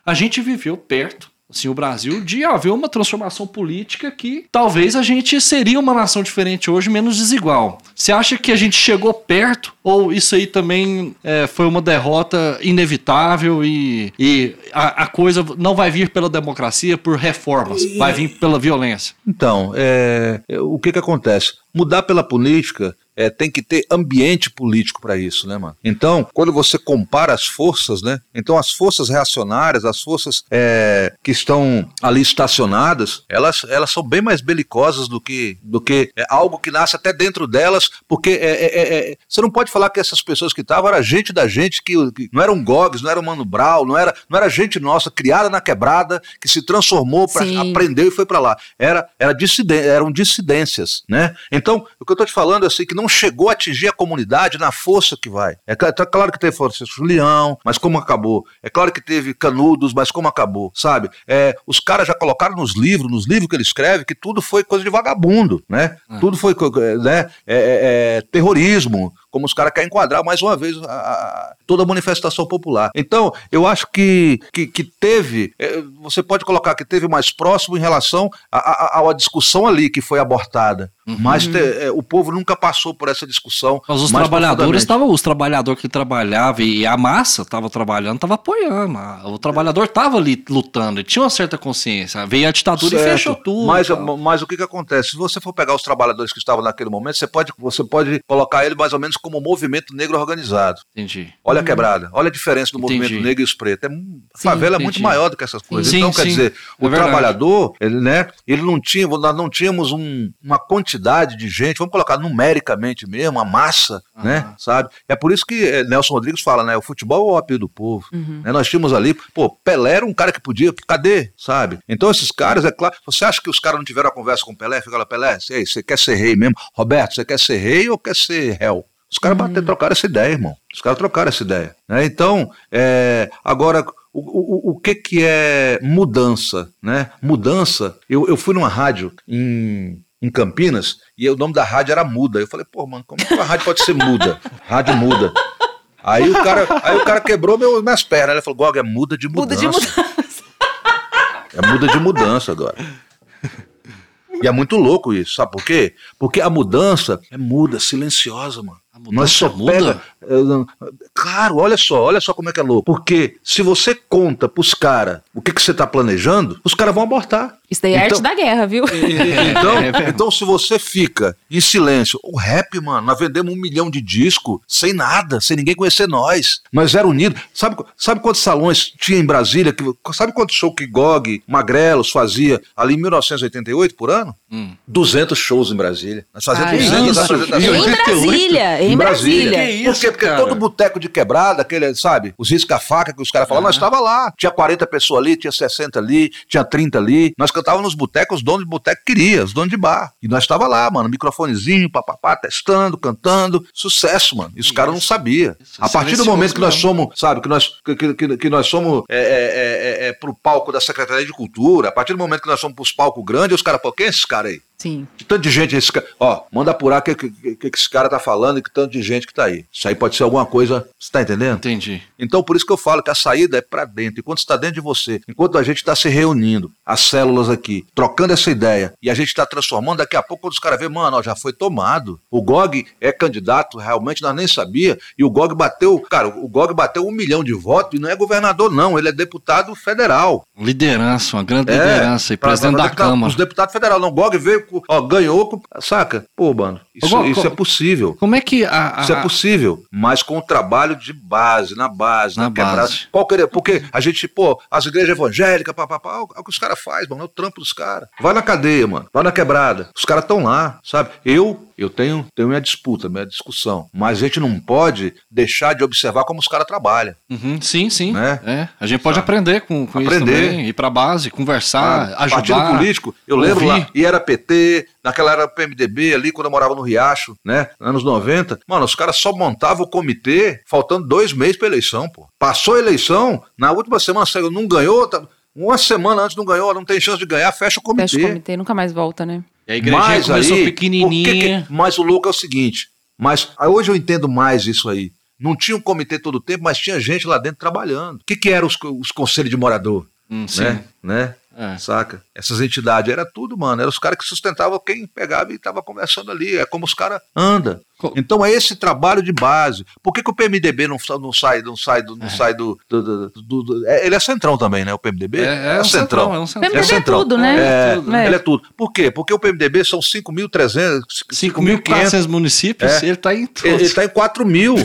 a gente viveu perto, assim, o Brasil, de haver uma transformação política que talvez a gente seria uma nação diferente hoje, menos desigual. Você acha que a gente chegou perto? Ou isso aí também é, foi uma derrota inevitável e, e a, a coisa não vai vir pela democracia, por reformas, vai vir pela violência? Então, é, o que que acontece? Mudar pela política é, tem que ter ambiente político para isso, né, mano? Então, quando você compara as forças, né? Então, as forças reacionárias, as forças é, que estão ali estacionadas, elas, elas são bem mais belicosas do que, do que é, algo que nasce até dentro delas, porque é, é, é, é, você não pode falar que essas pessoas que estavam era gente da gente, que, que não eram Gogs, não era Mano Brown, não era, não era gente nossa, criada na quebrada, que se transformou Sim. aprendeu e foi para lá. Era, era dissiden- eram dissidências, né? Então, o que eu tô te falando é assim, que não chegou a atingir a comunidade na força que vai. É tá claro que teve Força Julião, mas como acabou? É claro que teve Canudos, mas como acabou, sabe? É, os caras já colocaram nos livros, nos livros que ele escreve, que tudo foi coisa de vagabundo, né? Tudo foi né? É, é, é, terrorismo, como os caras querem enquadrar mais uma vez a- a- toda a manifestação popular. Então, eu acho que, que, que teve, é, você pode colocar que teve mais próximo em relação à discussão ali que foi abortada. Mas te- é, o povo nunca passou por essa discussão. Mas os trabalhadores estavam, os trabalhadores que trabalhavam e a massa estava trabalhando, estava apoiando. O trabalhador estava ali lutando, ele tinha uma certa consciência. Veio a ditadura e Certo. fechou tudo. Mas, mas o que, que acontece? Se você for pegar os trabalhadores que estavam naquele momento, você pode, você pode colocar ele mais ou menos como movimento negro organizado. Entendi. Olha a quebrada, olha a diferença do Entendi. movimento negro e os pretos. É, a favela é muito entendi. maior do que essas coisas. Sim, então, quer sim. dizer, É o verdade. trabalhador, ele, né, ele não tinha, nós não tínhamos um- uma quantidade de gente, vamos colocar numericamente mesmo, a massa, né, sabe? É por isso que eh, Nelson Rodrigues fala, né, o futebol é o ópio do povo. Né, nós tínhamos ali, pô, Pelé era um cara que podia, cadê, sabe? Então esses caras, é claro, você acha que os caras não tiveram a conversa com o Pelé? Fica lá, Pelé, ei, você quer ser rei mesmo? Roberto, você quer ser rei ou quer ser réu? Os caras bateram, trocaram essa ideia, irmão. Os caras trocaram essa ideia. né? Então, é, agora, o, o, o que, que é mudança? Né? Mudança, eu, eu fui numa rádio em, em Campinas e o nome da rádio era Muda. Eu falei, pô, mano, como é que a rádio pode ser muda? Rádio muda. Aí o cara, aí o cara quebrou meu, minhas pernas. Ele falou, Gog, é muda de Muda mudança. de mudança. É muda de mudança agora. E é muito louco isso, sabe por quê? Porque a mudança é muda, silenciosa, mano. Nós só muda? pega. é, Claro, olha só, olha só como é que é louco. Porque se você conta pros caras o que, que você tá planejando, os caras vão abortar. Isso daí é Então- arte da guerra, viu? Então, É verdade. então, se você fica em silêncio, o rap, mano, nós vendemos um milhão de discos sem nada, sem ninguém conhecer nós. Nós era unidos. Sabe, sabe quantos salões tinha em Brasília? Que, sabe quantos shows que Gog, Magrelos fazia ali em 1988 por ano? Hum. 200 shows em Brasília. Nós fazíamos Ai, 200 isso. apresentações. Em Em 88? Brasília, em Brasília. Que isso, Por quê? Porque cara? todo boteco de quebrada, aquele, sabe, os risca-faca que os caras falam, nós estava lá. Tinha 40 pessoas ali, tinha 60 ali, tinha 30 ali. Nós cantávamos nos botecos, os donos de boteco queriam, os donos de bar. E nós estava lá, mano, microfonezinho, papapá, testando, cantando. Sucesso, mano. E os caras não sabiam. A partir do momento que nós somos, sabe, que nós, que, que- que, que nós somos é, é, é, é, pro palco da Secretaria de Cultura, a partir do momento que nós somos pros palcos grandes, os caras, pô, quem é esses caras aí? Sim. Que tanto de gente esse cara. Ó, manda apurar o que, que, que, esse cara tá falando e que tanto de gente que tá aí. Isso aí pode ser alguma coisa. Você tá entendendo? Entendi. Então, por isso que eu falo que a saída é para dentro. Enquanto está dentro de você, enquanto a gente está se reunindo, as células aqui, trocando essa ideia, e a gente está transformando, daqui a pouco, quando os caras vêem, mano, ó, já foi tomado. O GOG é candidato, realmente nós nem sabia. E o GOG bateu, cara, o GOG bateu um milhão de votos e não é governador, não. Ele é deputado federal. Liderança, uma grande É, liderança e pra- presidente pra da deputado- Câmara. Os deputados federais, não. O GOG veio ó, ganhou, com- saca? Pô, mano, isso, Agora, isso co- é possível. Como é que a. a- Isso é possível, mas com o trabalho de base, na base, Na na, quebrada. base. Qual que é- porque a gente, pô, as igrejas evangélicas, papapá, o é o que os caras fazem, mano, é o trampo dos caras. Vai na cadeia, mano, vai na quebrada. Os caras estão lá, sabe? Eu, eu tenho, tenho minha disputa, minha discussão, mas a gente não pode deixar de observar como os caras trabalham. Uhum, sim, sim. Né? É, a gente pode Sabe? aprender com, com isso Aprender. também, ir pra base, conversar, sabe? ajudar. Partido político, eu lembro ouvir. lá, e era PT, naquela era PMDB ali, quando eu morava no Riacho, né? Anos 90. Mano, os caras só montavam o comitê faltando dois meses pra eleição, pô. Passou a eleição, na última semana saiu, não ganhou, tá- uma semana antes não ganhou, não tem chance de ganhar, fecha o comitê. Fecha o comitê, nunca mais volta, né? E a igrejinha Mas começou aí, pequenininha. que que- mas o louco é o seguinte, mas hoje eu entendo mais isso aí. Não tinha um comitê todo o tempo, mas tinha gente lá dentro trabalhando. O que, que eram os, os conselhos de morador? Hum, sim. Né? né? É. Saca? Essas entidades, era tudo, mano. Eram os caras que sustentavam quem pegava e tava conversando ali. É como os caras andam. Então é esse trabalho de base. Por que, que o PMDB não, não sai, não sai, do, não sai do, do- do- do- do- é, Ele é centrão também, né? O PMDB? É, é um centrão, é um centrão. PMDB é centrão. tudo, né? É, tudo. É. Ele é tudo. Por quê? Porque o PMDB são 5.300, 5.500. 5.400 municípios, É. ele tá em Ele todos. está em 4 mil.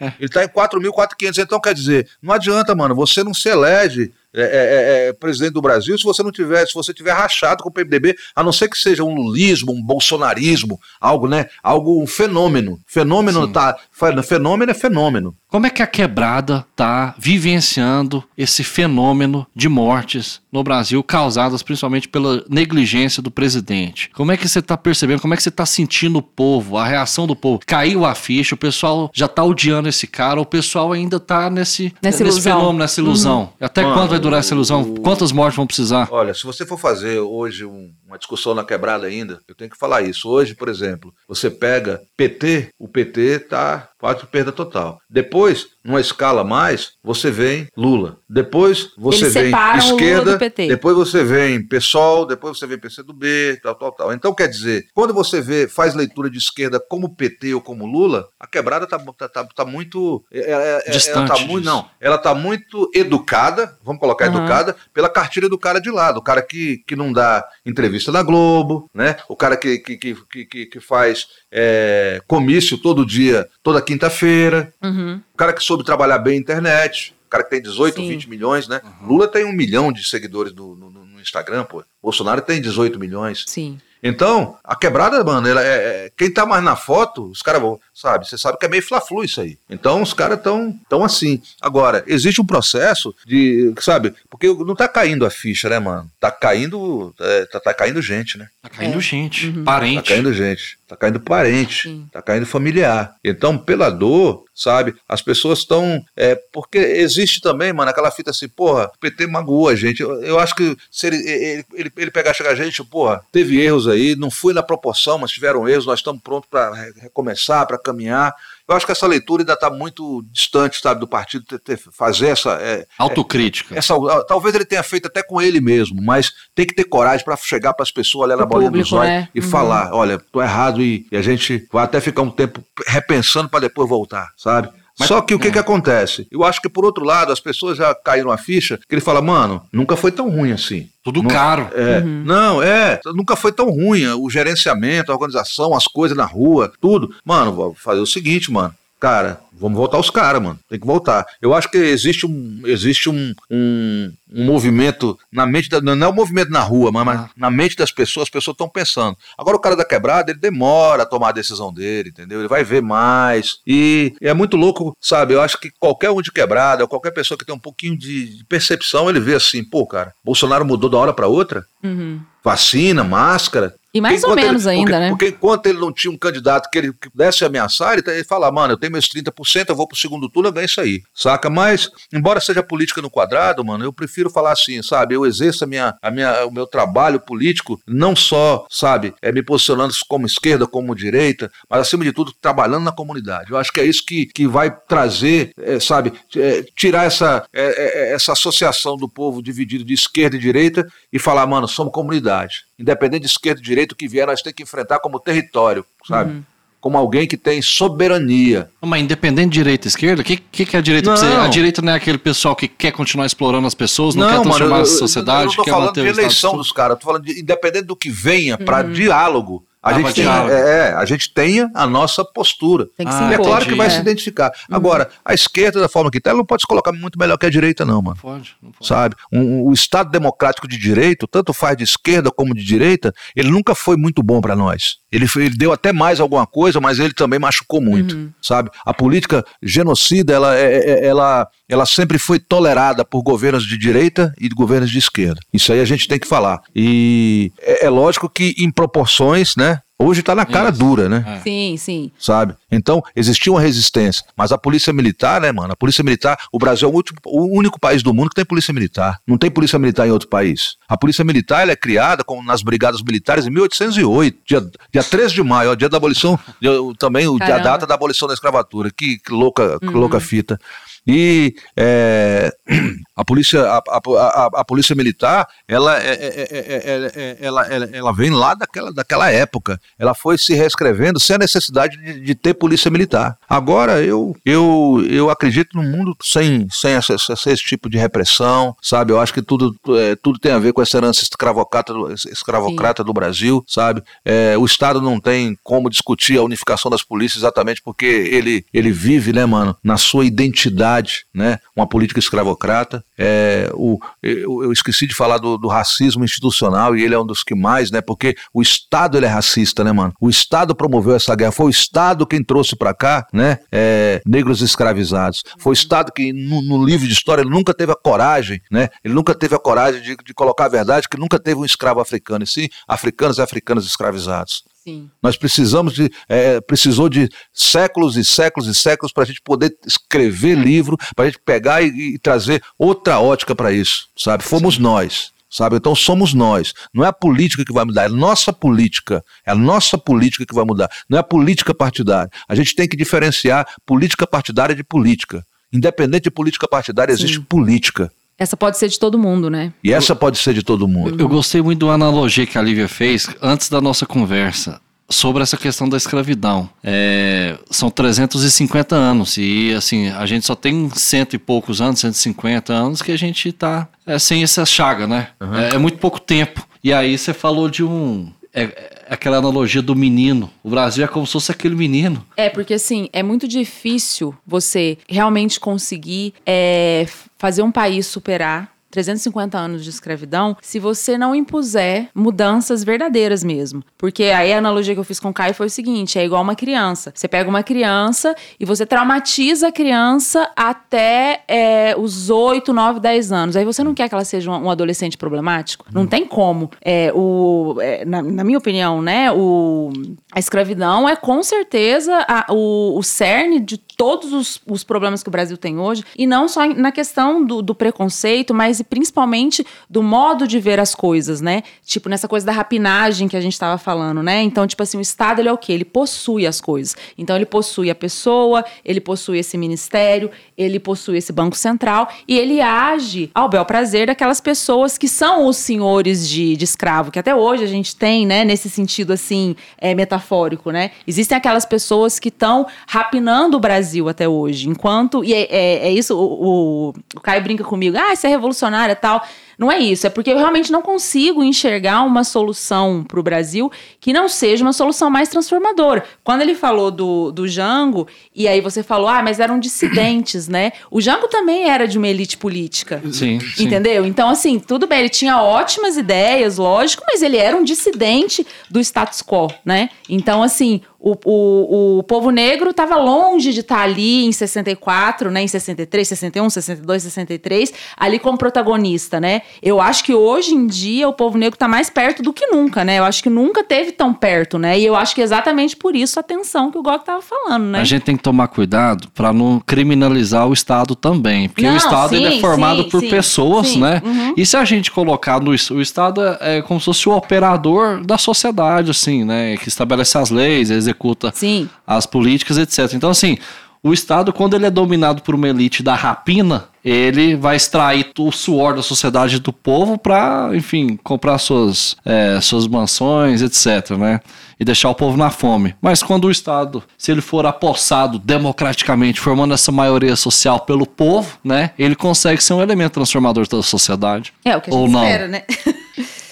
Ele está em 4.400. Então, quer dizer, não adianta, mano, você não se elege é, é, é, é, presidente do Brasil se você não tiver, se você tiver rachado com o PMDB, a não ser que seja um lulismo, um bolsonarismo, algo, né? Algo, um fenômeno. Fenômeno Sim. tá. fe- Fenômeno é fenômeno. Como é que a quebrada tá vivenciando esse fenômeno de mortes no Brasil causadas principalmente pela negligência do presidente? Como é que você tá percebendo? Como é que você tá sentindo o povo, a reação do povo? Caiu a ficha, o pessoal já tá odiando esse cara, o pessoal ainda tá nesse, Nessa nesse ilusão. fenômeno, nessa ilusão. Até Mano, quando vai durar essa ilusão? o- Quantas mortes vão precisar? Olha, se você for fazer hoje um- uma discussão na quebrada ainda, eu tenho que falar isso. Hoje, por exemplo, você pega PT, o PT tá quase perda total. Depois, numa escala mais, você vem Lula. Depois você Eles vem esquerda, do PT. depois você vem PSOL, depois você vem PCdoB, tal, tal, tal. Então quer dizer, quando você vê, faz leitura de esquerda como PT ou como Lula, a quebrada tá, tá, tá, tá muito é- é- é- Distante ela tá muito, disso. não, ela tá muito educada, vamos colocar Aham. educada, pela cartilha do cara de lado, o cara que, que não dá entrevista na Globo, né? O cara que, que, que- que, que faz é, comício todo dia, toda quinta-feira, Uhum. o cara que soube trabalhar bem a internet, o cara que tem 18, Sim. 20 milhões, né? Lula tem um milhão de seguidores no, no- no Instagram, pô. Bolsonaro tem 18 milhões. Sim. Então, a quebrada, mano, ela é, é- quem tá mais na foto, os caras vão, sabe? Você sabe que é meio fla-flu isso aí. Então, os caras tão, tão assim. Agora, existe um processo de, sabe? Porque não tá caindo a ficha, né, mano? Tá caindo, é, tá, tá caindo gente, né? Tá caindo É. gente, Uhum. Tá parente. caindo gente, tá caindo parente, Sim. tá caindo familiar. Então, pela dor, sabe, as pessoas estão. É, porque existe também, mano, aquela fita assim, porra, o PT magoou a gente. Eu, eu acho que se ele, ele, ele, ele pegar e chegar a gente, porra, teve erros aí, não foi na proporção, mas tiveram erros, nós estamos prontos para recomeçar, para caminhar. Eu acho que essa leitura ainda está muito distante, sabe, do partido ter, ter- fazer essa. é, Autocrítica. essa, talvez ele tenha feito até com ele mesmo, mas tem que ter coragem para chegar para as pessoas, olhar na bolinha dos público, olhos né? e Uhum. falar: olha, tô errado e, e a gente vai até ficar um tempo repensando para depois voltar, sabe? Mas- Só que o que, é. que acontece? Eu acho que, por outro lado, as pessoas já caíram a ficha que ele fala, mano, nunca foi tão ruim assim. Tudo Não- caro. É, Uhum. Não, é, nunca foi tão ruim. O gerenciamento, a organização, as coisas na rua, tudo. Mano, vou fazer o seguinte, mano. Cara, vamos voltar os caras, mano. Tem que voltar. Eu acho que existe um, existe um, um, um movimento na mente, da, não é um movimento na rua, mas, mas Ah. na mente das pessoas, as pessoas estão pensando. Agora o cara da quebrada, ele demora a tomar a decisão dele, entendeu? Ele vai ver mais. E é muito louco, sabe? Eu acho que qualquer um de quebrada, ou qualquer pessoa que tem um pouquinho de percepção, ele vê assim, pô, cara, Bolsonaro mudou da hora para outra? Uhum. Vacina, máscara. E mais ou menos ele- ainda, porque, né? Porque enquanto ele não tinha um candidato que ele que pudesse ameaçar, ele, ele fala, mano, eu tenho meus 30%, eu vou pro segundo turno, eu ganho isso aí. Saca? Mas, embora seja política no quadrado, mano, eu prefiro falar assim, sabe? Eu exerço a minha, a minha, o meu trabalho político, não só, sabe, é me posicionando como esquerda, como direita, mas acima de tudo, trabalhando na comunidade. Eu acho que é isso que, que vai trazer, é, sabe, é, tirar essa, é, é, essa associação do povo dividido de esquerda e direita e falar, mano, somos comunidade. Independente de esquerda e direita, o que vier, nós temos que enfrentar como território, sabe? Uhum. como alguém que tem soberania. Mas independente de direita e esquerda, o que, que, que é a direita pra você? Não. A direita não é aquele pessoal que quer continuar explorando as pessoas, não, quer mano, transformar eu- a eu- sociedade, eu, não tô quer falando manter de eleição dos caras, tô falando de independente do que venha para diálogo. A gente, tem, diálogo. é, a gente tenha a nossa postura. Tem que se Ah, E é claro que vai É. se identificar. Agora, a esquerda, da forma que está, ela não pode se colocar muito melhor que a direita, não, mano. Pode, não pode. Sabe? Um- o Estado democrático de direito, tanto faz de esquerda como de direita, ele nunca foi muito bom para nós. Ele, foi- ele deu até mais alguma coisa, mas ele também machucou muito, sabe? A política genocida, ela, é- é- ela, ela sempre foi tolerada por governos de direita e de governos de esquerda. Isso aí a gente tem que falar. E é, é lógico que em proporções, né? Hoje está na cara Isso. dura, né? É. Sim, sim. sabe? Então, existia uma resistência. Mas a polícia militar, né, mano? A polícia militar, o Brasil é o, último- o único país do mundo que tem polícia militar. Não tem polícia militar em outro país. A polícia militar, é criada como nas brigadas militares em 1808, dia, dia 13 de maio, ó, dia da abolição, dia- também o, a data da abolição da escravatura. Que, que louca, que louca fita. E é, a polícia, a, a- a- a polícia militar, ela, é- é- é- é- é- ela, ela, ela vem lá daquela, daquela época. Ela foi se reescrevendo sem a necessidade de, de ter polícia militar. Agora, eu, eu, eu acredito num mundo sem, sem essa- esse tipo de repressão, sabe? Eu acho que tudo, tudo tem a ver com essa herança escravocrata do, escravocrata do Brasil, sabe? É, o Estado não tem como discutir a unificação das polícias exatamente porque ele, ele vive, né, mano, na sua identidade, né? Uma política escravocrata. É, o, eu, eu esqueci de falar do, do racismo institucional e ele é um dos que mais, né? Porque o Estado ele é racista, né, mano? O Estado promoveu essa guerra, foi o Estado quem trouxe pra cá, né? é, negros escravizados. Foi o Estado que no, no livro de história ele nunca teve a coragem, né? Ele nunca teve a coragem de, de colocar a verdade que nunca teve um escravo africano, e sim africanos e africanas escravizados. Sim. Nós precisamos de, é, precisou de séculos e séculos e séculos para a gente poder escrever livro, para a gente pegar e, e trazer outra ótica para isso, sabe? Fomos nós, sabe? Então somos nós. Não é a política que vai mudar, é a nossa política. É a nossa política que vai mudar. Não é a política partidária. A gente tem que diferenciar política partidária de política. Independente de política partidária, existe política. Essa pode ser de todo mundo, né? E essa pode ser de todo mundo. Eu gostei muito da analogia que a Lívia fez antes da nossa conversa sobre essa questão da escravidão. É, são 350 anos e assim a gente só tem cento e poucos anos, 150 anos que a gente tá é, sem essa chaga, né? É, é muito pouco tempo. E aí você falou de um é, é aquela analogia do menino. O Brasil é como se fosse aquele menino. É, porque assim, é muito difícil você realmente conseguir é, fazer um país superar 350 anos de escravidão se você não impuser mudanças verdadeiras mesmo. Porque aí a analogia que eu fiz com o Caio foi o seguinte: é igual uma criança. Você pega uma criança e você traumatiza a criança até é, os 8, 9, 10 anos. Aí você não quer que ela seja um, adolescente problemático? Não tem como. É, o, é, na, na minha opinião, né? O, a escravidão é com certeza a- o, o cerne de todos os, os problemas que o Brasil tem hoje, e não só na questão do, do preconceito, mas e principalmente do modo de ver as coisas, né? Tipo, nessa coisa da rapinagem que a gente estava falando, né? Então, tipo assim, o Estado, ele é o quê? Ele possui as coisas. Então, ele possui a pessoa, ele possui esse ministério, ele possui esse banco central, e ele age ao bel prazer daquelas pessoas que são os senhores de, de escravo, que até hoje a gente tem, né? Nesse sentido, assim, é, metafórico, né? Existem aquelas pessoas que estão rapinando o Brasil até hoje, enquanto. E é, é- é isso, o, o, o Caio brinca comigo, ah, você é revolucionária e tal. Não é isso, é porque eu realmente não consigo enxergar uma solução para o Brasil que não seja uma solução mais transformadora. Quando ele falou do, do Jango, e aí você falou, ah, mas eram dissidentes, né? O Jango também era de uma elite política. Sim, sim. Entendeu? Então, assim, tudo bem, ele tinha ótimas ideias, lógico, mas ele era um dissidente do status quo, né? Então, assim, o, o, o povo negro estava longe de estar ali em 64, né? Em 63, 61, 62, 63, ali como protagonista, né? Eu acho que hoje em dia o povo negro está mais perto do que nunca, né? Eu acho que nunca teve tão perto, né? E eu acho que é exatamente por isso a tensão que o Gog estava falando, né? A gente tem que tomar cuidado para não criminalizar o Estado também, porque Não, o Estado ele é sim, formado sim, por sim, pessoas, sim, né? uhum. E se a gente colocar no o Estado é, é como se fosse o operador da sociedade, assim, né? Que estabelece as leis, executa Sim. as políticas, etc. Então, assim, O Estado, quando ele é dominado por uma elite da rapina, ele vai extrair o suor da sociedade do povo para, enfim, comprar suas, é, suas mansões, etc, né? E deixar o povo na fome. Mas quando o Estado, se ele for apossado democraticamente, formando essa maioria social pelo povo, né? Ele consegue ser um elemento transformador da sociedade. É o que a gente Ou não. espera, né?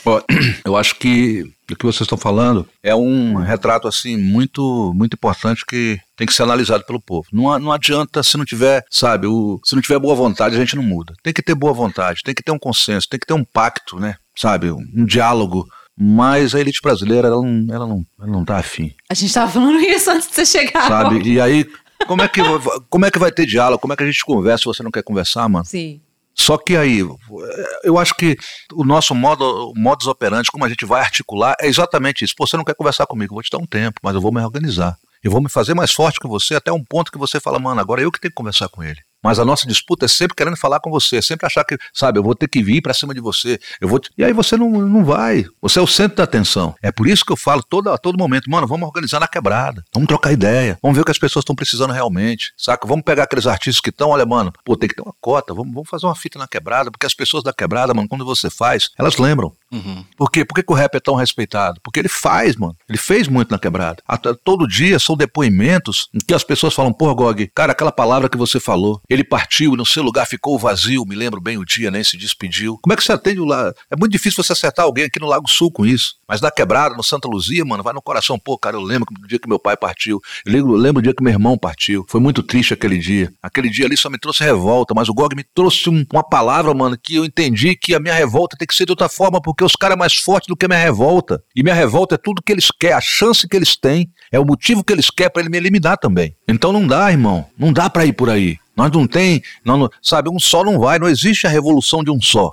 Ó, Eu acho que o que vocês estão falando é um retrato assim muito muito importante que tem que ser analisado pelo povo. Não, não adianta se não tiver, sabe, o, se não tiver boa vontade a gente não muda. Tem que ter boa vontade, tem que ter um consenso, tem que ter um pacto, né? Sabe, um, um diálogo. Mas a elite brasileira ela não, ela não, ela não tá afim, A gente tava falando isso antes de você chegar. sabe? E aí como é que como é que vai ter diálogo? Como é que a gente conversa se você não quer conversar, mano? Sim. Só que aí, eu acho que o nosso modo, o modus operandi, como a gente vai articular, é exatamente isso. Pô, você não quer conversar comigo, eu vou te dar um tempo, mas eu vou me organizar. Eu vou me fazer mais forte que você até um ponto que você fala, mano, agora eu que tenho que conversar com ele. Mas a nossa disputa é sempre querendo falar com você, sempre achar que, sabe, eu vou ter que vir pra cima de você. Eu vou te- E aí você não, não vai. Você é o centro da atenção. É por isso que eu falo todo, a todo momento, mano, vamos organizar na quebrada. Vamos trocar ideia. Vamos ver o que as pessoas estão precisando realmente. Saca? Vamos pegar aqueles artistas que estão, olha, mano, pô, tem que ter uma cota. Vamos, vamos fazer uma fita na quebrada, porque as pessoas da quebrada, mano, quando você faz, elas lembram. Uhum. Por quê? Por que, que o rap é tão respeitado? Porque ele faz, mano. Ele fez muito na quebrada. Até- todo dia são depoimentos em que as pessoas falam, porra, Gog, cara, aquela palavra que você falou, ele partiu e no seu lugar ficou vazio, me lembro bem o dia, nem se despediu. Como é que você atende o lá? É muito difícil você acertar alguém aqui no Lago Sul com isso. Mas na quebrada, no Santa Luzia, mano, vai no coração. Pô, cara, eu lembro do dia que meu pai partiu. Eu lembro, eu lembro do dia que meu irmão partiu. Foi muito triste aquele dia. Aquele dia ali só me trouxe revolta, mas o Gog me trouxe um- uma palavra, mano, que eu entendi que a minha revolta tem que ser de outra forma, porque os caras é mais forte do que a minha revolta. E minha revolta é tudo que eles querem, a chance que eles têm, é o motivo que eles querem pra ele me eliminar também. Então não dá, irmão. Não dá pra ir por aí. Nós não tem, não, não- sabe, um só não vai, não existe a revolução de um só.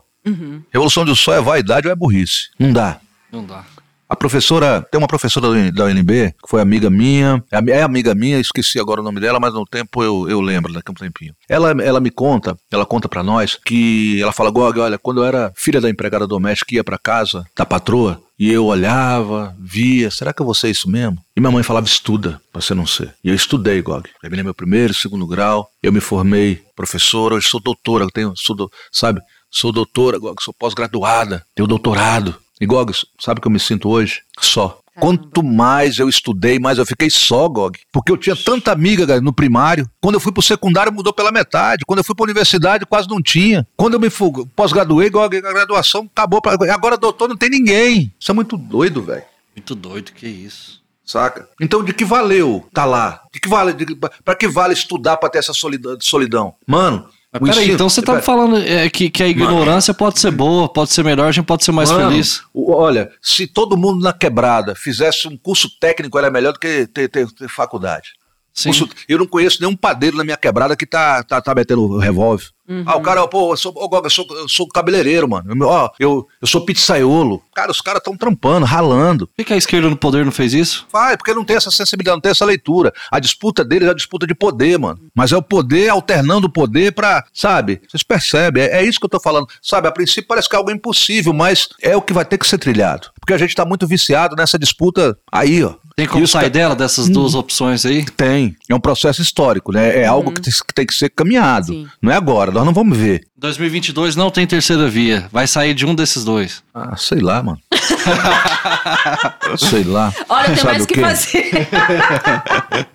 Revolução de um só é vaidade ou é burrice. Não dá. Não dá. A professora, tem uma professora da- UNB, que foi amiga minha, é é amiga minha, esqueci agora o nome dela, mas no tempo eu, eu lembro, daqui a um tempinho. Ela, ela me conta, ela conta pra nós, que ela fala, Gog, olha, quando eu era filha da empregada doméstica, ia pra casa da patroa, e eu olhava, via, será que eu vou ser isso mesmo? E minha mãe falava, estuda, pra você não ser. E eu estudei, Gog. Terminei meu primeiro, segundo grau, eu me formei professora, hoje sou doutora, eu tenho, sou, do- sabe, sou doutora, Gog, sou pós-graduada, tenho doutorado. E Gog, sabe o que eu me sinto hoje? Só. Quanto mais eu estudei, mais eu fiquei só, Gog. Porque eu tinha tanta amiga cara, no primário. Quando eu fui pro secundário, mudou pela metade. Quando eu fui pra universidade, quase não tinha. Quando eu me pós-graduei, Gog, a graduação acabou. Pra... Agora, doutor, não tem ninguém. Isso é muito doido, velho. Muito doido, que isso. Saca? Então, de que valeu tá lá? De que vale? De... Pra que vale estudar pra ter essa solidão? Mano. Peraí, então você tá Pera- falando é, que, que a ignorância pode ser boa, pode ser melhor, a gente pode ser mais Mano, feliz. Olha, se todo mundo na quebrada fizesse um curso técnico, era melhor do que ter, ter- ter faculdade. Sim. Curso- eu não conheço nenhum padeiro na minha quebrada que tá, tá, tá metendo revólver. Ah, o cara, pô, eu sou, ô, Goga, eu sou, eu sou cabeleireiro, mano. Eu, ó, eu, eu sou pizzaiolo. Cara, os caras estão trampando, ralando. Por que, a esquerda no poder não fez isso? Vai, porque não tem essa sensibilidade, não tem essa leitura. A disputa deles é a disputa de poder, mano. Mas é o poder alternando o poder pra, sabe? Vocês percebem? É, é isso que eu tô falando. Sabe, a princípio parece que é algo impossível, mas é o que vai ter que ser trilhado. Porque a gente tá muito viciado nessa disputa aí, ó. Tem como Isso sair dela, dessas Hum. duas opções aí? Tem. É um processo histórico, né? É algo que tem, que tem que ser caminhado. Sim. Não é agora, nós não vamos ver. 2022 não tem terceira via. Vai sair de um desses dois. Ah, sei lá, mano. sei lá. Olha, tem Sabe mais o que fazer.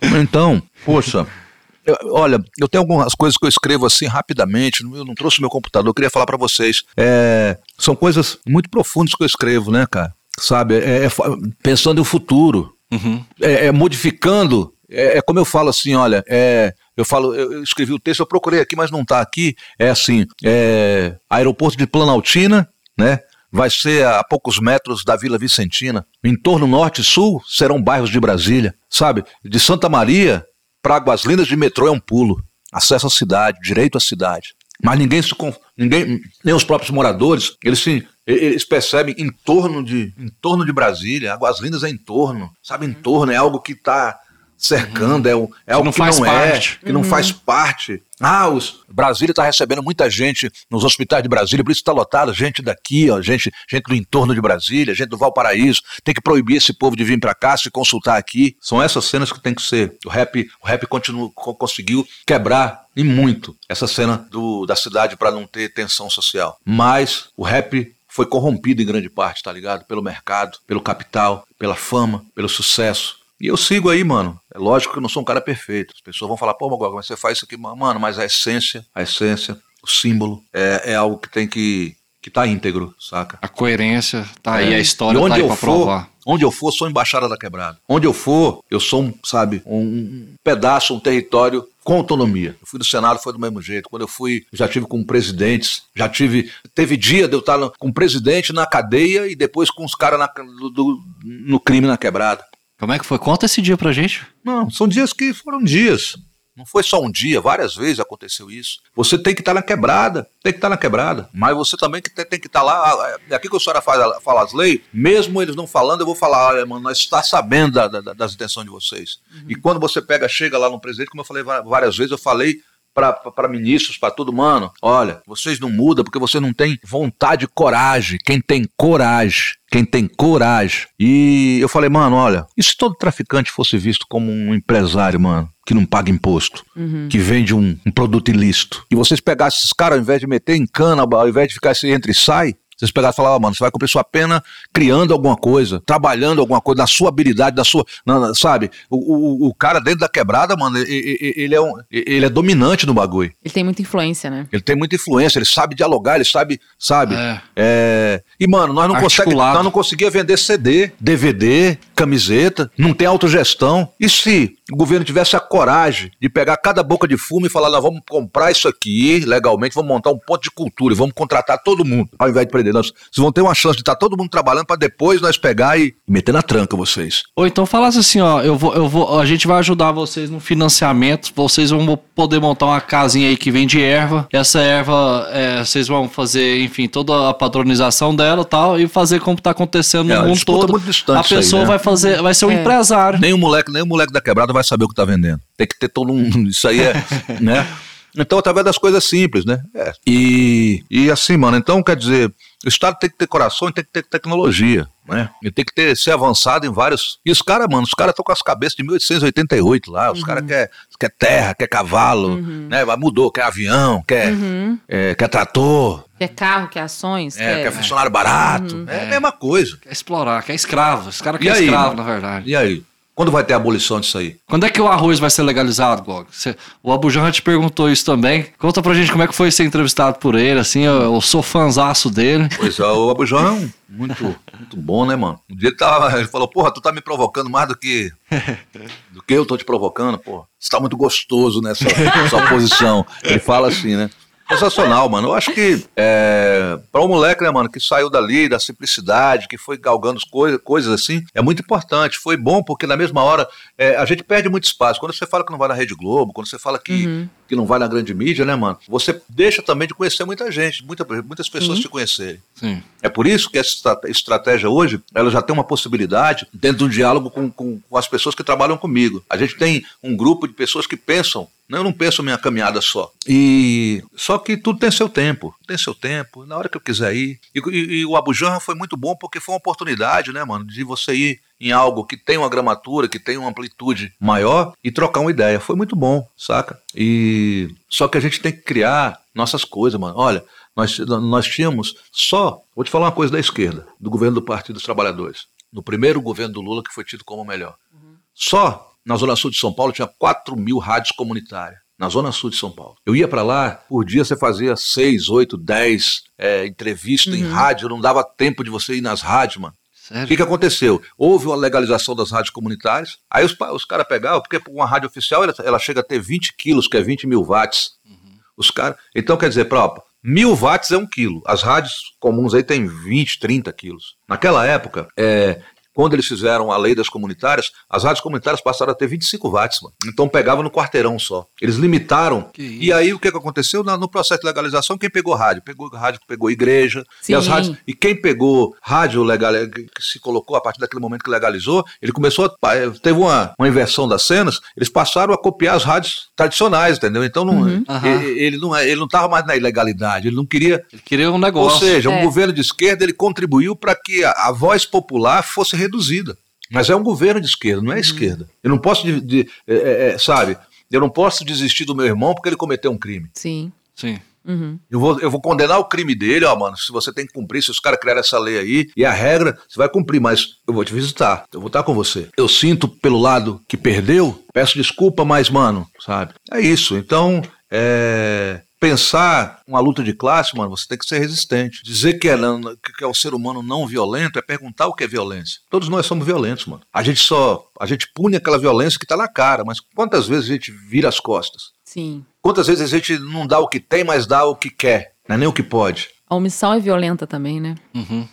Então, poxa, eu- olha, eu tenho algumas coisas que eu escrevo assim rapidamente, eu não trouxe meu computador, eu queria falar pra vocês. É, são coisas muito profundas que eu escrevo, né, cara? Sabe, é- é pensando no futuro, Uhum. é, é modificando, é, é como eu falo assim, olha, é, eu falo, eu, escrevi o texto, eu procurei aqui, mas não tá aqui, é assim, é, aeroporto de Planaltina, né? Vai ser a poucos metros da Vila Vicentina. Em torno norte e sul serão bairros de Brasília, sabe? De Santa Maria para Águas Lindas de metrô é um pulo. Acesso à cidade, direito à cidade. Mas ninguém se ninguém, nem os próprios moradores, eles se eles percebem em torno de em torno de Brasília, Águas Lindas é em torno, sabe? Em torno é algo que está cercando, é, o, é algo não que faz não parte. é, que não faz parte. Ah, os, Brasília está recebendo muita gente nos hospitais de Brasília, por isso está lotado, gente daqui, ó, gente, gente do entorno de Brasília, gente do Valparaíso. Tem que proibir esse povo de vir para cá, se consultar aqui. São essas cenas que tem que ser. O rap, o rap continua, co- conseguiu quebrar e muito essa cena do, da cidade para não ter tensão social. Mas o rap foi corrompido em grande parte, tá ligado? Pelo mercado, pelo capital, pela fama, pelo sucesso. E eu sigo aí, mano. É lógico que eu não sou um cara perfeito. As pessoas vão falar, pô, Magoga, mas você faz isso aqui, mano, mas a essência, a essência, o símbolo, é, é algo que tem que que tá íntegro, saca? A coerência tá aí, É. a história e onde tá aí eu pra for, provar. Onde eu for, sou embaixada da quebrada. Onde eu for, eu sou, um, sabe, um pedaço, um território com autonomia. Eu fui do Senado, foi do mesmo jeito. Quando eu fui, já tive com presidentes, já tive. Teve dia de eu estar no- com o presidente na cadeia e depois com os caras no crime na quebrada. Como é que foi? Conta esse dia pra gente. Não, são dias que foram dias. Não foi só um dia, várias vezes aconteceu isso. Você tem que estar na quebrada, tem que estar na quebrada. Mas você também que tem, tem que estar lá. É aqui que a senhora faz, fala as leis, mesmo eles não falando, eu vou falar, olha, mano, nós está sabendo da- da- das intenções de vocês. E quando você pega, chega lá no presidente, como eu falei várias vezes, eu falei para ministros, para todo mano, olha, vocês não mudam porque você não tem vontade e coragem. Quem tem coragem, quem tem coragem. E eu falei, mano, olha, e se todo traficante fosse visto como um empresário, mano, que não paga imposto, que vende um, um produto ilícito, e vocês pegassem esses caras, ao invés de meter em cana, ao invés de ficar esse entra e sai, vocês pegassem e falavam, mano, você vai cumprir sua pena criando alguma coisa, trabalhando alguma coisa, na sua habilidade, na sua. na- na- sabe? O, o, o cara dentro da quebrada, mano, e- e- ele é, um, ele é dominante no bagulho. Ele tem muita influência, né? Ele tem muita influência, ele sabe dialogar, ele sabe, sabe? É. É, E, mano, nós não, consegue, nós não conseguia vender CD, DVD, camiseta, não tem autogestão. E se o governo tivesse a coragem de pegar cada boca de fumo e falar, nós vamos comprar isso aqui legalmente, vamos montar um ponto de cultura e vamos contratar todo mundo, ao invés de prender. Nós, vocês vão ter uma chance de estar todo mundo trabalhando para depois nós pegar e meter na tranca vocês. Ou então falasse assim, ó, eu vou, eu vou, a gente vai ajudar vocês no financiamento, vocês vão poder montar uma casinha aí que vende erva, essa erva, é, vocês vão fazer, enfim, toda a padronização dela e tal, e fazer como tá acontecendo É, no a mundo todo. é muito distante a isso aí, pessoa né? vai fazer, vai ser um É. empresário. Nem o moleque, nem o moleque da quebrada vai saber o que tá vendendo. Tem que ter todo um. Isso aí é. né? Então, através das coisas simples, né? É. E, e assim, mano, então quer dizer, o Estado tem que ter coração e tem que ter tecnologia, né? E tem que ter, ser avançado em vários. E os caras, mano, os caras estão com as cabeças de 1888 lá, os caras quer, quer terra, quer cavalo, né? Mas Mudou, quer avião, quer, é, quer trator, Quer carro, quer ações, é, quer... quer funcionário barato. É a mesma coisa. Quer explorar, quer escravo. Esse cara E quer aí, escravo, mano? na verdade. E aí? Quando vai ter a abolição disso aí? Quando é que o arroz vai ser legalizado? Você- o Abujan te perguntou isso também. Conta pra gente como é que foi ser entrevistado por ele, assim, eu, eu sou fanzaço dele. Pois é, o Abujão é um muito, muito bom, né, mano? Um dia ele, tava, ele falou, porra, tu tá me provocando mais do que do que eu tô te provocando, porra. Você tá muito gostoso nessa sua posição. Ele fala assim, né? Sensacional, mano. Eu acho que é, para um moleque, né, mano, que saiu dali, da simplicidade, que foi galgando as coisas, coisas assim, é muito importante. Foi bom porque na mesma hora é, a gente perde muito espaço. Quando você fala que não vai na Rede Globo, quando você fala que, que não vai na grande mídia, né, mano? Você deixa também de conhecer muita gente, muita, muitas pessoas te conhecerem. Sim. É por isso que essa estra- estratégia hoje, ela já tem uma possibilidade dentro de um diálogo com, com, com as pessoas que trabalham comigo. A gente tem um grupo de pessoas que pensam, eu não penso minha caminhada só. E só que tudo tem seu tempo, tem seu tempo, na hora que eu quiser ir. E, e- e o Abujanra foi muito bom porque foi uma oportunidade, né, mano, de você ir em algo que tem uma gramatura, que tem uma amplitude maior e trocar uma ideia. Foi muito bom, saca? E só que a gente tem que criar nossas coisas, mano. Olha, nós, nós tínhamos só, vou te falar uma coisa da esquerda, do governo do Partido dos Trabalhadores. No primeiro governo do Lula, que foi tido como o melhor. Só na Zona Sul de São Paulo tinha 4 mil rádios comunitárias. Na Zona Sul de São Paulo. Eu ia para lá, por dia você fazia 6, 8, 10 é, entrevistas em rádio, não dava tempo de você ir nas rádios, mano. O que, que aconteceu? Houve uma legalização das rádios comunitárias, aí os, os caras pegavam, porque uma rádio oficial ela, ela chega a ter 20 quilos, que é 20 mil watts. Os cara, então quer dizer, próprio, mil watts é um quilo. As rádios comuns aí tem 20, 30 quilos. Naquela época, é, quando eles fizeram a lei das comunitárias, as rádios comunitárias passaram a ter 25 watts, mano. Então pegava no quarteirão só. Eles limitaram. E aí o que, que aconteceu? No, no, processo de legalização, quem pegou rádio? Pegou rádio, pegou igreja. Sim. E as rádios. E quem pegou rádio legal, que se colocou a partir daquele momento que legalizou, ele começou a. Eh, teve uma, uma inversão das cenas, eles passaram a copiar as rádios tradicionais, entendeu? Então não, uhum. ele, ele, não é, ele não estava mais na ilegalidade, ele não queria. Ele queria um negócio. Ou seja, é. um governo de esquerda ele contribuiu para que a, a voz popular fosse reduzida. Mas é um governo de esquerda, não é uhum. esquerda. Eu não posso, de, de, é, é, sabe, eu não posso desistir do meu irmão porque ele cometeu um crime. Sim. Sim. Uhum. Eu, vou, eu vou condenar o crime dele, ó, mano. Se você tem que cumprir, se os caras criaram essa lei aí, e a regra, você vai cumprir, mas eu vou te visitar, eu vou estar com você. Eu sinto pelo lado que perdeu, peço desculpa, mas, mano, sabe? É isso. Então, é pensar uma luta de classe, mano, você tem que ser resistente. Dizer que é, que é um ser humano não violento é perguntar o que é violência. Todos nós somos violentos, mano. A gente só, a gente pune aquela violência que tá na cara, mas quantas vezes a gente vira as costas? Sim. Quantas vezes a gente não dá o que tem, mas dá o que quer, não é nem o que pode. A omissão é violenta também, né? Uhum.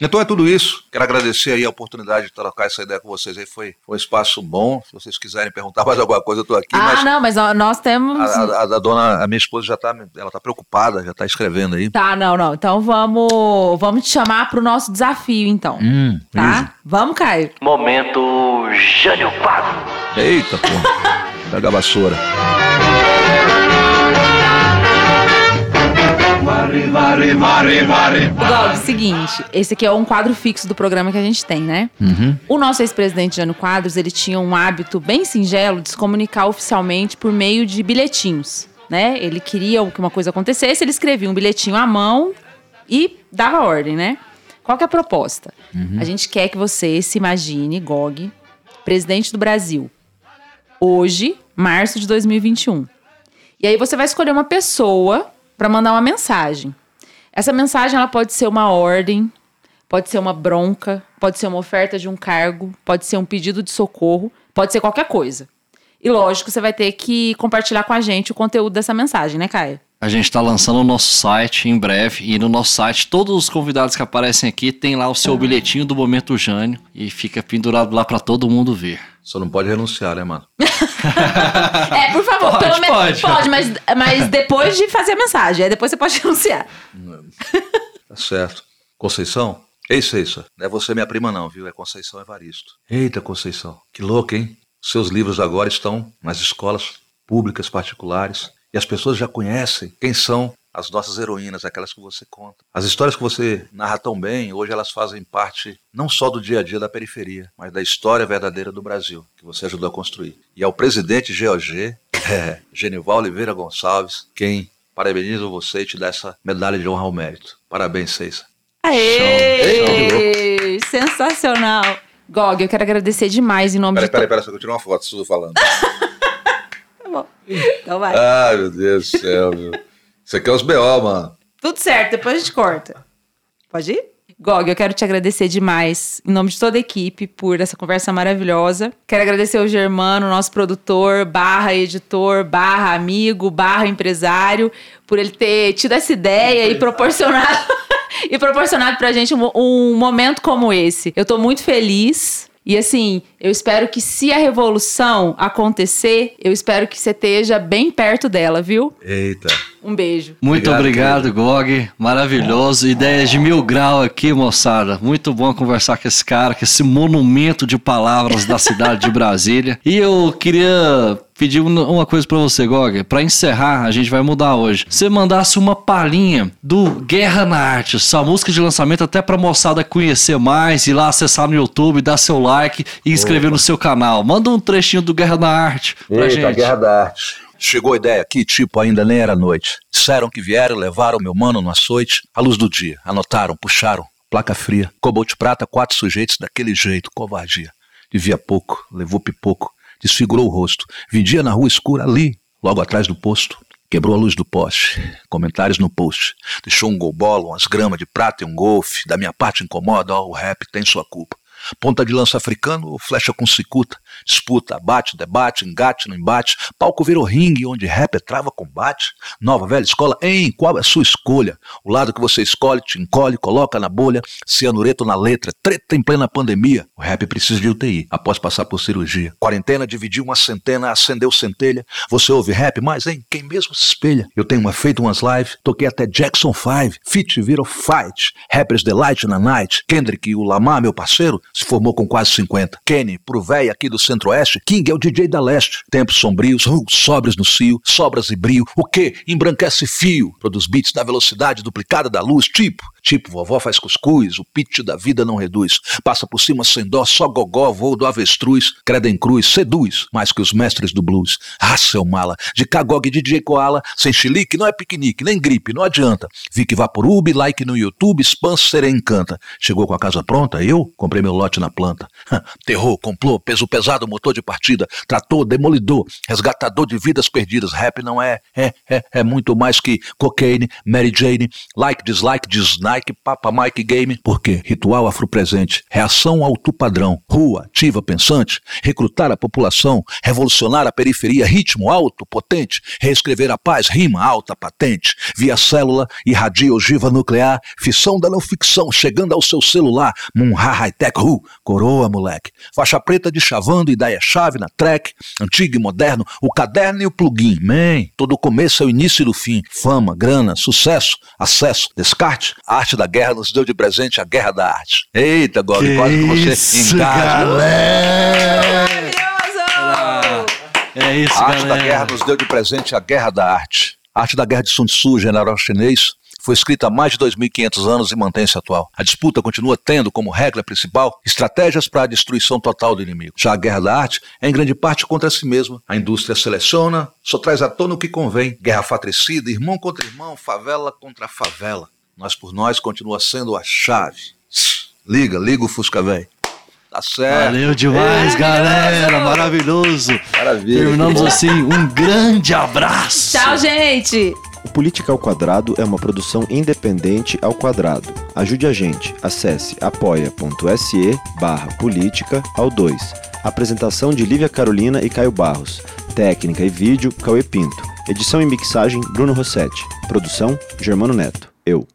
Então é tudo isso. Quero agradecer aí a oportunidade de trocar essa ideia com vocês aí. Foi, foi um espaço bom. Se vocês quiserem perguntar mais alguma coisa, eu estou aqui. Ah, mas não, mas nós temos. A, a, a, dona, a minha esposa já está ela tá preocupada, já está escrevendo aí. Tá, não, não. Então vamos, vamos te chamar para o nosso desafio, então. Hum, tá? Isso. Vamos, Caio. Momento Jânio Quadro. Eita, porra. Pega a vassoura. Vare, vare, vare, vare. Igual, seguinte, esse aqui é um quadro fixo do programa que a gente tem, né? Uhum. O nosso ex-presidente Jânio Quadros, ele tinha um hábito bem singelo de se comunicar oficialmente por meio de bilhetinhos, né? Ele queria que uma coisa acontecesse, ele escrevia um bilhetinho à mão e dava ordem, né? Qual que é a proposta? Uhum. A gente quer que você se imagine, Gog, presidente do Brasil, hoje, março de 2021. E aí você vai escolher uma pessoa para mandar uma mensagem. Essa mensagem ela pode ser uma ordem, pode ser uma bronca, pode ser uma oferta de um cargo, pode ser um pedido de socorro, pode ser qualquer coisa. E lógico, você vai ter que compartilhar com a gente o conteúdo dessa mensagem, né, Caio? A gente está lançando o nosso site em breve e no nosso site todos os convidados que aparecem aqui tem lá o seu ah. bilhetinho do Momento Jânio e fica pendurado lá para todo mundo ver. Só não pode renunciar, né, mano? é, por favor, pode, pelo menos. Pode, pode mas, mas depois de fazer a mensagem. Aí depois você pode renunciar. tá certo. Conceição? Ei, Ceissa, não é você minha prima, não, viu? É Conceição Evaristo. Eita, Conceição. Que louco, hein? Seus livros agora estão nas escolas públicas particulares e as pessoas já conhecem quem são as nossas heroínas, aquelas que você conta. As histórias que você narra tão bem, hoje elas fazem parte não só do dia a dia da periferia, mas da história verdadeira do Brasil, que você ajudou a construir. E ao presidente GOG, é, Genival Oliveira Gonçalves, quem parabeniza você e te dá essa medalha de honra ao mérito. Parabéns, Ceissa. Aê! Show. Sensacional! Gog, eu quero agradecer demais em nome pera, de. Peraí, peraí, só que eu tirar uma foto sua falando. tá bom. Então vai. Ai, meu Deus do céu, meu. Isso aqui é os BO, mano. Tudo certo, depois a gente corta. Pode ir? Gog, eu quero te agradecer demais, em nome de toda a equipe, por essa conversa maravilhosa. Quero agradecer ao Germano, nosso produtor, barra editor, barra amigo, barra empresário, por ele ter tido essa ideia e proporcionado, e proporcionado pra gente um, um momento como esse. Eu tô muito feliz. E assim, eu espero que se a revolução acontecer, eu espero que você esteja bem perto dela, viu? Eita. Um beijo. Muito obrigado, obrigado Gog. Maravilhoso. Ideias de mil grau aqui, moçada. Muito bom conversar com esse cara, com esse monumento de palavras da cidade de Brasília. E eu queria pedir uma coisa para você, Gog. Para encerrar, a gente vai mudar hoje. Você mandasse uma palhinha do Guerra na Arte, sua música de lançamento, até pra moçada conhecer mais, ir lá acessar no YouTube, dar seu like e inscrever Opa. no seu canal. Manda um trechinho do Guerra na Arte pra Eita, gente. Guerra da Arte. Chegou a ideia aqui, tipo, ainda nem era noite. Disseram que vieram, levaram meu mano no açoite, à luz do dia. Anotaram, puxaram, placa fria. Cobalt prata, quatro sujeitos daquele jeito, covardia. Devia pouco, levou pipoco, desfigurou o rosto. Vendia na rua escura ali, logo atrás do posto. Quebrou a luz do poste. Comentários no post. Deixou um golbolo, umas gramas de prata e um golfe. Da minha parte incomoda, ó, o rap tem sua culpa. Ponta de lança africano ou flecha com cicuta. Disputa, bate, debate, engate no embate. Palco virou ringue onde rap trava combate. Nova, velha escola, em qual é a sua escolha? O lado que você escolhe te encolhe, coloca na bolha. Cianureto na letra, treta em plena pandemia. O rap precisa de UTI, após passar por cirurgia. Quarentena dividiu uma centena, acendeu centelha. Você ouve rap, mas em quem mesmo se espelha? Eu tenho uma, feito umas lives, toquei até Jackson 5. Fit virou fight. Rappers Delight na night. Kendrick e o Lamar, meu parceiro, se formou com quase 50. Kenny, pro véi aqui do centro-oeste, King é o DJ da leste. Tempos sombrios, uh, sobres no cio, sobras e brio. O que? Embranquece fio. Produz beats na velocidade duplicada da luz, tipo. Tipo, vovó faz cuscuz, o pitch da vida não reduz. Passa por cima sem dó, só gogó, voo do avestruz. Creda em cruz, seduz, mais que os mestres do blues. Ah, seu mala, de Cagog e DJ Koala, sem chilique não é piquenique, nem gripe, não adianta. Vic Vaporub, like no YouTube, spam serem encanta. Chegou com a casa pronta, eu comprei meu lote na planta. Terror, complô, peso pesado, motor de partida, trator, demolidor, resgatador de vidas perdidas. Rap não é, é, é, é muito mais que cocaine, Mary Jane, like, dislike, dislike. Papa Mike Game. Por quê? Ritual afropresente, reação alto padrão, rua, ativa, pensante, recrutar a população, revolucionar a periferia, ritmo alto, potente, reescrever a paz, rima alta, patente, via célula, irradia ogiva nuclear, fissão da não ficção, chegando ao seu celular, Munha High-Tech, ru, coroa, moleque, faixa preta de chavando, ideia-chave na track, antigo e moderno, o caderno e o plugin, man, todo começo é o início do fim, fama, grana, sucesso, acesso, descarte, arte arte da guerra nos deu de presente a guerra da arte. Eita, Gobi, quase que você engaja. É isso, A arte galera. da guerra nos deu de presente a guerra da arte. A arte da guerra de Sun Tzu, general chinês, foi escrita há mais de 2.500 anos e mantém-se atual. A disputa continua tendo como regra principal estratégias para a destruição total do inimigo. Já a guerra da arte é em grande parte contra si mesma. A indústria seleciona, só traz à tona o que convém. Guerra fratricida, irmão contra irmão, favela contra favela. Nós por nós continua sendo a chave. Liga, liga o Fusca, velho. Tá certo. Valeu demais, galera. Maravilhoso. Maravilha. Terminamos assim. Um grande abraço. Tchau, gente! O Política ao Quadrado é uma produção independente ao quadrado. Ajude a gente. Acesse apoia.se barra política ao 2. Apresentação de Lívia Carolina e Caio Barros. Técnica e vídeo, Cauê Pinto. Edição e mixagem, Bruno Rossetti. Produção, Germano Neto. Eu.